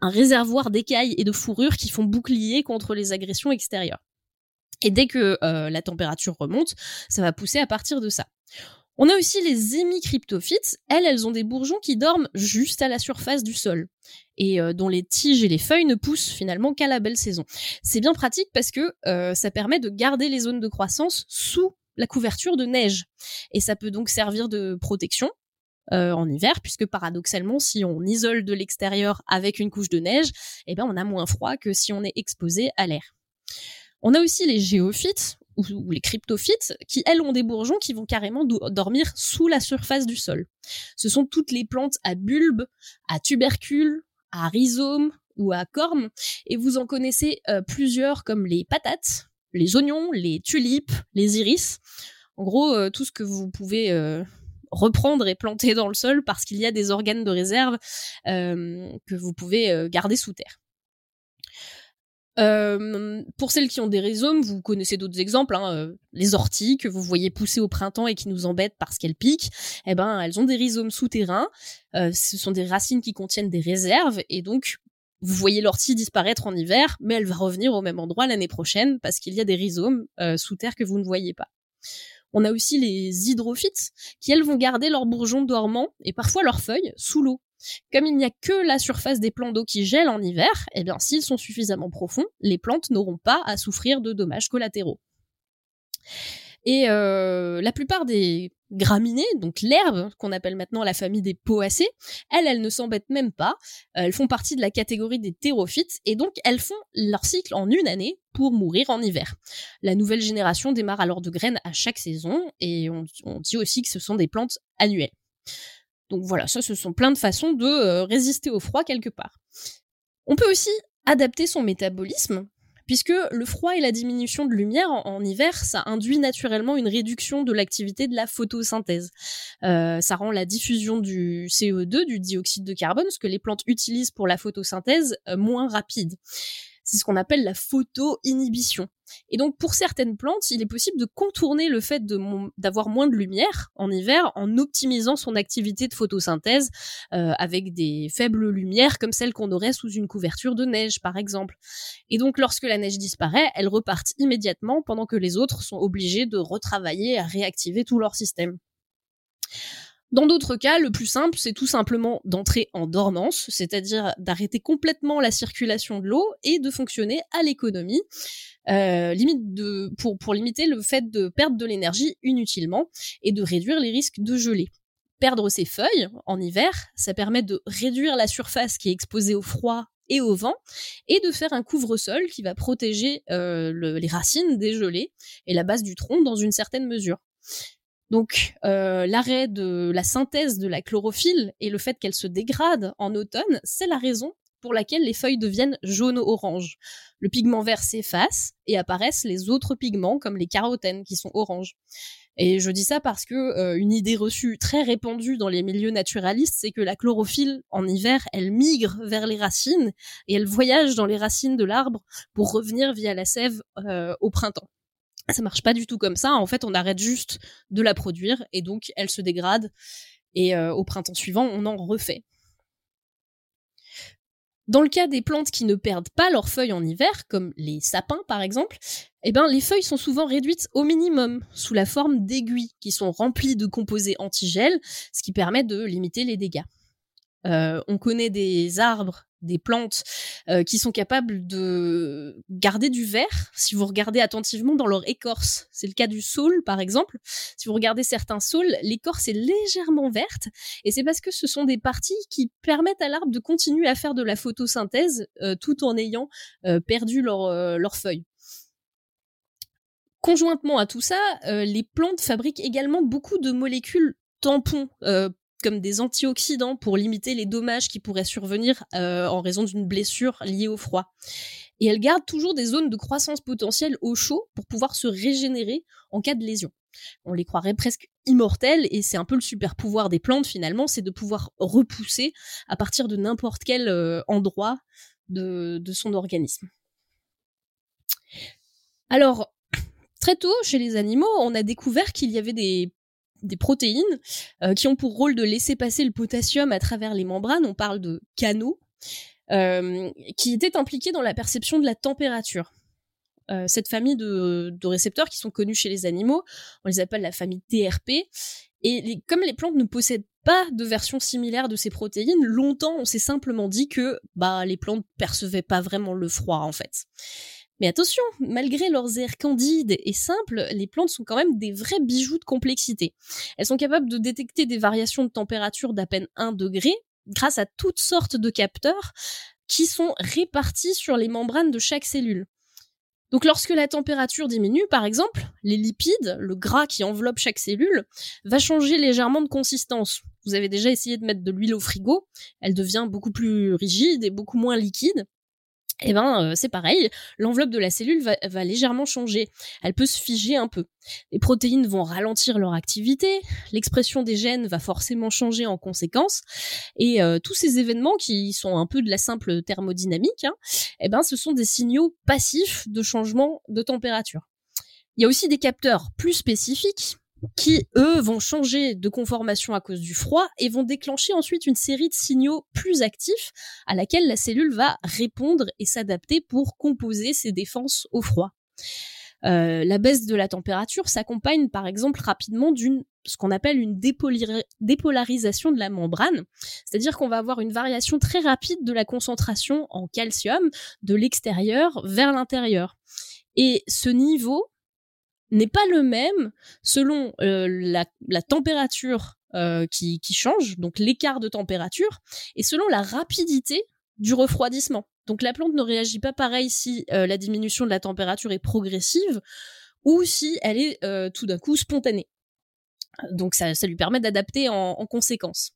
un réservoir d'écailles et de fourrure qui font bouclier contre les agressions extérieures. Et dès que la température remonte, ça va pousser à partir de ça. On a aussi les hémicryptophytes. Elles, elles ont des bourgeons qui dorment juste à la surface du sol et euh, dont les tiges et les feuilles ne poussent finalement qu'à la belle saison. C'est bien pratique parce que euh, ça permet de garder les zones de croissance sous la couverture de neige. Et ça peut donc servir de protection euh, en hiver, puisque paradoxalement, si on isole de l'extérieur avec une couche de neige, eh ben on a moins froid que si on est exposé à l'air. On a aussi les géophytes, ou, les cryptophytes, qui elles ont des bourgeons qui vont carrément dormir sous la surface du sol. Ce sont toutes les plantes à bulbes, à tubercules, à rhizomes ou à cornes, et vous en connaissez euh, plusieurs comme les patates, les oignons, les tulipes, les iris. En gros, euh, tout ce que vous pouvez euh, reprendre et planter dans le sol parce qu'il y a des organes de réserve que vous pouvez garder sous terre. Euh, pour celles qui ont des rhizomes, vous connaissez d'autres exemples, hein, euh, les orties que vous voyez pousser au printemps et qui nous embêtent parce qu'elles piquent. Eh ben, elles ont des rhizomes souterrains. Euh, ce sont des racines qui contiennent des réserves et donc vous voyez l'ortie disparaître en hiver, mais elle va revenir au même endroit l'année prochaine parce qu'il y a des rhizomes sous terre que vous ne voyez pas. On a aussi les hydrophytes qui elles vont garder leurs bourgeons dormants et parfois leurs feuilles sous l'eau. Comme il n'y a que la surface des plants d'eau qui gèle en hiver, eh bien s'ils sont suffisamment profonds, les plantes n'auront pas à souffrir de dommages collatéraux. Et euh, la plupart des graminées, donc l'herbe qu'on appelle maintenant la famille des poacées, elles, elles ne s'embêtent même pas. Elles font partie de la catégorie des thérophytes et donc elles font leur cycle en une année pour mourir en hiver. La nouvelle génération démarre alors de graines à chaque saison et on dit aussi que ce sont des plantes annuelles. Donc voilà, ça, ce sont plein de façons de euh, résister au froid quelque part. On peut aussi adapter son métabolisme, puisque le froid et la diminution de lumière en, hiver, ça induit naturellement une réduction de l'activité de la photosynthèse. Euh, ça rend la diffusion du CO2, du dioxyde de carbone, ce que les plantes utilisent pour la photosynthèse, euh, moins rapide. C'est ce qu'on appelle la photo-inhibition. Et donc pour certaines plantes, il est possible de contourner le fait d'avoir moins de lumière en hiver en optimisant son activité de photosynthèse euh, avec des faibles lumières comme celles qu'on aurait sous une couverture de neige par exemple. Et donc lorsque la neige disparaît, elles repartent immédiatement pendant que les autres sont obligés de retravailler à réactiver tout leur système. Dans d'autres cas, le plus simple, c'est tout simplement d'entrer en dormance, c'est-à-dire d'arrêter complètement la circulation de l'eau et de fonctionner à l'économie, euh, pour, limiter le fait de perdre de l'énergie inutilement et de réduire les risques de geler. Perdre ses feuilles en hiver, ça permet de réduire la surface qui est exposée au froid et au vent, et de faire un couvre-sol qui va protéger euh, les racines des gelées et la base du tronc dans une certaine mesure. Donc euh, l'arrêt de la synthèse de la chlorophylle et le fait qu'elle se dégrade en automne, c'est la raison pour laquelle les feuilles deviennent jaune-orange. Le pigment vert s'efface et apparaissent les autres pigments comme les carotènes qui sont oranges. Et je dis ça parce que euh, une idée reçue très répandue dans les milieux naturalistes, c'est que la chlorophylle en hiver, elle migre vers les racines et elle voyage dans les racines de l'arbre pour revenir via la sève euh, au printemps ça marche pas du tout comme ça. En fait, on arrête juste de la produire et donc elle se dégrade. Et euh, au printemps suivant, on en refait. Dans le cas des plantes qui ne perdent pas leurs feuilles en hiver, comme les sapins par exemple, eh ben, les feuilles sont souvent réduites au minimum, sous la forme d'aiguilles qui sont remplies de composés antigel, ce qui permet de limiter les dégâts. Euh, on connaît des arbres des plantes euh, qui sont capables de garder du vert si vous regardez attentivement dans leur écorce. C'est le cas du saule par exemple. Si vous regardez certains saules, l'écorce est légèrement verte et c'est parce que ce sont des parties qui permettent à l'arbre de continuer à faire de la photosynthèse euh, tout en ayant perdu leurs feuilles. Conjointement à tout ça, les plantes fabriquent également beaucoup de molécules tampons comme des antioxydants pour limiter les dommages qui pourraient survenir euh, en raison d'une blessure liée au froid. Et elle garde toujours des zones de croissance potentielle au chaud pour pouvoir se régénérer en cas de lésion. On les croirait presque immortels et c'est un peu le super pouvoir des plantes finalement, c'est de pouvoir repousser à partir de n'importe quel euh, endroit de, son organisme. Alors, très tôt, chez les animaux, on a découvert qu'il y avait des, protéines euh, qui ont pour rôle de laisser passer le potassium à travers les membranes. On parle de canaux. Euh, qui étaient impliqués dans la perception de la température. Euh, cette famille de, récepteurs qui sont connus chez les animaux, on les appelle la famille TRP. Et comme les plantes ne possèdent pas de version similaire de ces protéines, longtemps on s'est simplement dit que bah, les plantes percevaient pas vraiment le froid en fait. Mais attention, malgré leurs airs candides et simples, les plantes sont quand même des vrais bijoux de complexité. Elles sont capables de détecter des variations de température d'à peine 1 degré grâce à toutes sortes de capteurs qui sont répartis sur les membranes de chaque cellule. Donc lorsque la température diminue, par exemple, les lipides, le gras qui enveloppe chaque cellule, va changer légèrement de consistance. Vous avez déjà essayé de mettre de l'huile au frigo, elle devient beaucoup plus rigide et beaucoup moins liquide eh ben euh, c'est pareil, l'enveloppe de la cellule va, légèrement changer, elle peut se figer un peu. Les protéines vont ralentir leur activité, l'expression des gènes va forcément changer en conséquence, et euh, tous ces événements qui sont un peu de la simple thermodynamique, hein, eh ben ce sont des signaux passifs de changement de température. Il y a aussi des capteurs plus spécifiques qui, eux, vont changer de conformation à cause du froid et vont déclencher ensuite une série de signaux plus actifs à laquelle la cellule va répondre et s'adapter pour composer ses défenses au froid. Euh, la baisse de la température s'accompagne par exemple rapidement d'une ce qu'on appelle une dépolarisation de la membrane, c'est-à-dire qu'on va avoir une variation très rapide de la concentration en calcium de l'extérieur vers l'intérieur. Et ce niveau n'est pas le même selon euh, la, température euh, qui, change, donc l'écart de température, et selon la rapidité du refroidissement. Donc la plante ne réagit pas pareil si euh, la diminution de la température est progressive ou si elle est tout d'un coup spontanée. Donc ça, lui permet d'adapter en conséquence.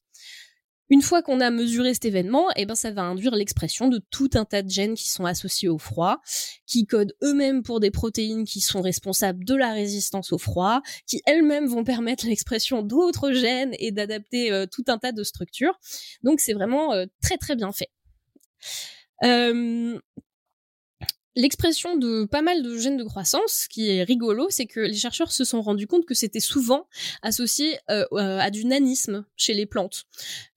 Une fois qu'on a mesuré cet événement, eh ben ça va induire l'expression de tout un tas de gènes qui sont associés au froid, qui codent eux-mêmes pour des protéines qui sont responsables de la résistance au froid, qui elles-mêmes vont permettre l'expression d'autres gènes et d'adapter euh, tout un tas de structures. Donc c'est vraiment euh, très très bien fait. Euh, l'expression de pas mal de gènes de croissance, ce qui est rigolo, c'est que les chercheurs se sont rendus compte que c'était souvent associé euh, à du nanisme chez les plantes.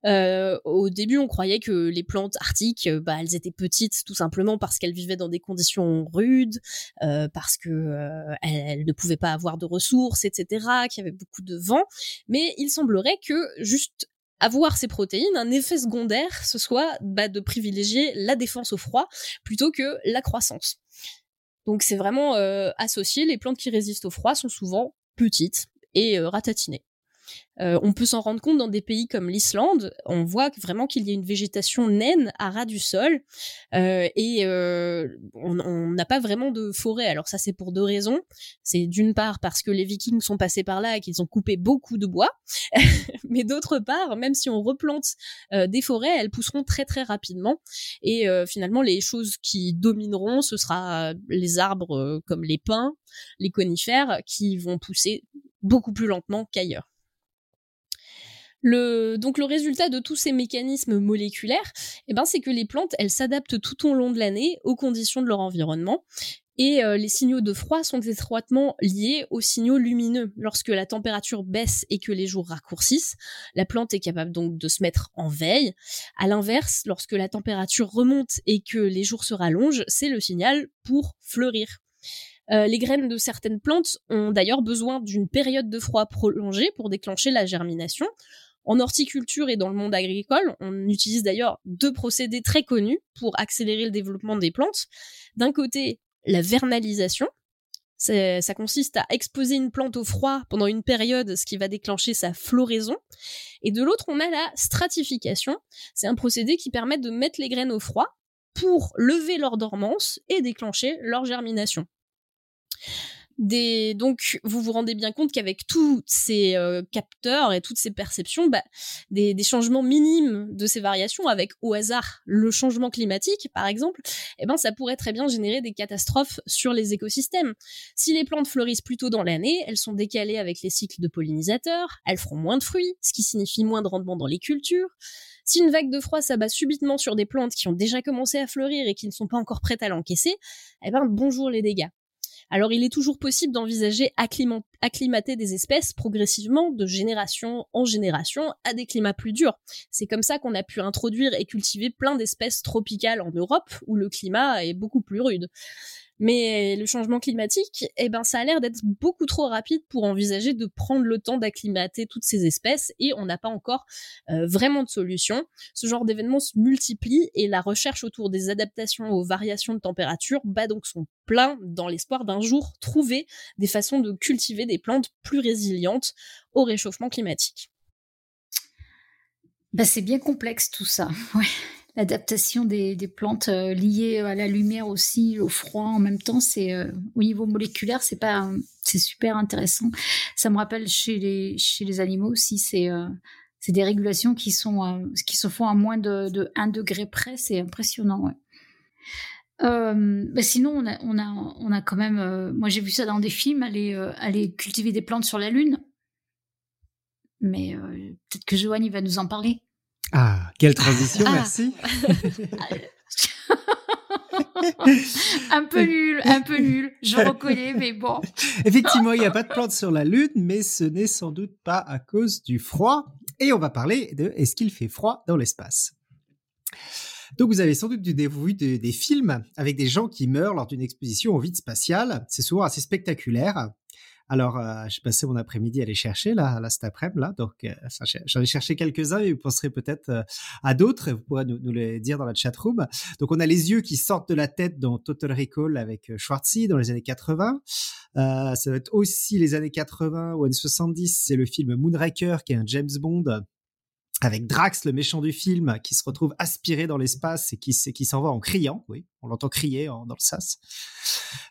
Euh, au début, on croyait que les plantes arctiques, euh, bah, elles étaient petites tout simplement parce qu'elles vivaient dans des conditions rudes, parce que elles, ne pouvaient pas avoir de ressources, etc., qu'il y avait beaucoup de vent. Mais il semblerait que juste avoir ces protéines, un effet secondaire, ce soit bah, de privilégier la défense au froid plutôt que la croissance. Donc c'est vraiment euh, associé, les plantes qui résistent au froid sont souvent petites et euh, ratatinées. Euh, on peut s'en rendre compte dans des pays comme l'Islande. On voit vraiment qu'il y a une végétation naine à ras du sol euh, et euh, on n'a pas vraiment de forêt. Alors ça c'est pour deux raisons. C'est d'une part parce que les Vikings sont passés par là et qu'ils ont coupé beaucoup de bois, [LAUGHS] mais d'autre part, même si on replante des forêts, elles pousseront très très rapidement et finalement les choses qui domineront, ce sera les arbres comme les pins, les conifères qui vont pousser beaucoup plus lentement qu'ailleurs. Le, donc le résultat de tous ces mécanismes moléculaires, eh ben, c'est que les plantes, elles s'adaptent tout au long de l'année aux conditions de leur environnement. Et euh, les signaux de froid sont étroitement liés aux signaux lumineux. Lorsque la température baisse et que les jours raccourcissent, la plante est capable donc de se mettre en veille. À l'inverse, lorsque la température remonte et que les jours se rallongent, c'est le signal pour fleurir. Euh, les graines de certaines plantes ont d'ailleurs besoin d'une période de froid prolongée pour déclencher la germination. En horticulture et dans le monde agricole, on utilise d'ailleurs deux procédés très connus pour accélérer le développement des plantes. D'un côté, la vernalisation. Ça consiste à exposer une plante au froid pendant une période, ce qui va déclencher sa floraison. Et de l'autre, on a la stratification. C'est un procédé qui permet de mettre les graines au froid pour lever leur dormance et déclencher leur germination. Donc, vous vous rendez bien compte qu'avec tous ces euh, capteurs et toutes ces perceptions, bah, des, des, changements minimes de ces variations, avec au hasard le changement climatique, par exemple, eh ben, ça pourrait très bien générer des catastrophes sur les écosystèmes. Si les plantes fleurissent plus tôt dans l'année, elles sont décalées avec les cycles de pollinisateurs, elles feront moins de fruits, ce qui signifie moins de rendement dans les cultures. Si une vague de froid s'abat subitement sur des plantes qui ont déjà commencé à fleurir et qui ne sont pas encore prêtes à l'encaisser, eh ben bonjour les dégâts. Alors il est toujours possible d'envisager acclimater des espèces progressivement de génération en génération à des climats plus durs. C'est comme ça qu'on a pu introduire et cultiver plein d'espèces tropicales en Europe où le climat est beaucoup plus rude. Mais le changement climatique, eh ben, ça a l'air d'être beaucoup trop rapide pour envisager de prendre le temps d'acclimater toutes ces espèces et on n'a pas encore euh, vraiment de solution. Ce genre d'événements se multiplie et la recherche autour des adaptations aux variations de température bat donc son plein dans l'espoir d'un jour trouver des façons de cultiver des plantes plus résilientes au réchauffement climatique. Bah, c'est bien complexe tout ça. L'adaptation des, plantes euh, liées à la lumière aussi, au froid en même temps, c'est euh, au niveau moléculaire, c'est pas, c'est super intéressant. Ça me rappelle chez les chez les animaux aussi, c'est euh, c'est des régulations qui sont qui se font à moins de, de 1 degré près, c'est impressionnant. Ouais. Bah sinon, on a, on a, on a quand même. moi, j'ai vu ça dans des films, aller, aller cultiver des plantes sur la Lune. Mais peut-être que Joanne, va nous en parler. Ah, quelle transition, ah. merci. [LAUGHS] un peu nul, un peu nul, je reconnais, mais bon. Effectivement, il n'y a pas de plantes sur la Lune, mais ce n'est sans doute pas à cause du froid. Et on va parler de est-ce qu'il fait froid dans l'espace donc vous avez sans doute vu des, des films avec des gens qui meurent lors d'une exposition au vide spatial. C'est souvent assez spectaculaire. Alors, euh, j'ai passé mon après-midi à les chercher là, là cet après-midi là. Donc, euh, j'en ai cherché quelques-uns et vous penserez peut-être euh, à d'autres. Vous pourrez nous, les dire dans la chat room. Donc, on a les yeux qui sortent de la tête dans Total Recall avec Schwarzy dans les années 80. ça va être aussi les années 80 ou années 70. C'est le film Moonraker qui est un James Bond avec Drax, le méchant du film, qui se retrouve aspiré dans l'espace et qui, s'en va en criant. Oui, on l'entend crier dans le sas.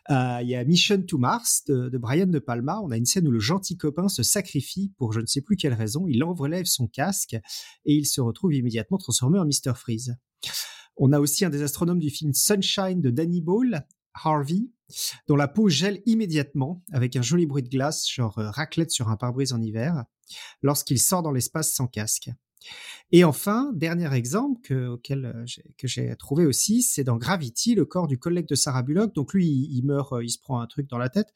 Euh, il y a Mission to Mars de, Brian De Palma. On a une scène où le gentil copain se sacrifie pour je ne sais plus quelle raison. Il enlève son casque et il se retrouve immédiatement transformé en Mr. Freeze. On a aussi un des astronomes du film Sunshine de Danny Boyle, Harvey, dont la peau gèle immédiatement avec un joli bruit de glace, genre euh, raclette sur un pare-brise en hiver, lorsqu'il sort dans l'espace sans casque. Et enfin, dernier exemple que, euh, que j'ai trouvé aussi, c'est dans Gravity, le corps du collègue de Sarah Bullock. Donc lui, il, meurt, euh, il se prend un truc dans la tête,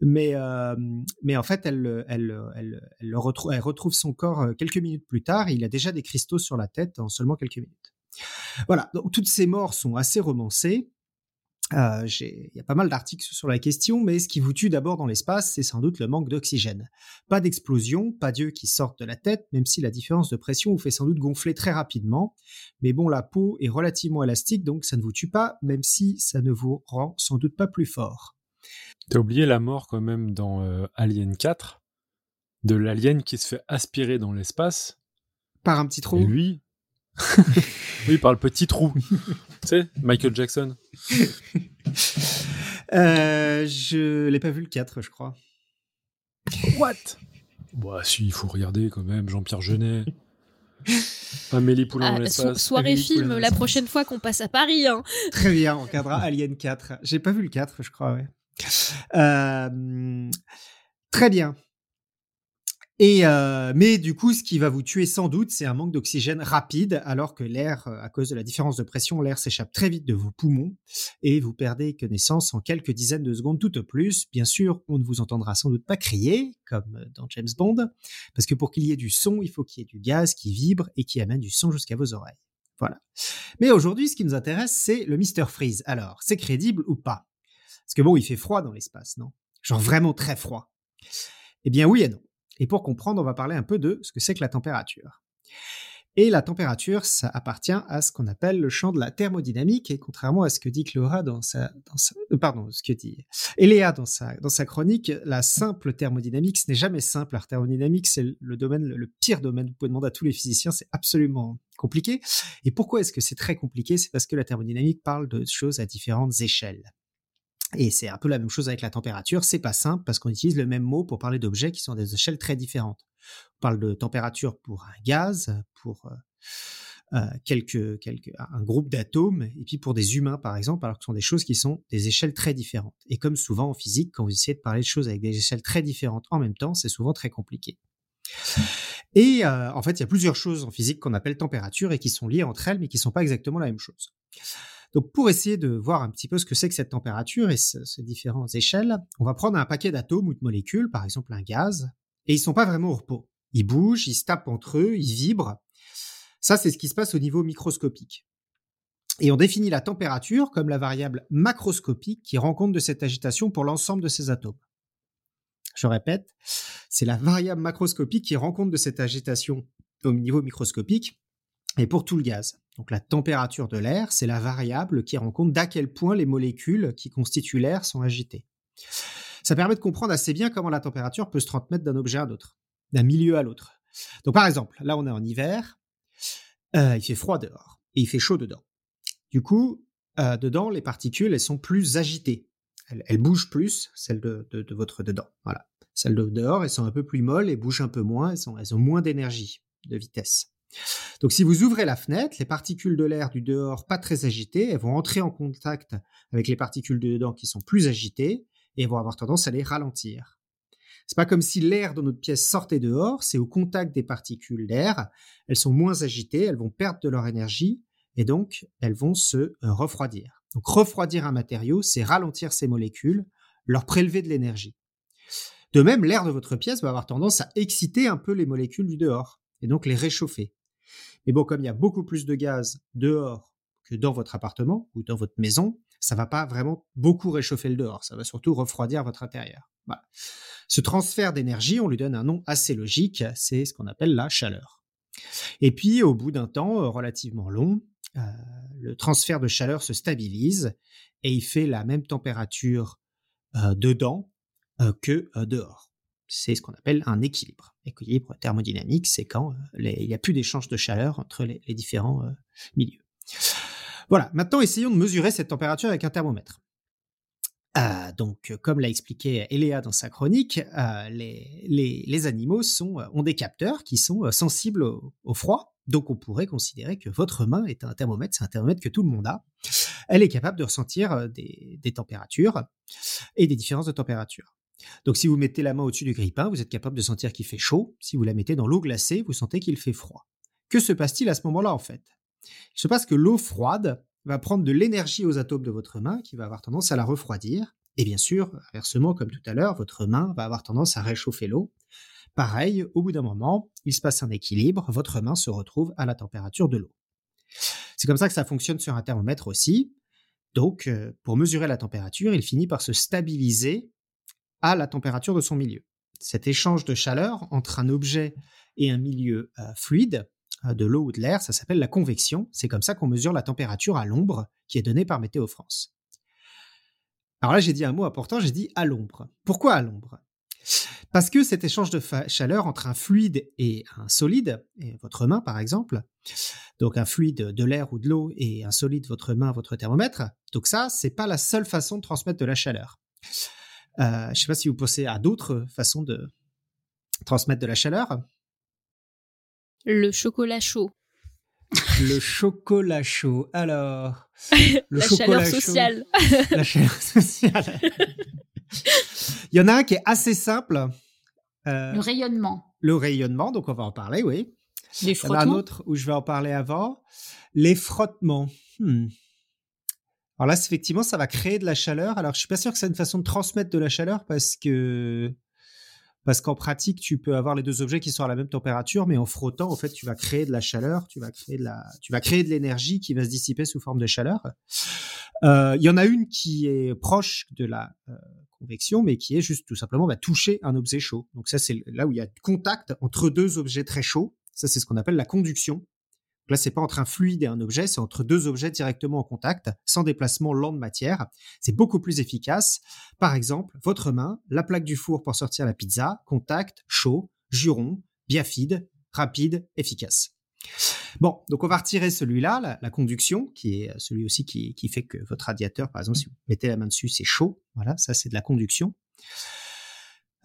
mais euh, mais en fait, elle elle elle, elle, retrouve, elle retrouve son corps quelques minutes plus tard. Il a déjà des cristaux sur la tête en seulement quelques minutes. Voilà. Donc toutes ces morts sont assez romancées. Euh, il y a pas mal d'articles sur la question, mais ce qui vous tue d'abord dans l'espace, c'est sans doute le manque d'oxygène. Pas d'explosion, pas d'yeux qui sortent de la tête, même si la différence de pression vous fait sans doute gonfler très rapidement. Mais bon, la peau est relativement élastique, donc ça ne vous tue pas, même si ça ne vous rend sans doute pas plus fort. T'as oublié la mort quand même dans euh, Alien 4, de l'alien qui se fait aspirer dans l'espace? Par un petit trou. Et lui, oui, par le petit trou. tu sais, Michael Jackson. Euh, je l'ai pas vu le 4, je crois. What? Bah si, il faut regarder quand même, Jean-Pierre Jeunet. Amélie Poulain dans ah, soirée film la prochaine fois qu'on passe à Paris. Hein. Très bien, on regardera Alien 4. J'ai pas vu le 4, je crois, ouais. Euh, très bien. Et euh, mais du coup, ce qui va vous tuer sans doute, c'est un manque d'oxygène rapide, alors que l'air, euh, à cause de la différence de pression, l'air s'échappe très vite de vos poumons et vous perdez connaissance en quelques dizaines de secondes tout au plus. Bien sûr, on ne vous entendra sans doute pas crier, comme dans James Bond, parce que pour qu'il y ait du son, il faut qu'il y ait du gaz qui vibre et qui amène du son jusqu'à vos oreilles. Voilà. Mais aujourd'hui, ce qui nous intéresse, c'est le Mr. Freeze. Alors, c'est crédible ou pas? Parce que bon, il fait froid dans l'espace, non? Genre vraiment très froid. Eh bien oui et non. Et pour comprendre, on va parler un peu de ce que c'est que la température. Et la température, ça appartient à ce qu'on appelle le champ de la thermodynamique. Et contrairement à ce que dit Clara dans sa, dans sa euh, pardon, ce que dit Eléa dans sa, dans sa chronique, la simple thermodynamique, ce n'est jamais simple. La thermodynamique, c'est le domaine, le pire domaine. Vous pouvez demander à tous les physiciens, c'est absolument compliqué. Et pourquoi est-ce que c'est très compliqué? C'est parce que la thermodynamique parle de choses à différentes échelles. Et c'est un peu la même chose avec la température. C'est pas simple parce qu'on utilise le même mot pour parler d'objets qui sont à des échelles très différentes. On parle de température pour un gaz, pour euh, euh, quelques, quelques, un groupe d'atomes, et puis pour des humains, par exemple, alors que ce sont des choses qui sont des échelles très différentes. Et comme souvent en physique, quand vous essayez de parler de choses avec des échelles très différentes en même temps, c'est souvent très compliqué. Et euh, en fait, il y a plusieurs choses en physique qu'on appelle température et qui sont liées entre elles, mais qui ne sont pas exactement la même chose. Donc, pour essayer de voir un petit peu ce que c'est que cette température et ces différentes échelles, on va prendre un paquet d'atomes ou de molécules, par exemple un gaz, et ils sont pas vraiment au repos. Ils bougent, ils se tapent entre eux, ils vibrent. Ça, c'est ce qui se passe au niveau microscopique. Et on définit la température comme la variable macroscopique qui rend compte de cette agitation pour l'ensemble de ces atomes. Je répète, c'est la variable macroscopique qui rend compte de cette agitation au niveau microscopique et pour tout le gaz. Donc la température de l'air, c'est la variable qui rend compte d'à quel point les molécules qui constituent l'air sont agitées. Ça permet de comprendre assez bien comment la température peut se transmettre d'un objet à un autre, d'un milieu à l'autre. Donc par exemple, là on est en hiver, euh, il fait froid dehors et il fait chaud dedans. Du coup, euh, dedans, les particules, elles sont plus agitées. Elles, bougent plus, celles de, de, votre dedans. Voilà. Celles de dehors, elles sont un peu plus molles et bougent un peu moins, elles, elles ont moins d'énergie, de vitesse. Donc si vous ouvrez la fenêtre, les particules de l'air du dehors pas très agitées, elles vont entrer en contact avec les particules de dedans qui sont plus agitées et vont avoir tendance à les ralentir. C'est pas comme si l'air dans notre pièce sortait dehors, c'est au contact des particules d'air, elles sont moins agitées, elles vont perdre de leur énergie et donc elles vont se euh, refroidir. Donc refroidir un matériau, c'est ralentir ses molécules, leur prélever de l'énergie. De même, l'air de votre pièce va avoir tendance à exciter un peu les molécules du dehors et donc les réchauffer. Mais bon, comme il y a beaucoup plus de gaz dehors que dans votre appartement ou dans votre maison, ça va pas vraiment beaucoup réchauffer le dehors, ça va surtout refroidir votre intérieur. Ce transfert d'énergie, on lui donne un nom assez logique, c'est ce qu'on appelle la chaleur. Et puis, au bout d'un temps euh, relativement long, euh, le transfert de chaleur se stabilise et il fait la même température euh, dedans que dehors c'est ce qu'on appelle un équilibre. Équilibre thermodynamique, c'est quand euh, il n'y a plus d'échange de chaleur entre les, différents euh, milieux. Voilà, maintenant essayons de mesurer cette température avec un thermomètre. Euh, donc, comme l'a expliqué Eléa dans sa chronique, les, animaux ont des capteurs qui sont sensibles au, froid. Donc, on pourrait considérer que votre main est un thermomètre, c'est un thermomètre que tout le monde a. Elle est capable de ressentir des températures et des différences de température. Donc si vous mettez la main au-dessus du grille-pain, vous êtes capable de sentir qu'il fait chaud. Si vous la mettez dans l'eau glacée, vous sentez qu'il fait froid. Que se passe-t-il à ce moment-là en fait? Il se passe que l'eau froide va prendre de l'énergie aux atomes de votre main qui va avoir tendance à la refroidir. Et bien sûr, inversement, comme tout à l'heure, votre main va avoir tendance à réchauffer l'eau. Pareil, au bout d'un moment, il se passe un équilibre, votre main se retrouve à la température de l'eau. C'est comme ça que ça fonctionne sur un thermomètre aussi. Donc, euh, pour mesurer la température, il finit par se stabiliser à la température de son milieu. Cet échange de chaleur entre un objet et un milieu euh, fluide, euh, de l'eau ou de l'air, ça s'appelle la convection. C'est comme ça qu'on mesure la température à l'ombre qui est donnée par Météo France. Alors là, j'ai dit un mot important, j'ai dit à l'ombre. Pourquoi à l'ombre? Parce que cet échange de chaleur entre un fluide et un solide, votre main par exemple, donc un fluide de l'air ou de l'eau et un solide votre main, votre thermomètre, donc ça, c'est pas la seule façon de transmettre de la chaleur. Euh, je ne sais pas si vous pensez à d'autres façons de transmettre de la chaleur. Le chocolat chaud. Le chocolat chaud. Alors, [LAUGHS] la chaleur sociale. la chaleur sociale. [LAUGHS] Il y en a un qui est assez simple. Euh, le rayonnement. Le rayonnement, donc on va en parler, oui. Les frottements. Il y en a un autre où je vais en parler avant. Les frottements. Hmm. Alors là, effectivement, ça va créer de la chaleur. Alors, je suis pas sûr que c'est une façon de transmettre de la chaleur parce que parce qu'en pratique, tu peux avoir les deux objets qui sont à la même température, mais en frottant, en fait, tu vas créer de la chaleur, tu vas créer de la, tu vas créer de l'énergie qui va se dissiper sous forme de chaleur. Euh, il y en a une qui est proche de la euh, convection, mais qui est juste tout simplement bah, toucher un objet chaud. Donc ça, c'est là où il y a contact entre deux objets très chauds. Ça, c'est ce qu'on appelle la conduction. Là, c'est pas entre un fluide et un objet, c'est entre deux objets directement en contact, sans déplacement lent de matière. C'est beaucoup plus efficace. Par exemple, votre main, la plaque du four pour sortir la pizza, contact, chaud, juron, biafide, rapide, efficace. Bon, donc on va retirer celui-là, la, conduction, qui est celui aussi qui, qui, fait que votre radiateur, par exemple, si vous mettez la main dessus, c'est chaud. Voilà, ça c'est de la conduction.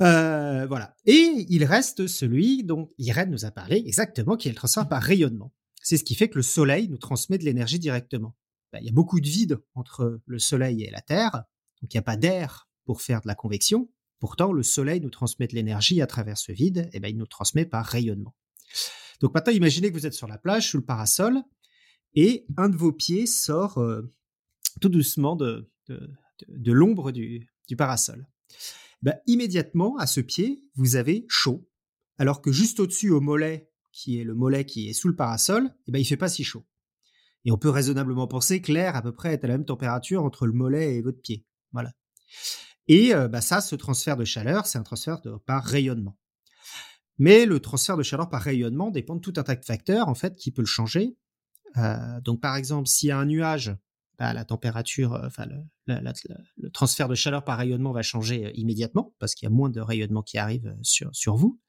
Euh, voilà. Et il reste celui dont Irène nous a parlé exactement, qui est le transfert par rayonnement. C'est ce qui fait que le Soleil nous transmet de l'énergie directement. Ben, il y a beaucoup de vide entre le Soleil et la Terre, donc il n'y a pas d'air pour faire de la convection. Pourtant, le Soleil nous transmet de l'énergie à travers ce vide, et ben, il nous transmet par rayonnement. Donc maintenant, imaginez que vous êtes sur la plage, sous le parasol, et un de vos pieds sort euh, tout doucement de, l'ombre du, parasol. Ben, immédiatement, à ce pied, vous avez chaud, alors que juste au-dessus, au mollet, qui est le mollet qui est sous le parasol, eh ben, il fait pas si chaud. Et on peut raisonnablement penser que l'air à peu près est à la même température entre le mollet et votre pied. Voilà. Et euh, bah, ça, ce transfert de chaleur, c'est un transfert par rayonnement. Mais le transfert de chaleur par rayonnement dépend de tout un tas de facteurs en fait qui peut le changer. Euh, donc par exemple, s'il y a un nuage, bah, la température, euh, le, transfert de chaleur par rayonnement va changer immédiatement parce qu'il y a moins de rayonnement qui arrive sur vous.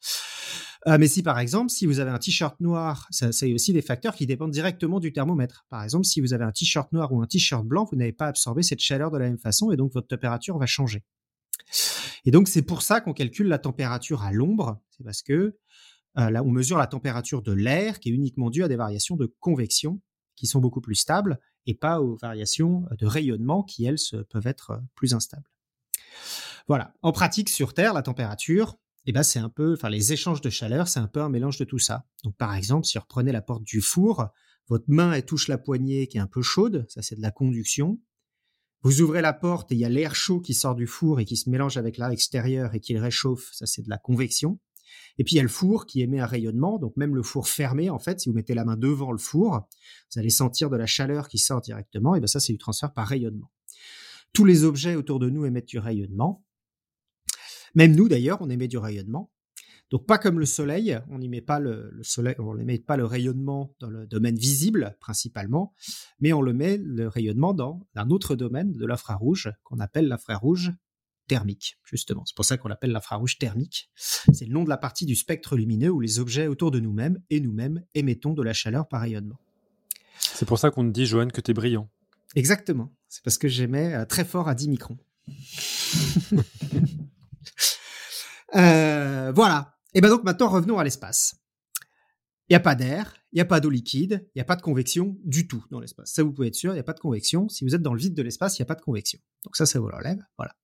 Euh, mais si par exemple, si vous avez un t-shirt noir, c'est aussi des facteurs qui dépendent directement du thermomètre. Par exemple, si vous avez un t-shirt noir ou un t-shirt blanc, vous n'avez pas absorbé cette chaleur de la même façon et donc votre température va changer. Et donc c'est pour ça qu'on calcule la température à l'ombre, c'est parce que euh, là on mesure la température de l'air qui est uniquement due à des variations de convection qui sont beaucoup plus stables et pas aux variations de rayonnement qui elles peuvent être plus instables. Voilà. En pratique sur Terre, la température, eh ben c'est un peu, enfin les échanges de chaleur, c'est un peu un mélange de tout ça. Donc par exemple, si vous reprenez la porte du four, votre main elle touche la poignée qui est un peu chaude, ça c'est de la conduction. Vous ouvrez la porte et il y a l'air chaud qui sort du four et qui se mélange avec l'air extérieur et qui le réchauffe, ça c'est de la convection. Et puis il y a le four qui émet un rayonnement, donc même le four fermé, en fait, si vous mettez la main devant le four, vous allez sentir de la chaleur qui sort directement, et bien ça c'est du transfert par rayonnement. Tous les objets autour de nous émettent du rayonnement, même nous, d'ailleurs, on émet du rayonnement. Donc pas comme le soleil, on n'émet pas le, soleil, on n'émet pas le rayonnement dans le domaine visible principalement, mais on le met le rayonnement dans un autre domaine de l'infrarouge qu'on appelle l'infrarouge thermique, justement. C'est pour ça qu'on l'appelle l'infrarouge thermique. C'est le nom de la partie du spectre lumineux où les objets autour de nous-mêmes et nous-mêmes émettons de la chaleur par rayonnement. C'est pour ça qu'on te dit, Johan, que tu es brillant. Exactement. C'est parce que j'émets euh, très fort à 10 microns. [LAUGHS] Euh, voilà. Et ben donc maintenant revenons à l'espace. Il n'y a pas d'air, il n'y a pas d'eau liquide, il n'y a pas de convection du tout dans l'espace. Ça, vous pouvez être sûr, il n'y a pas de convection. Si vous êtes dans le vide de l'espace, il n'y a pas de convection. Donc ça, ça vous relève. Voilà.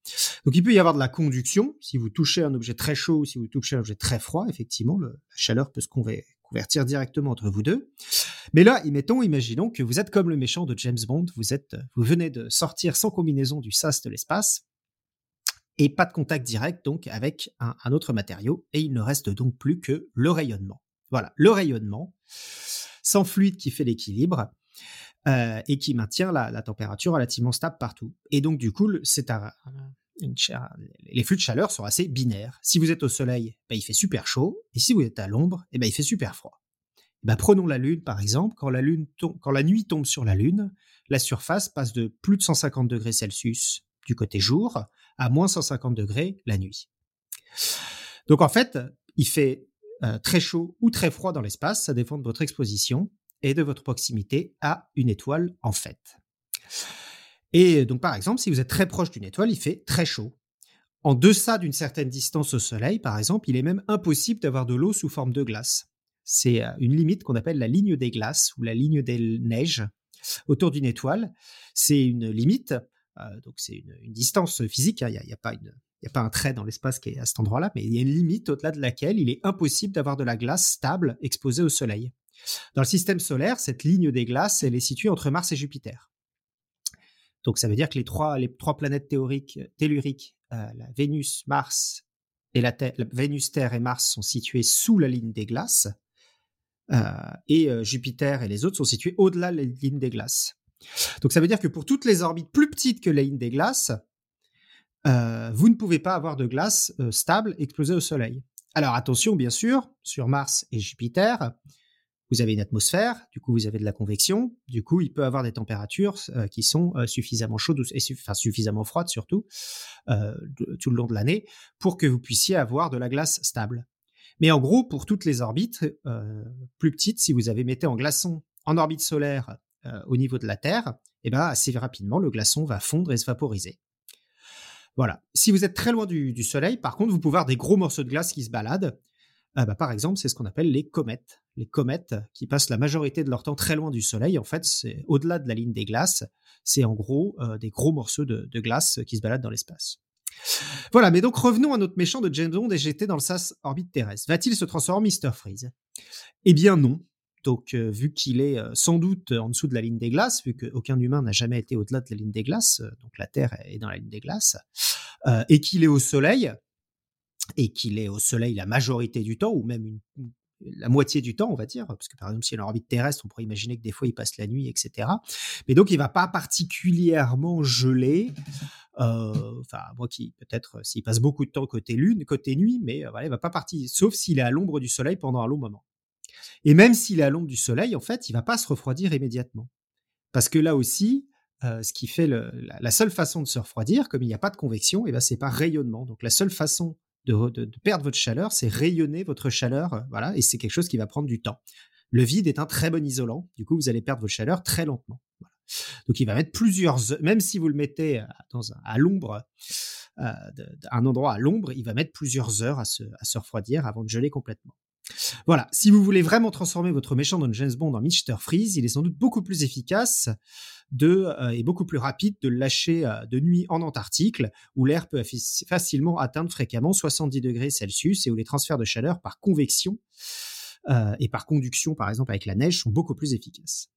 Donc il peut y avoir de la conduction. Si vous touchez un objet très chaud ou si vous touchez un objet très froid, effectivement, la chaleur peut se convertir directement entre vous deux. Mais là, imaginons que vous êtes comme le méchant de James Bond. Vous êtes, vous venez de sortir sans combinaison du sas de l'espace et pas de contact direct donc avec un, autre matériau, et il ne reste donc plus que le rayonnement. Voilà, le rayonnement, sans fluide qui fait l'équilibre, euh, et qui maintient la, température relativement stable partout. Et donc du coup, c'est une, les flux de chaleur sont assez binaires. Si vous êtes au soleil, bah, il fait super chaud, et si vous êtes à l'ombre, eh ben, il fait super froid. Bah, prenons la Lune par exemple, quand la, lune quand la nuit tombe sur la Lune, la surface passe de plus de 150 degrés Celsius du côté jour à moins 150 degrés la nuit. Donc en fait, il fait euh, très chaud ou très froid dans l'espace, ça dépend de votre exposition et de votre proximité à une étoile en fait. Et donc par exemple, si vous êtes très proche d'une étoile, il fait très chaud. En deçà d'une certaine distance au Soleil, par exemple, il est même impossible d'avoir de l'eau sous forme de glace. C'est euh, une limite qu'on appelle la ligne des glaces ou la ligne des neiges autour d'une étoile. C'est une limite donc c'est une, distance physique, hein. il n'y a, pas un trait dans l'espace qui est à cet endroit-là, mais il y a une limite au-delà de laquelle il est impossible d'avoir de la glace stable exposée au Soleil. Dans le système solaire, cette ligne des glaces, est située entre Mars et Jupiter. Donc ça veut dire que les trois, planètes théoriques, telluriques, euh, la Vénus, Mars et la, Terre, et Mars sont situés sous la ligne des glaces, euh, et Jupiter et les autres sont situés au-delà de la ligne des glaces. Donc ça veut dire que pour toutes les orbites plus petites que la ligne des glaces, euh, vous ne pouvez pas avoir de glace euh, stable explosée au Soleil. Alors attention, bien sûr, sur Mars et Jupiter, vous avez une atmosphère, du coup vous avez de la convection, du coup il peut avoir des températures euh, qui sont suffisamment chaudes, et enfin suffisamment froides surtout, tout le long de l'année, pour que vous puissiez avoir de la glace stable. Mais en gros, pour toutes les orbites plus petites, si vous avez mettez en glaçon en orbite solaire euh, au niveau de la Terre, eh ben, assez rapidement, le glaçon va fondre et se vaporiser. Voilà. Si vous êtes très loin du, Soleil, par contre, vous pouvez avoir des gros morceaux de glace qui se baladent. Euh, bah, par exemple, c'est ce qu'on appelle les comètes. Les comètes qui passent la majorité de leur temps très loin du Soleil, en fait, c'est au-delà de la ligne des glaces. C'est en gros des gros morceaux de, glace qui se baladent dans l'espace. Voilà, mais donc revenons à notre méchant de James Bond j'étais dans le sas orbite terrestre. Va-t-il se transformer en Mr. Freeze? Eh bien non. Donc, euh, vu qu'il est euh, sans doute en dessous de la ligne des glaces, vu qu'aucun humain n'a jamais été au-delà de la ligne des glaces, euh, donc la Terre est dans la ligne des glaces, et qu'il est au Soleil, et qu'il est au Soleil la majorité du temps, ou même la moitié du temps, on va dire, parce que par exemple, s'il est en orbite terrestre, on pourrait imaginer que des fois il passe la nuit, etc. Mais donc, il va pas particulièrement geler. Enfin, moi qui peut-être s'il passe beaucoup de temps côté lune, côté nuit, mais voilà, il va pas partir, sauf s'il est à l'ombre du soleil pendant un long moment. Et même s'il est à l'ombre du soleil, en fait, il va pas se refroidir immédiatement, parce que là aussi, euh, ce qui fait la, seule façon de se refroidir, comme il n'y a pas de convection, et eh ben c'est par rayonnement. Donc la seule façon de, perdre votre chaleur, c'est rayonner votre chaleur, euh, voilà, et c'est quelque chose qui va prendre du temps. Le vide est un très bon isolant, du coup vous allez perdre votre chaleur très lentement. Donc il va mettre plusieurs heures, même si vous le mettez à l'ombre, euh, un endroit à l'ombre, il va mettre plusieurs heures à se refroidir avant de geler complètement. Voilà, si vous voulez vraiment transformer votre méchant dans James Bond en Mr. Freeze, il est sans doute beaucoup plus efficace euh, et beaucoup plus rapide de le lâcher euh, de nuit en Antarctique, où l'air peut facilement atteindre fréquemment 70 degrés Celsius et où les transferts de chaleur par convection euh, et par conduction, par exemple avec la neige, sont beaucoup plus efficaces.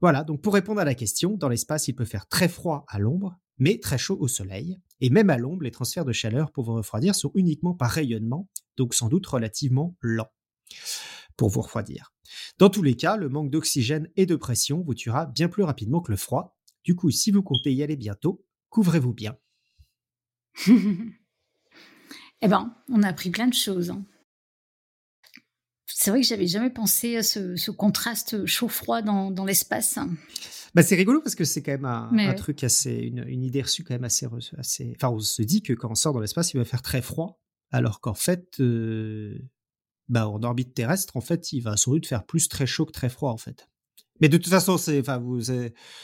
Voilà, donc pour répondre à la question, dans l'espace, il peut faire très froid à l'ombre, mais très chaud au soleil. Et même à l'ombre, les transferts de chaleur pour vous refroidir sont uniquement par rayonnement, donc sans doute relativement lents pour vous refroidir. Dans tous les cas, le manque d'oxygène et de pression vous tuera bien plus rapidement que le froid. Du coup, si vous comptez y aller bientôt, couvrez-vous bien. [LAUGHS] eh ben, on a appris plein de choses. Hein. C'est vrai que j'avais jamais pensé à ce, contraste chaud-froid dans, l'espace. Bah, c'est rigolo parce que c'est quand même un, truc assez, une, idée reçue quand même assez, assez. Enfin, on se dit que quand on sort dans l'espace, il va faire très froid, alors qu'en fait, euh, bah, en orbite terrestre, en fait, il va sans doute faire plus très chaud que très froid, en fait. Mais de toute façon, c'est, enfin, vous,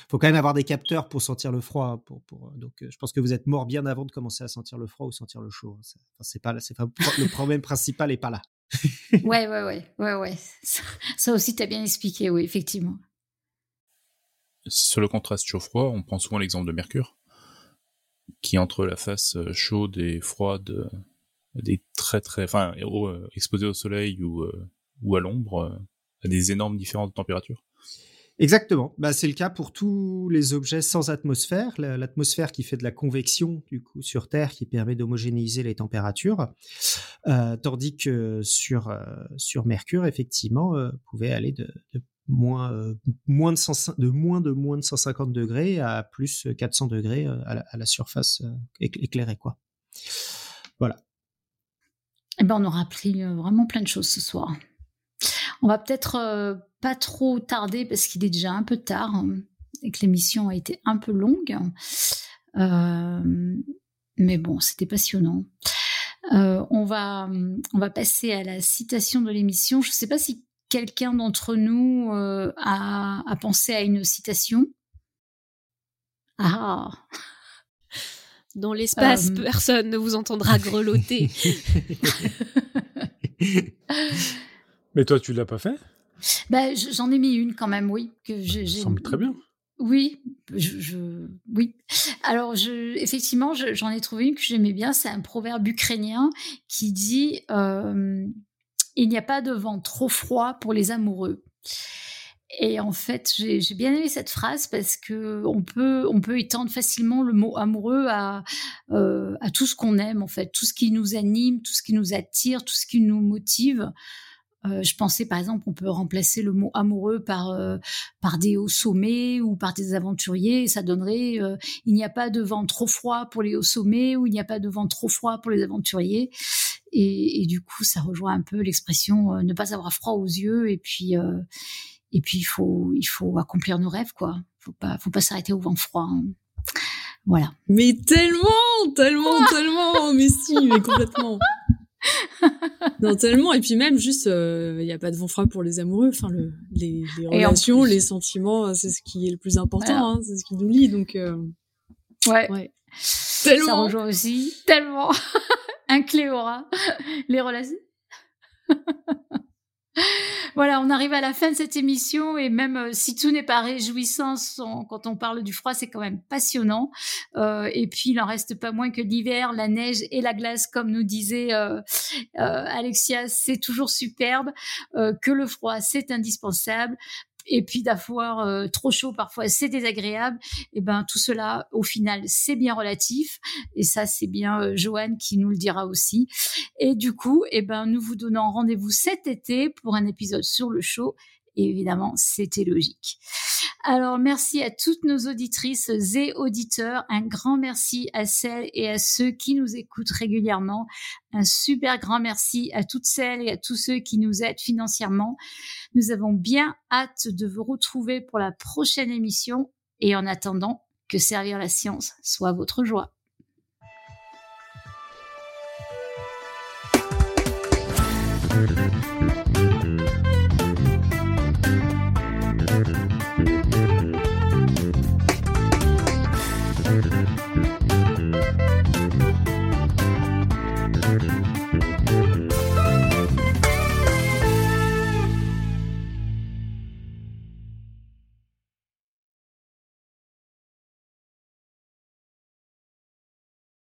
faut quand même avoir des capteurs pour sentir le froid. Pour, pour donc, euh, je pense que vous êtes mort bien avant de commencer à sentir le froid ou sentir le chaud. Hein. C'est, pas, c'est pas le problème principal est pas là. [LAUGHS] ouais, [LAUGHS] ouais, ouais, ouais, ouais. Ça, aussi, tu as bien expliqué, oui, effectivement. Sur le contraste chaud-froid, on prend souvent l'exemple de Mercure, qui entre la face euh, chaude et froide des très très, enfin, euh, exposés au soleil ou, euh, ou à l'ombre, euh, à des énormes différences de température. Exactement. Bah, c'est le cas pour tous les objets sans atmosphère. L'atmosphère qui fait de la convection du coup sur Terre, qui permet d'homogénéiser les températures, tandis que sur sur Mercure, effectivement, euh, pouvait aller de, moins moins de, de moins de moins de 150 degrés à plus 400 degrés à la, à la surface éclairée, quoi. Voilà. Eh ben, on aura appris euh, vraiment plein de choses ce soir. On va peut-être euh, pas trop tarder parce qu'il est déjà un peu tard et que l'émission a été un peu longue. Euh, mais bon, c'était passionnant. on, va, passer à la citation de l'émission. Je ne sais pas si quelqu'un d'entre nous a, a, pensé à une citation. Ah dans l'espace, euh, personne ne vous entendra grelotter. [LAUGHS] Mais toi, tu l'as pas fait? Bah, J'en ai mis une quand même, oui. Que Ça semble très bien. Oui, je, oui. Alors, je, effectivement, j'en ai trouvé une que j'aimais bien. C'est un proverbe ukrainien qui dit euh, Il n'y a pas de vent trop froid pour les amoureux. Et en fait, j'ai bien aimé cette phrase parce que on peut, on peut étendre facilement le mot amoureux à, euh, à tout ce qu'on aime, en fait, tout ce qui nous anime, tout ce qui nous attire, tout ce qui nous motive. Euh, je pensais par exemple on peut remplacer le mot amoureux par euh, par des hauts sommets ou par des aventuriers. Et ça donnerait il n'y a pas de vent trop froid pour les hauts sommets ou il n'y a pas de vent trop froid pour les aventuriers. Et, et du coup ça rejoint un peu l'expression ne pas avoir froid aux yeux et puis et puis il faut il faut accomplir nos rêves quoi. Faut pas faut pas s'arrêter au vent froid. Hein. Voilà. Mais tellement, tellement, tellement, mais si, mais complètement. [LAUGHS] non, tellement. Et puis même, juste, il n'y a pas de vent froid pour les amoureux. Enfin, le, les, les relations, les sentiments, c'est ce qui est le plus important. Hein, c'est ce qui nous lie. Donc, ouais. ouais. Tellement. Ça rejoint aussi tellement [LAUGHS] un Cléora. Les relations. [LAUGHS] voilà, on arrive à la fin de cette émission et même euh, si tout n'est pas réjouissant quand on parle du froid, c'est quand même passionnant. Euh, et puis, il en reste pas moins que l'hiver, la neige et la glace, comme nous disait euh, Alexia, c'est toujours superbe. que le froid, c'est indispensable et puis d'avoir euh, trop chaud parfois c'est désagréable et ben tout cela au final c'est bien relatif et ça c'est bien euh, Joanne qui nous le dira aussi. Et du coup et ben nous vous donnons rendez-vous cet été pour un épisode sur le chaud et évidemment, c'était logique. Alors, merci à toutes nos auditrices et auditeurs. Un grand merci à celles et à ceux qui nous écoutent régulièrement. Un super grand merci à toutes celles et à tous ceux qui nous aident financièrement. Nous avons bien hâte de vous retrouver pour la prochaine émission. Et en attendant, que servir la science soit votre joie.